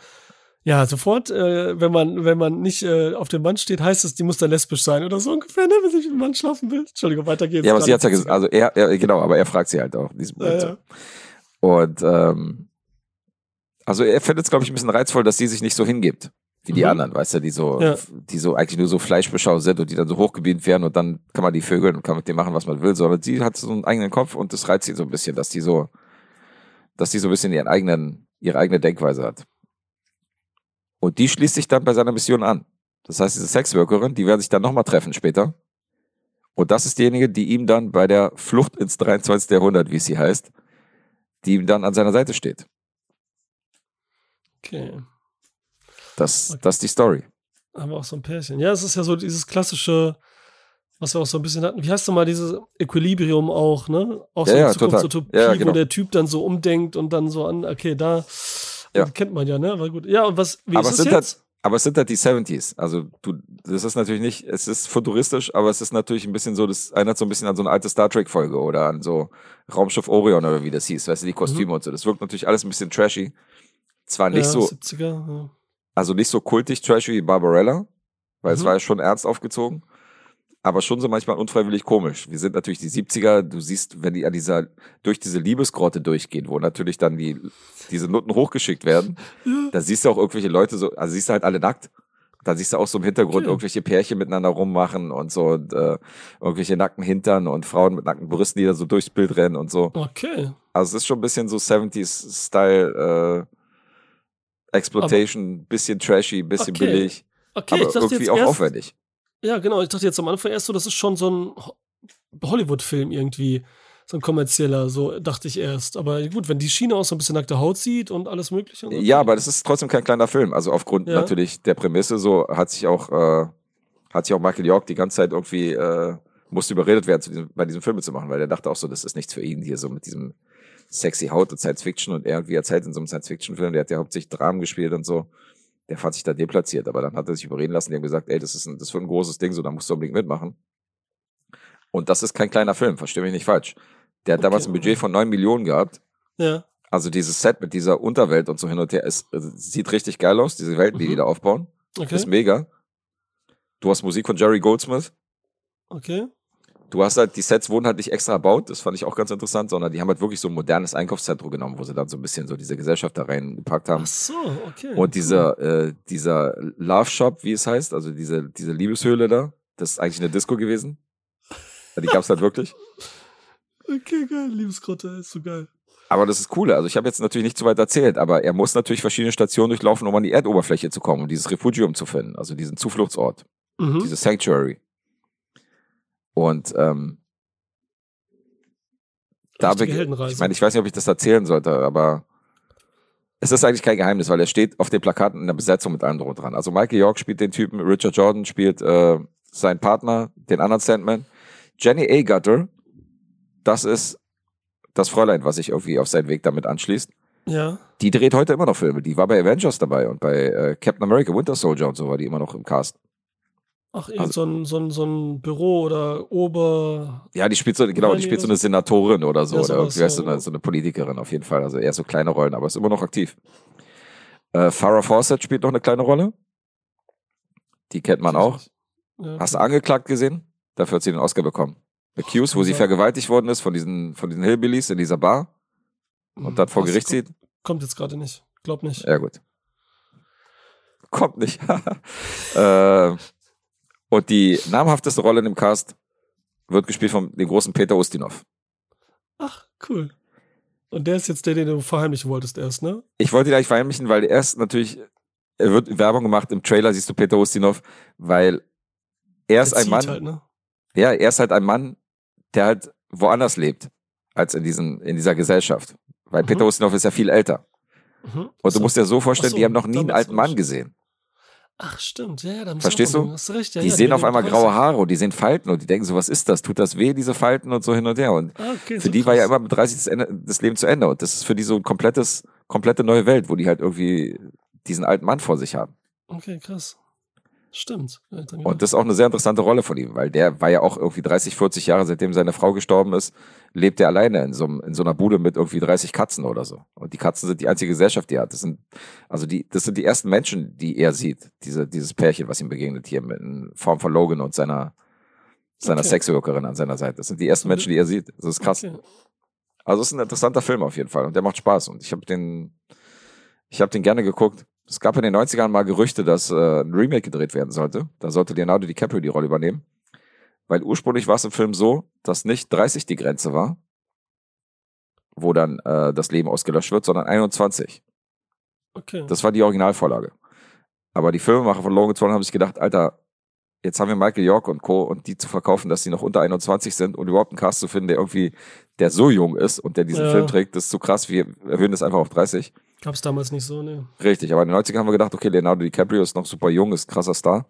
ja, sofort, äh, wenn man, wenn man nicht äh, auf dem Mann steht, heißt es, die muss dann lesbisch sein oder so ungefähr, ne, wenn sie mit dem Mann schlafen will. Entschuldigung, weiter geht's. ja, aber sie hat's ja gesagt, also er, er, genau, aber er fragt sie halt auch in diesem Moment Ja, so. ja. Und ähm, also er findet es, glaube ich, ein bisschen reizvoll, dass sie sich nicht so hingibt wie die Mhm. anderen, weißt du, die so, Ja. die so eigentlich nur so Fleischbeschau sind und die dann so hochgebeamt werden und dann kann man die vögeln und kann mit dem machen, was man will, sondern sie hat so einen eigenen Kopf und das reizt sie so ein bisschen, dass die so, dass die so ein bisschen ihren eigenen, ihre eigene Denkweise hat. Und die schließt sich dann bei seiner Mission an. Das heißt, diese Sexworkerin, die werden sich dann nochmal treffen später. Und das ist diejenige, die ihm dann bei der Flucht ins 23. Jahrhundert, wie es sie heißt, die ihm dann an seiner Seite steht. Okay. Das, Okay. das ist die Story. Haben wir auch so ein Pärchen. Ja, es ist ja so dieses klassische, was wir auch so ein bisschen hatten. Wie heißt du mal dieses Equilibrium auch, ne? Auch so Ja, eine ja. Zukunftsutopie, Ja, genau. wo der Typ dann so umdenkt und dann so an, okay, da Ja. kennt man ja, ne? Aber gut. Ja, und was, wie Aber ist es sind jetzt? halt, aber es sind halt die 70s. Also du, das ist natürlich nicht, es ist futuristisch, aber es ist natürlich ein bisschen so, das erinnert so ein bisschen an so eine alte Star Trek-Folge oder an so Raumschiff Orion oder wie das hieß, weißt du, die Kostüme mhm. und so. Das wirkt natürlich alles ein bisschen trashy. Zwar nicht ja, so, 70er, ja. also nicht so kultig trashy wie Barbarella, weil mhm. es war ja schon ernst aufgezogen aber schon so manchmal unfreiwillig komisch. Wir sind natürlich die 70er, du siehst, wenn die an dieser, durch diese Liebesgrotte durchgehen, wo natürlich dann die, diese Nutten hochgeschickt werden, ja. da siehst du auch irgendwelche Leute so, also siehst du halt alle nackt. Da siehst du auch so im Hintergrund okay. irgendwelche Pärchen miteinander rummachen und so und äh, irgendwelche nackten Hintern und Frauen mit nackten Brüsten, die da so durchs Bild rennen und so. Okay. Also es ist schon ein bisschen so 70s-Style äh, Exploitation, aber, bisschen trashy, bisschen okay. billig. Okay, aber irgendwie auch aufwendig. Ja, genau. Ich dachte jetzt am Anfang erst so, das ist schon so ein Hollywood-Film irgendwie. So ein kommerzieller, so dachte ich erst. Aber gut, wenn die Schiene auch so ein bisschen nackte Haut sieht und alles Mögliche. Und ja, aber das ist trotzdem kein kleiner Film. Also aufgrund ja. natürlich der Prämisse, so hat sich auch, äh, hat sich auch Michael York die ganze Zeit irgendwie, äh, musste überredet werden, diesem, bei diesem Film zu machen, weil er dachte auch so, das ist nichts für ihn hier, so mit diesem sexy Haut und Science Fiction und er, wie erzählt in so einem Science Fiction Film, der hat ja hauptsächlich Dramen gespielt und so der fand sich da deplatziert, aber dann hat er sich überreden lassen, die haben gesagt, ey, das ist ein, das wird ein großes Ding, so, da musst du unbedingt mitmachen. Und das ist kein kleiner Film, versteh mich nicht falsch. Der hat okay. damals ein Budget von neun Millionen gehabt. Ja. Also dieses Set mit dieser Unterwelt und so hin und her, es, es sieht richtig geil aus, diese Welten, die mhm. die da aufbauen. Okay. Ist mega. Du hast Musik von Jerry Goldsmith. Okay du hast halt, die Sets wurden halt nicht extra erbaut, das fand ich auch ganz interessant, sondern die haben halt wirklich so ein modernes Einkaufszentrum genommen, wo sie dann so ein bisschen so diese Gesellschaft da reingepackt haben. Ach so, okay. Und dieser, äh, dieser Love Shop, wie es heißt, also diese, diese Liebeshöhle da, das ist eigentlich eine Disco gewesen. Die gab's halt wirklich. Okay, geil, Liebesgrotte, ist so geil. Aber das ist cool. Also ich habe jetzt natürlich nicht zu weit erzählt, aber er muss natürlich verschiedene Stationen durchlaufen, um an die Erdoberfläche zu kommen, um dieses Refugium zu finden, also diesen Zufluchtsort, mhm. dieses Sanctuary. Und ähm, da ich meine, ich weiß nicht, ob ich das erzählen sollte, aber es ist eigentlich kein Geheimnis, weil er steht auf den Plakaten in der Besetzung mit allem dran. Also Michael York spielt den Typen, Richard Jordan spielt äh, seinen Partner, den anderen Sandman. Jenny A. Gutter, das ist das Fräulein, was sich irgendwie auf seinen Weg damit anschließt. Ja. Die dreht heute immer noch Filme. Die war bei Avengers dabei und bei äh, Captain America, Winter Soldier und so war die immer noch im Cast. Ach, also, so, ein, so, ein, so ein Büro oder Ober. Ja, die spielt so, genau, die spielt so eine Senatorin oder so. Ja, oder irgendwie ja. so, eine, so eine Politikerin auf jeden Fall. Also eher so kleine Rollen, aber ist immer noch aktiv. Äh, Farrah Fawcett spielt noch eine kleine Rolle. Die kennt man auch. Ja, Hast du angeklagt gesehen? Dafür hat sie den Oscar bekommen. Accused, wo sie vergewaltigt worden ist von diesen, von diesen Hillbillies in dieser Bar und dann vor Gericht zieht. Kommt jetzt gerade nicht. Glaub nicht. Ja, gut. Kommt nicht. äh, und die namhafteste Rolle in dem Cast wird gespielt von dem großen Peter Ustinov. Ach, cool. Und der ist jetzt der, den du verheimlichen wolltest erst, ne? Ich wollte ihn eigentlich verheimlichen, weil er ist natürlich, er wird Werbung gemacht, im Trailer siehst du Peter Ustinov, weil er ist der ein Mann. Halt, ne? Ja, er ist halt ein Mann, der halt woanders lebt, als in, diesen, in dieser Gesellschaft. Weil mhm. Peter Ustinov ist ja viel älter. Mhm. Und du musst dir so vorstellen, so, die haben noch nie einen alten Mann gesehen. Ach, stimmt, ja, da Verstehst du? Hast recht, ja, die ja, sehen auf einmal graue Haare und die sehen Falten und die denken so, was ist das? Tut das weh, diese Falten und so hin und her? Und ah, okay, für so die krass. war ja immer mit 30 das, Ende, das Leben zu Ende. Und das ist für die so ein komplettes, komplette neue Welt, wo die halt irgendwie diesen alten Mann vor sich haben. Okay, krass. Stimmt. Und das ist auch eine sehr interessante Rolle von ihm, weil der war ja auch irgendwie 30, 40 Jahre, seitdem seine Frau gestorben ist, lebt er alleine in so, in so einer Bude mit irgendwie 30 Katzen oder so. Und die Katzen sind die einzige Gesellschaft, die er hat. Das sind, also die, das sind die ersten Menschen, die er sieht, diese, dieses Pärchen, was ihm begegnet hier in Form von Logan und seiner, seiner okay. Sexworkerin an seiner Seite. Das sind die ersten Menschen, die er sieht. Das ist krass. Okay. Also es ist ein interessanter Film auf jeden Fall und der macht Spaß und ich habe den, ich habe den gerne geguckt. Es gab in den 90ern mal Gerüchte, dass äh, ein Remake gedreht werden sollte. Da sollte Leonardo DiCaprio die Rolle übernehmen. Weil ursprünglich war es im Film so, dass nicht 30 die Grenze war, wo dann äh, das Leben ausgelöscht wird, sondern 21. Okay. Das war die Originalvorlage. Aber die Filmemacher von Logan Swan haben sich gedacht, Alter, jetzt haben wir Michael York und Co. und die zu verkaufen, dass sie noch unter 21 sind und überhaupt einen Cast zu finden, der irgendwie, der so jung ist und der diesen ja. Film trägt, das ist zu krass, wir erhöhen das einfach auf 30. Gab es damals nicht so, ne? Richtig, aber in den 90ern haben wir gedacht, okay, Leonardo DiCaprio ist noch super jung, ist krasser Star.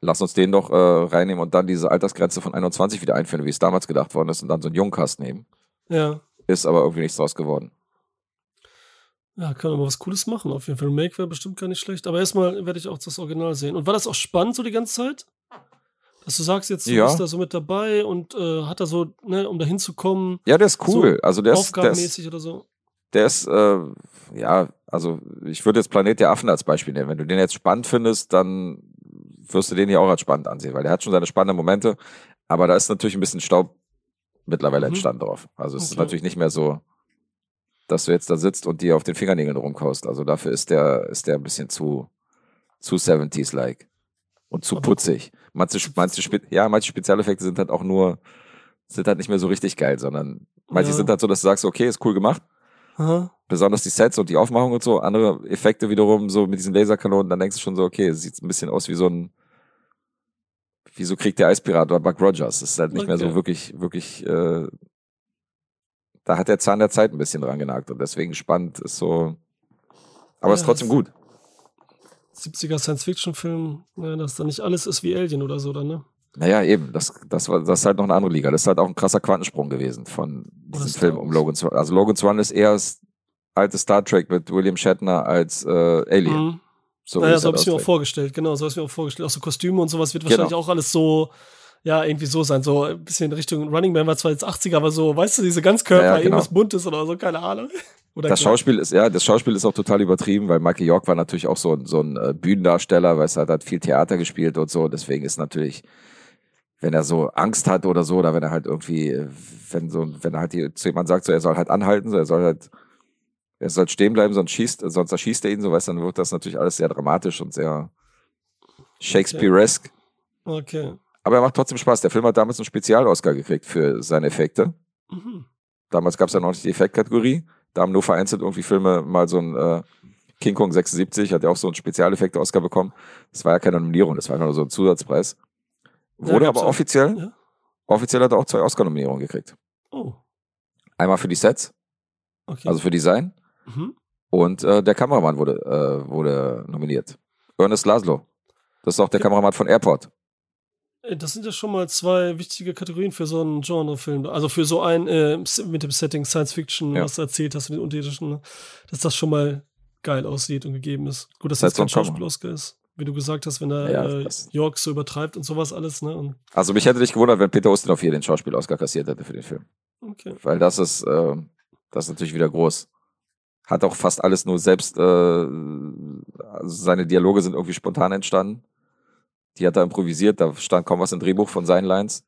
Lass uns den doch äh, reinnehmen und dann diese Altersgrenze von 21 wieder einführen, wie es damals gedacht worden ist, und dann so einen Jungcast nehmen. Ja. Ist aber irgendwie nichts draus geworden. Ja, kann aber was Cooles machen. Auf jeden Fall. Remake wäre bestimmt gar nicht schlecht. Aber erstmal werde ich auch das Original sehen. Und war das auch spannend so die ganze Zeit? Dass du sagst, jetzt Ja. bist da so mit dabei und äh, hat er so, ne, um da hinzukommen, Ja, der ist cool. So also der ist, der ist, aufgabenmäßig oder so. Der ist äh, ja, also ich würde jetzt Planet der Affen als Beispiel nehmen. Wenn du den jetzt spannend findest, dann wirst du den hier auch als spannend ansehen, weil der hat schon seine spannenden Momente, aber da ist natürlich ein bisschen Staub mittlerweile Mhm. entstanden drauf. Also es ist Okay. natürlich nicht mehr so, dass du jetzt da sitzt und dir auf den Fingernägeln rumkaust. Also dafür ist der, ist der ein bisschen zu, zu 70s-like und zu Aber- putzig. Manche, manche, ja, manche Spezialeffekte sind halt auch nur, sind halt nicht mehr so richtig geil, sondern manche Ja. sind halt so, dass du sagst, okay, ist cool gemacht, Aha. besonders die Sets und die Aufmachung und so, andere Effekte wiederum, so mit diesen Laserkanonen, dann denkst du schon so, okay, es sieht ein bisschen aus wie so ein, wie so Krieg der Eispirat oder Buck Rogers. Das ist halt nicht mehr so Okay. wirklich, wirklich, äh, da hat der Zahn der Zeit ein bisschen dran genagt und deswegen spannend ist so, aber ist Ja, trotzdem das- gut. 70er Science-Fiction-Film, ne, dass da nicht alles ist wie Alien oder so, dann, ne? Naja, eben, das, das war, das ist halt noch eine andere Liga. Das ist halt auch ein krasser Quantensprung gewesen von diesem Star Film um Wars. Logan's Run. Also Logan's Run ist eher das alte Star Trek mit William Shatner als äh, Alien. Mhm. So naja, so halt habe ich mir auch vorgestellt, genau, so habe ich mir auch vorgestellt. Auch so Kostüme und sowas wird Genau. wahrscheinlich auch alles so, ja, irgendwie so sein. So ein bisschen in Richtung Running Man war zwar jetzt 80er, aber so, weißt du, diese Ganzkörper, Ja, ja, genau. irgendwas Buntes oder so, keine Ahnung. Oder Das klar. Schauspiel ist, ja, das Schauspiel ist auch total übertrieben, weil Michael York war natürlich auch so ein, so ein äh, Bühnendarsteller, weil es hat, hat viel Theater gespielt und so. Deswegen ist natürlich, wenn er so Angst hat oder so, oder wenn er halt irgendwie, äh, wenn so, wenn er halt die, zu jemand sagt, so, er soll halt anhalten, so, er soll halt, er soll stehen bleiben, sonst schießt, sonst erschießt er ihn, so weißt du, dann wird das natürlich alles sehr dramatisch und sehr Shakespearesque. Okay. Aber er macht trotzdem Spaß. Der Film hat damals einen Spezial-Oscar gekriegt für seine Effekte. Mhm. Damals gab es ja noch nicht die Effektkategorie. Da haben nur vereinzelt irgendwie Filme mal so ein äh, King Kong 76, hat ja auch so einen Spezialeffekte-Oscar bekommen. Das war ja keine Nominierung, das war nur so ein Zusatzpreis. Wurde aber offiziell, Ja. offiziell hat er auch zwei Oscar-Nominierungen gekriegt. Oh, Einmal für die Sets, okay. also für Design, mhm. und äh, der Kameramann wurde, äh, wurde nominiert. Ernest Laszlo. Das ist auch der Ja. Kameramann von Airport. Äh, Das sind ja schon mal zwei wichtige Kategorien für so einen Genrefilm. Also für so ein äh, mit dem Setting Science Fiction, Ja. was du erzählt hast mit den unterirdischen, ne? dass das schon mal geil aussieht und gegeben ist. Gut, dass Das das kein Schauspiel-Oscar ist. Wie du gesagt hast, wenn er Ja, äh, York so übertreibt und sowas alles, ne? Und, Also mich hätte nicht gewundert, wenn Peter Ustinov hier den Schauspiel-Oscar kassiert hätte für den Film. okay. Weil das ist, äh, das ist natürlich wieder groß. Hat auch fast alles nur selbst, äh, also seine Dialoge sind irgendwie spontan entstanden. Die hat er improvisiert, da stand kaum was im Drehbuch von seinen Lines.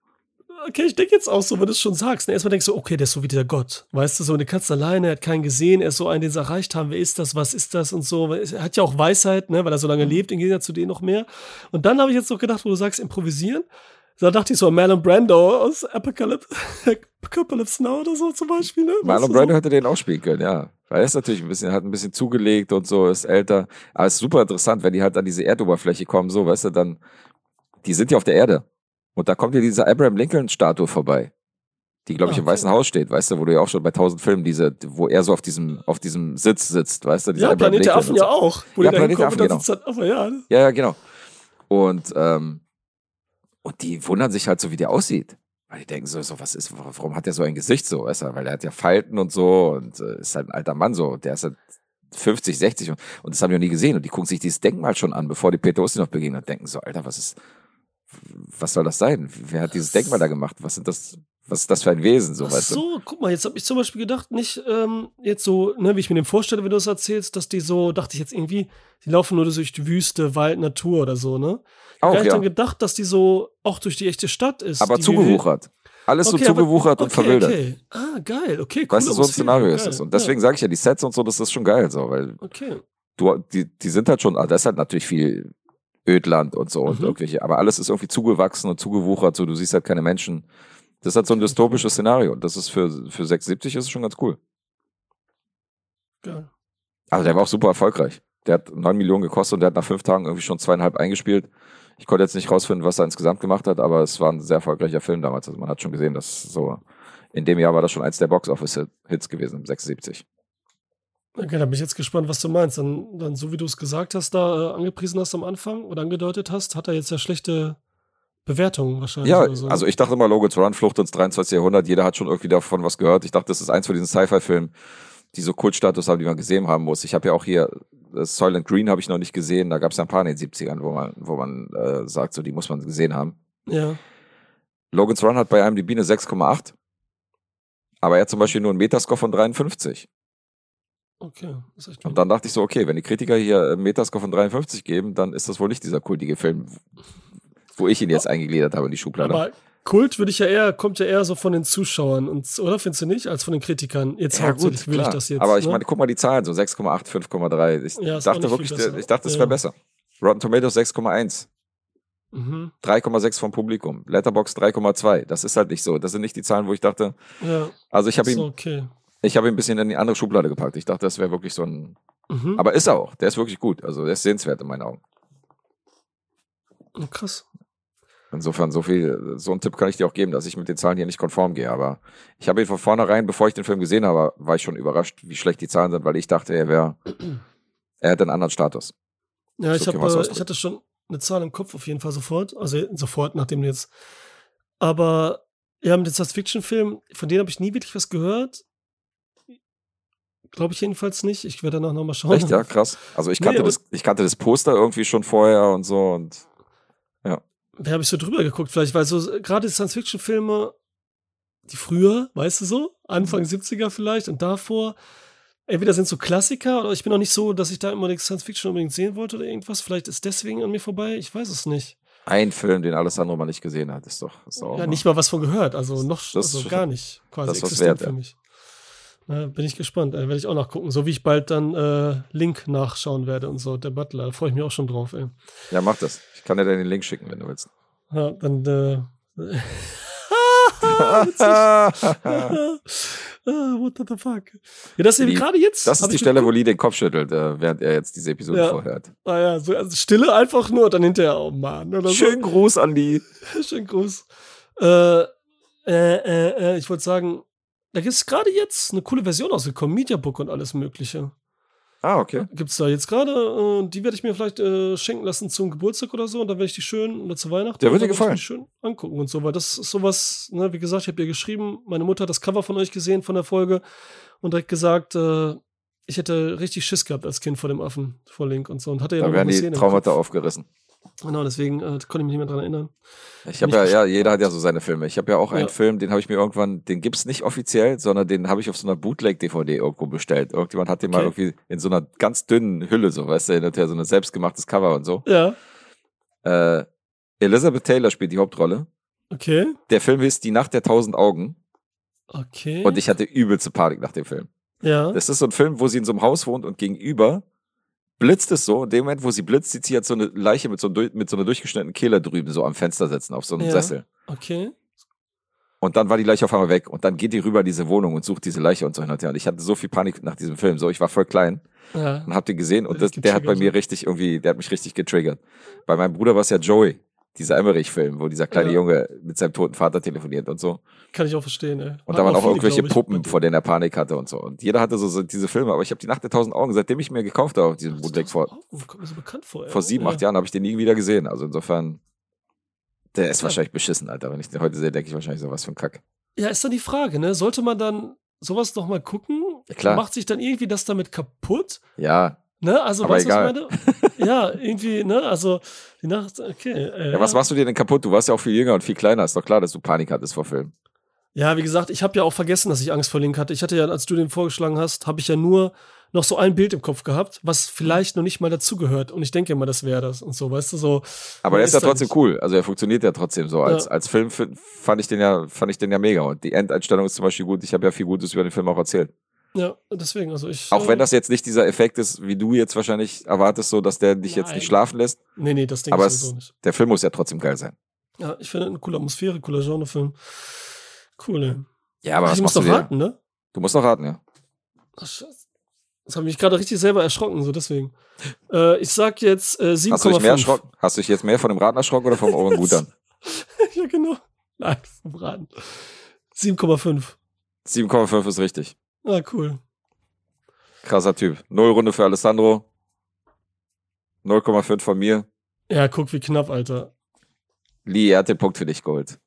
Okay, ich denke jetzt auch so, wenn du es schon sagst. Ne? Erstmal denkst du, okay, der ist so wie der Gott. Weißt du, so eine Katze alleine, er hat keinen gesehen, er ist so ein, den sie erreicht haben. Wer ist das? Was ist das? Und so. Er hat ja auch Weisheit, ne? weil er so lange lebt, im Gegensatz zu denen noch mehr. Und dann habe ich jetzt noch gedacht, wo du sagst, improvisieren. Da dachte ich so an Marlon Brando aus Apocalypse, Apocalypse Now oder so zum Beispiel. Ne? Marlon Brando so? hätte den auch spielen können, ja. Weil er ist natürlich ein bisschen, hat ein bisschen zugelegt und so, ist älter. Aber es ist super interessant, wenn die halt an diese Erdoberfläche kommen, so, weißt du, dann, die sind ja auf der Erde. Und da kommt ja diese Abraham Lincoln-Statue vorbei. Die, glaube ich, Ah, im okay. Weißen Haus steht, weißt du, wo du ja auch schon bei tausend Filmen diese, wo er so auf diesem, auf diesem Sitz sitzt, weißt du, dieser Ja, Abraham Planet der Lincoln Affen so. ja auch. Wo Ja, Planet Affen, sitzt dann, aber ja, Ja, ja, genau. Und, ähm, und die wundern sich halt so, wie der aussieht. Weil die denken so, so, was ist, warum hat der so ein Gesicht so, weißt du? Weil er hat ja Falten und so und äh, ist halt ein alter Mann so. Der ist halt 50, 60 und, und das haben die noch nie gesehen. Und die gucken sich dieses Denkmal schon an, bevor die Peter Ustinov begegnen und denken so, Alter, was ist, was soll das sein? Wer hat dieses Denkmal da gemacht? Was sind das, was ist das für ein Wesen, so, Ach so, guck mal, jetzt habe ich zum Beispiel gedacht, nicht ähm, jetzt so, ne, wie ich mir den vorstelle, wenn du das erzählst, dass die so, dachte ich jetzt irgendwie, die laufen nur durch die Wüste, Wald, Natur oder so, ne? Auch, Gar nicht ja. dann gedacht, dass die so auch durch die echte Stadt ist. Aber zugewuchert. Alles Okay, so zugewuchert und okay, verwildert. Okay. Ah, geil, okay, cool. Weißt du, so ein Szenario ist es. Und deswegen sage ich ja, die Sets und so, das ist schon geil, so, weil Okay. du, die, die sind halt schon, ah, das ist halt natürlich viel Ödland und so und Mhm. irgendwelche, aber alles ist irgendwie zugewachsen und zugewuchert, so du siehst halt keine Menschen. Das ist halt so ein dystopisches Szenario und das ist für, für 76 ist es schon ganz cool. Geil. Also der war auch super erfolgreich. Der hat 9 Millionen gekostet und der hat nach fünf Tagen irgendwie schon zweieinhalb eingespielt. Ich konnte jetzt nicht rausfinden, was er insgesamt gemacht hat, aber es war ein sehr erfolgreicher Film damals. Also man hat schon gesehen, dass so, in dem Jahr war das schon eins der Box-Office-Hits gewesen, 76. Okay, da bin ich jetzt gespannt, was du meinst. Dann, dann so wie du es gesagt hast, da äh, angepriesen hast am Anfang oder angedeutet hast, hat er jetzt ja schlechte Bewertungen wahrscheinlich. Ja, oder so. also ich dachte immer, Logan's Run, Flucht ins 23. Jahrhundert, jeder hat schon irgendwie davon was gehört. Ich dachte, das ist eins von diesen Sci-Fi-Filmen, die so Kultstatus haben, die man gesehen haben muss. Ich habe ja auch hier äh, Soylent Green habe ich noch nicht gesehen. Da gab es ein paar in den 70ern, wo man, wo man äh, sagt, so die muss man gesehen haben. Ja. Logan's Run hat bei IMDb eine 6,8. Aber er hat zum Beispiel nur einen Metascore von 53. Okay. Das ist echt Und dann dachte ich so, okay, wenn die Kritiker hier einen Metascore von 53 geben, dann ist das wohl nicht dieser kultige Film, wo ich ihn jetzt eingegliedert habe in die Schublade. Aber Kult würde ich ja eher, kommt ja eher so von den Zuschauern, und, oder findest du nicht, als von den Kritikern? Jetzt ja, gut, will klar. ich das jetzt. Aber ich ne? meine, guck mal die Zahlen, so 6,8, 5,3. Ich Ja, dachte wirklich, ich dachte, es Ja. wäre besser. Rotten Tomatoes 6,1. Mhm. 3,6 vom Publikum. Letterbox 3,2. Das ist halt nicht so. Das sind nicht die Zahlen, wo ich dachte. Ja, Also ich habe ihn, okay. Ich habe ihn ein bisschen in die andere Schublade gepackt. Ich dachte, das wäre wirklich so ein. Mhm. Aber ist er auch. Der ist wirklich gut. Also der ist sehenswert in meinen Augen. Oh, krass. Insofern, so viel, so einen Tipp kann ich dir auch geben, dass ich mit den Zahlen hier nicht konform gehe. Aber ich habe ihn von vornherein, bevor ich den Film gesehen habe, war ich schon überrascht, wie schlecht die Zahlen sind, weil ich dachte, er wäre, er hätte einen anderen Status. Ja, ich, So hab, äh, ich hatte schon eine Zahl im Kopf auf jeden Fall sofort. Also sofort, nachdem du jetzt. Aber ja, mit den Science-Fiction-Filmen, von denen habe ich nie wirklich was gehört. Glaube ich jedenfalls nicht. Ich werde danach nochmal schauen. Echt, ja, krass. Also ich Nee, kannte, aber- das, ich kannte das Poster irgendwie schon vorher und so und Da habe ich so drüber geguckt, vielleicht, weil so gerade Science-Fiction-Filme, die früher, weißt du so, Anfang 70er vielleicht und davor, entweder sind so Klassiker oder ich bin auch nicht so, dass ich da immer die Science-Fiction unbedingt sehen wollte oder irgendwas. Vielleicht ist deswegen an mir vorbei, ich weiß es nicht. ein Film, den Alessandro mal nicht gesehen hat, ist doch, ist doch Ja, mal- nicht mal was von gehört, also noch Das- also gar nicht quasi das existent wert, für ja. mich. Na, bin ich gespannt, äh, werde ich auch nachgucken, so wie ich bald dann äh, Link nachschauen werde und so, der Butler, da freue ich mich auch schon drauf, ey. Ja, mach das. Ich kann dir dann den Link schicken, wenn du willst. Ja, dann äh, ah, what the fuck? Ja, das ist Die- gerade jetzt. Das ist die Stelle, wo. Lee den Kopf schüttelt, äh, während er jetzt diese Episode Ja. vorhört. Ah ja, so, also Stille einfach nur dann hinterher, oh Mann. Oder Schönen Gruß an so. Schönen Gruß. Äh, äh, äh, äh, ich wollte sagen, da gibt es gerade jetzt eine coole Version ausgekommen, Mediabook und alles Mögliche. Ah, okay. Gibt es da jetzt gerade, äh, die werde ich mir vielleicht äh, schenken lassen zum Geburtstag oder so und dann werde ich die schön, oder zu Weihnachten. Der wird dir gefallen. schön angucken und so, weil das ist sowas, ne, wie gesagt, ich habe ihr geschrieben, meine Mutter hat das Cover von euch gesehen, von der Folge und direkt gesagt, äh, ich hätte richtig Schiss gehabt als Kind vor dem Affen, vor Link und so und hatte ja Da noch werden die Szene Traumata aufgerissen. Genau, deswegen äh, konnte ich mich nicht mehr dran erinnern. Ich habe ja, ja, jeder hat ja so seine Filme. Ich habe ja auch einen Ja. Film, den habe ich mir irgendwann, den gibt's nicht offiziell, sondern den habe ich auf so einer Bootleg-DVD irgendwo bestellt. Irgendjemand hat den mal Okay. irgendwie in so einer ganz dünnen Hülle, so, weißt du, hinterher so ein selbstgemachtes Cover und so. Ja, Äh, Elizabeth Taylor spielt die Hauptrolle. okay, Der Film ist Die Nacht der tausend Augen okay. und ich hatte übelste Panik nach dem Film. ja, Das ist so ein Film, wo sie in so einem Haus wohnt und gegenüber blitzt es so. In dem Moment, wo sie blitzt, sieht sie jetzt so eine Leiche mit so, einem, mit so einer durchgeschnittenen Kehle drüben so am Fenster sitzen, auf so einem Ja. Sessel. okay. Und dann war die Leiche auf einmal weg. Und dann geht die rüber in diese Wohnung und sucht diese Leiche und so hin und her. Und ich hatte so viel Panik nach diesem Film. So, ich war voll klein Ja, und hab den gesehen und Das der hat bei mir richtig irgendwie, der hat mich richtig getriggert. Bei meinem Bruder war es ja Joey, dieser Emmerich-Film, wo dieser kleine Ja. Junge mit seinem toten Vater telefoniert und so. kann ich auch verstehen, ey. Und da waren auch viele, irgendwelche Puppen, vor denen er Panik hatte und so. Und jeder hatte so, so diese Filme, aber ich habe die Nacht der tausend Augen, seitdem ich mir gekauft habe auf diesem Bootleg vor, Oh, kommt mir so bekannt vor, ey. vor sieben, ja. acht Jahren, habe ich den nie wieder gesehen. Also insofern, der ist Ja. wahrscheinlich beschissen, Alter. Wenn ich den heute sehe, denke ich wahrscheinlich so was für ein Kack. Ja, ist dann die Frage, ne? Sollte man dann sowas noch mal gucken? Ja, klar. Macht sich dann irgendwie das damit kaputt? Ja, Ne? Also, Aber weißt du, was ich egal. meine? ja, irgendwie, ne? Also, die Nacht, okay. Äh, ja, was machst du dir denn kaputt? Du warst ja auch viel jünger und viel kleiner. Ist doch klar, dass du Panik hattest vor Filmen. Ja, wie gesagt, ich habe ja auch vergessen, dass ich Angst vor Link hatte. Ich hatte ja, als du den vorgeschlagen hast, habe ich ja nur noch so ein Bild im Kopf gehabt, was vielleicht noch nicht mal dazugehört. Und ich denke immer, das wäre das und so, weißt du, so. Aber der ist ja trotzdem nicht. cool. Also er funktioniert ja trotzdem so. Als, Ja. als Film fand ich den ja, fand ich den ja mega. Und die Endeinstellung ist zum Beispiel gut. Ich habe ja viel Gutes über den Film auch erzählt. Ja, deswegen, also ich. Auch wenn äh, das jetzt nicht dieser Effekt ist, wie du jetzt wahrscheinlich erwartest, so dass der dich jetzt Nein. nicht schlafen lässt. Nee, nee, das denke Aber es, nicht. der Film muss ja trotzdem geil sein. Ja, ich finde eine coole Atmosphäre, cooler Genrefilm. Cool, ey. Ja, aber Ach, was ich muss machst doch dir? raten, ne? Du musst noch raten, ja. Ach, Scheiße. Das habe mich gerade richtig selber erschrocken, so deswegen. Äh, ich sag jetzt äh, 7,5. Hast du dich mehr erschrocken? Hast du dich jetzt mehr von dem Raten erschrocken oder vom Orangutan? ja, genau. Nein, vom Raten. 7,5. 7,5 ist richtig. Ah, cool. Krasser Typ. Null Runde für Alessandro. 0,5 von mir. Ja, guck, wie knapp, Alter. Lee, er hat den Punkt für dich geholt.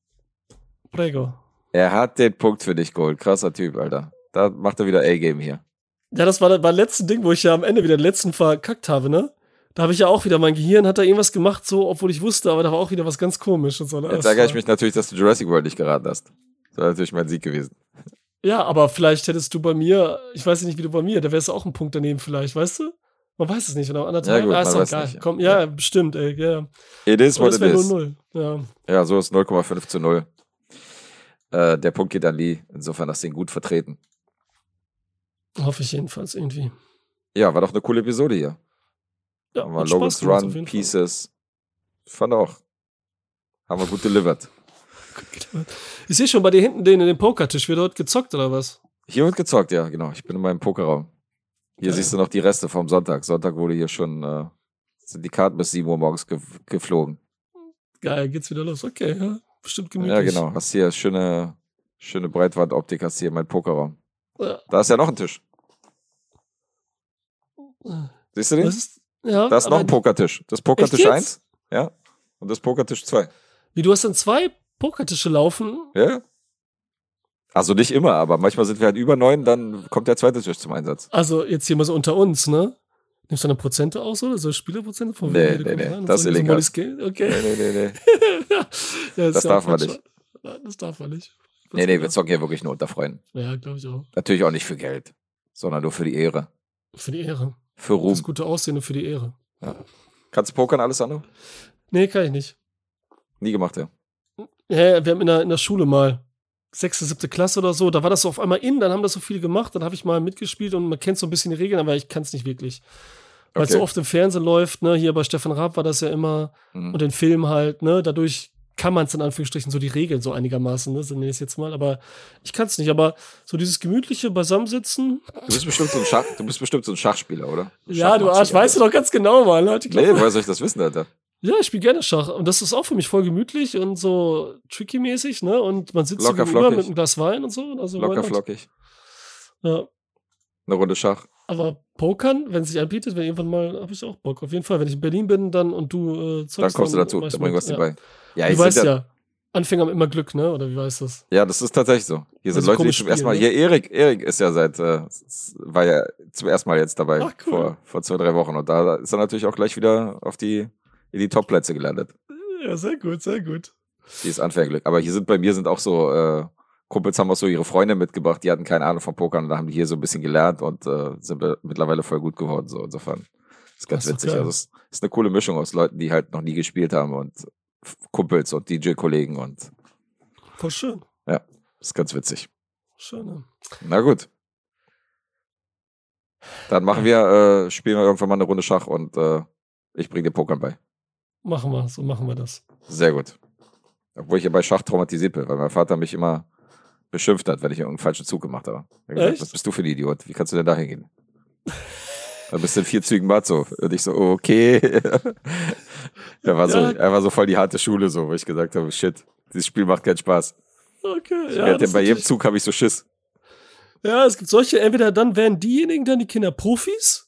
Prego. Er hat den Punkt für dich geholt. Krasser Typ, Alter. Da macht er wieder A-Game hier. Ja, das war das letzte Ding, wo ich ja am Ende wieder den letzten verkackt habe, ne? Da habe ich ja auch wieder, mein Gehirn hat da irgendwas gemacht, so, obwohl ich wusste, aber da war auch wieder was ganz komisches. So, ne? Jetzt ärgere ich mich natürlich, dass du Jurassic World nicht geraten hast. Das wäre natürlich mein Sieg gewesen. Ja, aber vielleicht hättest du bei mir, ich weiß nicht, wie du bei mir, da wärst du auch ein Punkt daneben vielleicht, weißt du? Man weiß es nicht, oder anderthalb. Ja, gut, ah, ist doch. Nicht, ja. Komm, ja, ja, bestimmt, ey. Ja. It is what it is. 0 -0. Ja. ja, so ist 0,5 zu 0. Äh, der Punkt geht an Lee. Insofern hast du ihn gut vertreten. Hoffe ich jedenfalls irgendwie. Ja, war doch eine coole Episode hier. Ja, haben wir Logan's Run, Pieces. Ich fand auch. Haben wir gut delivered. Ich sehe schon bei dir hinten den in dem Pokertisch. Wird dort gezockt oder was? Hier wird gezockt, ja, genau. Ich bin in meinem Pokerraum. Hier ja. siehst du noch die Reste vom Sonntag. Sonntag wurde hier schon, äh, sind die Karten bis 7 Uhr morgens ge geflogen. Geil, geht's wieder los. Okay, ja. Bestimmt gemütlich. Ja, genau. Hast hier schöne, schöne Breitwandoptik, hast hier mein Pokerraum. Ja. Da ist ja noch ein Tisch. Siehst du den? Ist, ja, da ist noch ein Pokertisch. Das Pokertisch 1. Ja. Und das Pokertisch 2. Wie, du hast dann zwei Pokertische laufen? Ja. Also nicht immer, aber manchmal sind wir halt über neun, dann kommt der zweite Tisch zum Einsatz. Also jetzt hier mal so unter uns, ne? Nimmst du eine Prozente aus oder so Spielerprozente von Nee, nee, nee, das ist illegal. Okay. Nee, nee, nee, nee. ja, das, das darf man nicht. Das darf man nicht. Nee, nee, wir zocken hier wirklich nur unter Freunden. Ja, glaube ich auch. Natürlich auch nicht für Geld, sondern nur für die Ehre. Für die Ehre. Für Ruhm. Das gute Aussehen und für die Ehre. Ja. Kannst du pokern, Alessandro? Nee, kann ich nicht. Nie gemacht, ja. Ja, wir haben in der, in der Schule mal sechste, siebte Klasse oder so, da war das so auf einmal in, dann haben das so viele gemacht, dann habe ich mal mitgespielt und man kennt so ein bisschen die Regeln, aber ich kann es nicht wirklich. Weil es okay. so oft im Fernsehen läuft, ne, hier bei Stefan Raab war das ja immer mhm. und den Film halt, ne, dadurch kann man es in Anführungsstrichen so die Regeln so einigermaßen, ne, so nenne ich es jetzt mal, aber ich kann es nicht, aber so dieses gemütliche Beisammensitzen. Du bist bestimmt so ein Schach, du bist bestimmt so ein Schachspieler, oder? Ja, du Arsch, weißt du doch ganz genau, Mann. Leute, nee, woher soll ich das wissen, Alter? Ja, ich spiele gerne Schach. Und das ist auch für mich voll gemütlich und so tricky-mäßig, ne? Und man sitzt Locker, so mit einem Glas Wein und so. Also Locker flockig. Ja. Eine Runde Schach. Aber Pokern, wenn es sich anbietet, wenn irgendwann mal, habe ich auch Bock. Auf jeden Fall, wenn ich in Berlin bin dann und du äh, zockst, Dann kommst du dazu, dann bring was ja. dabei. Ja, du weißt ja, Anfänger haben immer Glück, ne? Oder wie weißt du das? Ja, das ist tatsächlich so. Hier sind also Leute, die zum ersten Mal. Ne? Hier, Erik, Erik ist ja seit, äh, war ja zum ersten Mal jetzt dabei. Ach, cool. vor, vor zwei, drei Wochen. Und da ist er natürlich auch gleich wieder auf die in die Top-Plätze gelandet. Ja, sehr gut, sehr gut. Die ist Anfängerglück. Aber hier sind bei mir sind auch so, äh, Kumpels haben auch so ihre Freunde mitgebracht, die hatten keine Ahnung von Pokern und da haben die hier so ein bisschen gelernt und äh, sind mittlerweile voll gut geworden. So insofern ist ganz witzig. Also es ist eine coole Mischung aus Leuten, die halt noch nie gespielt haben und Kumpels und DJ-Kollegen und voll schön. Ja, ist ganz witzig. Schön. Na gut. Dann machen wir, äh, spielen wir irgendwann mal eine Runde Schach und äh, ich bringe dir Pokern bei. Machen wir, so machen wir das. Sehr gut. Obwohl ich ja bei Schach traumatisiert bin, weil mein Vater mich immer beschimpft hat, wenn ich irgendeinen falschen Zug gemacht habe. Gesagt, was bist du für ein Idiot? Wie kannst du denn da hingehen? Da bist du in vier Zügen Matzo. Und ich so, okay. er, war so ja. er war so voll die harte Schule, so, wo ich gesagt habe, shit, dieses Spiel macht keinen Spaß. Okay, ja. bei jedem Zug habe ich so Schiss. Ja, es gibt solche, entweder dann werden diejenigen dann die Kinder Profis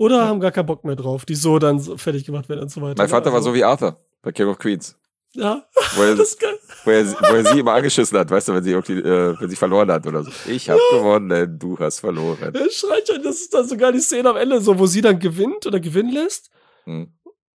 oder ja. haben gar keinen Bock mehr drauf, die so dann so fertig gemacht werden und so weiter. Mein Vater also, war so wie Arthur bei King of Queens. Ja, wo er, das ist geil. Wo er, wo er sie immer angeschissen hat, weißt du, wenn sie irgendwie, äh, wenn sie verloren hat oder so. Ich habe ja. gewonnen, du hast verloren. Er schreit schon, das ist dann sogar die Szene am Ende, so, wo sie dann gewinnt oder gewinnen lässt. Hm.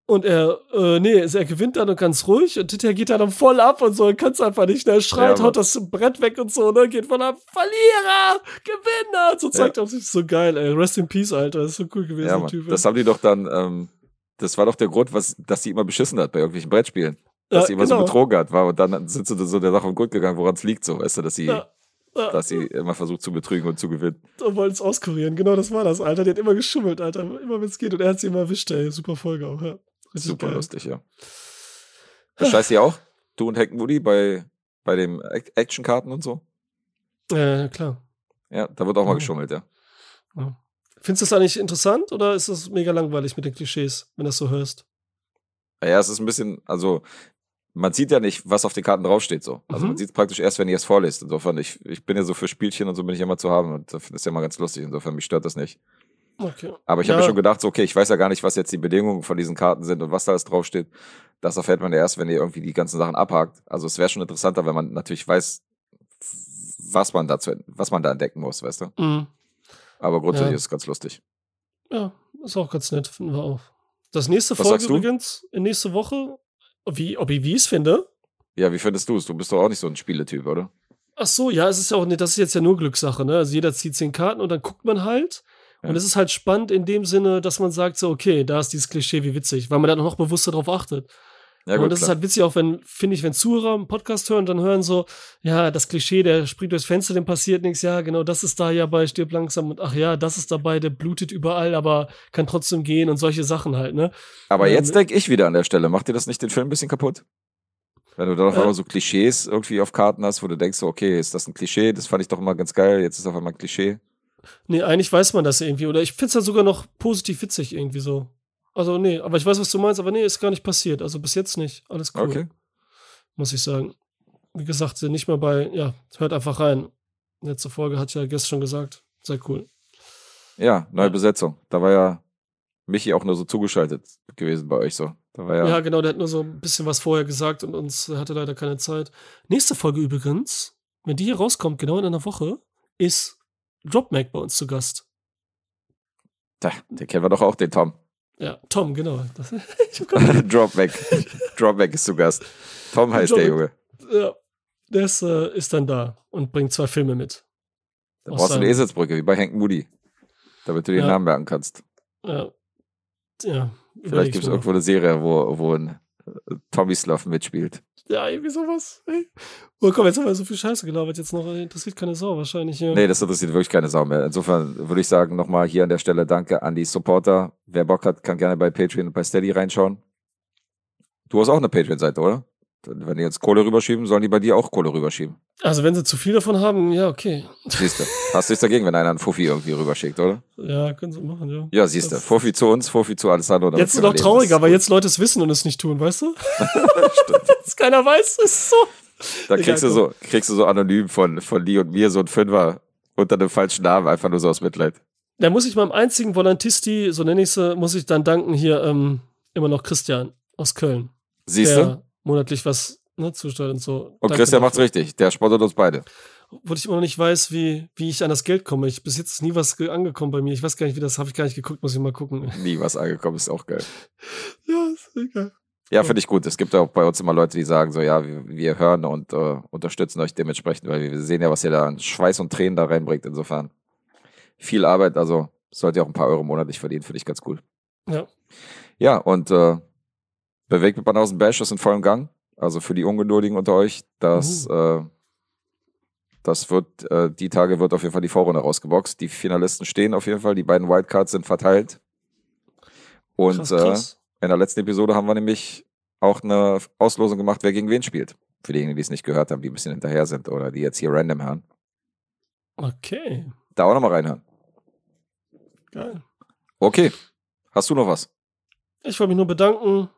Und er, äh, nee, er gewinnt dann ganz ruhig und hinterher geht dann voll ab und so, er kann es einfach nicht. Er schreit, ja, haut das Brett weg und so, ne, geht voll ab, Verlierer, Gewinner, so zeigt ja. er sich so geil, ey. Rest in Peace, Alter, das ist so cool gewesen, ja, der Typ. Das haben die doch dann, ähm, das war doch der Grund, was, dass sie immer beschissen hat bei irgendwelchen Brettspielen. Dass ja, sie immer genau. so betrogen hat, war und dann sind sie so der Sache im Grund gegangen, woran es liegt, so, weißt du, dass sie. Ja. Dass sie immer versucht zu betrügen und zu gewinnen. Und wollen es auskurieren. Genau das war das, Alter. Die hat immer geschummelt, Alter. Immer wenn es geht. Und er hat sie immer erwischt, ey. Super Folge auch, ja. Super geil. lustig, ja. Das scheißt ihr auch? Du und Heckenwoody bei, bei den Actionkarten und so? Ja, klar. Ja, da wird auch mal geschummelt, ja. ja. Findest du das eigentlich interessant oder ist das mega langweilig mit den Klischees, wenn du das so hörst? Ja, es ist ein bisschen, also man sieht ja nicht, was auf den Karten draufsteht so. Also mhm. man sieht es praktisch erst, wenn ihr es vorlest. Insofern, ich, ich bin ja so für Spielchen und so bin ich immer zu haben und das ist ja mal ganz lustig. Insofern, mich stört das nicht. Okay. Aber ich ja. habe mir schon gedacht, so, okay, ich weiß ja gar nicht, was jetzt die Bedingungen von diesen Karten sind und was da alles draufsteht. Das erfährt man ja erst, wenn ihr irgendwie die ganzen Sachen abhakt. Also es wäre schon interessanter, wenn man natürlich weiß, was man dazu, was man da entdecken muss, weißt du? Mhm. Aber grundsätzlich Ja. ist es ganz lustig. Ja, ist auch ganz nett, finden wir auch. Das nächste Was Folge übrigens, in nächste Woche, wie, ob ich wie es finde. Ja, wie findest du es? Du bist doch auch nicht so ein Spieletyp, oder? Ach so, ja, es ist ja auch nicht, das ist jetzt ja nur Glückssache, ne? Also jeder zieht zehn Karten und dann guckt man halt. Ja. Und es ist halt spannend in dem Sinne, dass man sagt so, okay, da ist dieses Klischee, wie witzig, weil man dann noch bewusster drauf achtet. Ja, und das klar. ist halt witzig, auch wenn, finde ich, wenn Zuhörer einen Podcast hören, dann hören so, ja, das Klischee, der springt durchs Fenster, dem passiert nichts, ja, genau, das ist da ja bei Stirb langsam und ach ja, das ist dabei, der blutet überall, aber kann trotzdem gehen und solche Sachen halt, ne? Aber ähm, jetzt denke ich wieder an der Stelle, macht dir das nicht den Film ein bisschen kaputt? Wenn du dann auf Äh. so Klischees irgendwie auf Karten hast, wo du denkst, so, okay, ist das ein Klischee? Das fand ich doch immer ganz geil, jetzt ist auf einmal ein Klischee. Nee, eigentlich weiß man das irgendwie. Oder ich finde es halt sogar noch positiv witzig irgendwie so. Also, nee, aber ich weiß, was du meinst, aber nee, ist gar nicht passiert. Also bis jetzt nicht. Alles cool. Okay. Muss ich sagen. Wie gesagt, sind nicht mehr bei, ja, hört einfach rein. Letzte Folge hat ja gestern schon gesagt. Sehr cool. Ja, neue. Besetzung. Da war ja Michi auch nur so zugeschaltet gewesen bei euch so. Da war ja, Ja. genau, der hat nur so ein bisschen was vorher gesagt und uns hatte leider keine Zeit. Nächste Folge übrigens, wenn die hier rauskommt, genau in einer Woche, ist Dropmac bei uns zu Gast. da, den kennen wir doch auch, den Tom. Ja, Tom, genau. Das, Dropback. Dropback ist zu Gast. Tom heißt der Junge. ja, der ist, äh, ist dann da und bringt zwei Filme mit. Da brauchst du eine Eselsbrücke, wie bei Hank Moody. Damit du den Ja. Namen merken kannst. Ja. Ja. Vielleicht gibt es irgendwo eine Serie, wo, wo ein Tommy Slough mitspielt. Ja, irgendwie sowas. Ey. Oh komm, jetzt haben wir so viel Scheiße gelabert. Jetzt noch, interessiert keine Sau wahrscheinlich. Ja. Nee, das interessiert wirklich keine Sau mehr. Insofern würde ich sagen, nochmal hier an der Stelle Danke an die Supporter. Wer Bock hat, kann gerne bei Patreon und bei Steady reinschauen. Du hast auch eine Patreon-Seite, oder? Wenn die jetzt Kohle rüberschieben, sollen die bei dir auch Kohle rüberschieben. Also, wenn sie zu viel davon haben, ja, okay. Siehst du. Hast du nichts dagegen, wenn einer einen Fuffi irgendwie rüberschickt, oder? Ja, können sie machen, ja. Ja, siehst du. Fuffi zu uns, Fuffi zu Alessandro. Jetzt ist noch leben. trauriger, weil jetzt Leute es wissen und es nicht tun, weißt du? Stimmt. Dass keiner weiß, ist so. Da Egal, kriegst du komm. so, kriegst du so anonym von, von Lee und mir so ein Fünfer unter dem falschen Namen, einfach nur so aus Mitleid. Da muss ich meinem einzigen Volantisti, so nenne ich sie, muss ich dann danken hier ähm, immer noch Christian aus Köln. Siehst du? Monatlich was ne, zusteuert und so. Und Danke Christian dafür. macht's richtig. Der spottet uns beide. Obwohl ich immer noch nicht weiß, wie, wie ich an das Geld komme. Ich, bis jetzt ist nie was ge- angekommen bei mir. Ich weiß gar nicht, wie das habe ich gar nicht geguckt, muss ich mal gucken. Nie was angekommen, ist auch geil. Ja, ist egal. Ja, Ja. finde ich gut. Es gibt auch bei uns immer Leute, die sagen so, ja, wir, wir hören und äh, unterstützen euch dementsprechend, weil wir sehen ja, was ihr da an Schweiß und Tränen da reinbringt. Insofern viel Arbeit, also sollt ihr auch ein paar Euro monatlich verdienen, finde ich ganz cool. Ja. Ja, und äh, bewegt mit Banausen Bash ist in vollem Gang. Also für die Ungeduldigen unter euch, das, äh, das wird, äh, die Tage wird auf jeden Fall die Vorrunde rausgeboxt. Die Finalisten stehen auf jeden Fall, die beiden Wildcards sind verteilt. Und Krass, äh, krass. in der letzten Episode haben wir nämlich auch eine Auslosung gemacht, wer gegen wen spielt. Für diejenigen, die es nicht gehört haben, die ein bisschen hinterher sind oder die jetzt hier random hören. Okay, Da auch nochmal reinhören. geil. Okay. Hast du noch was? Ich wollte mich nur bedanken.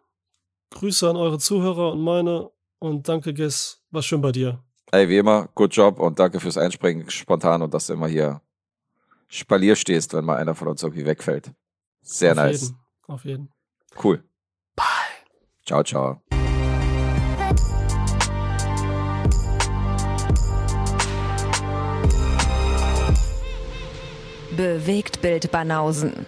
Grüße an eure Zuhörer und meine. Und danke, Guess. War schön bei dir. Ey, wie immer, good job und danke fürs Einspringen spontan und dass du immer hier Spalier stehst, wenn mal einer von uns irgendwie wegfällt. Sehr Auf nice. Jeden. Auf jeden. Cool. Bye. Ciao, ciao. Bewegt Bild Banausen.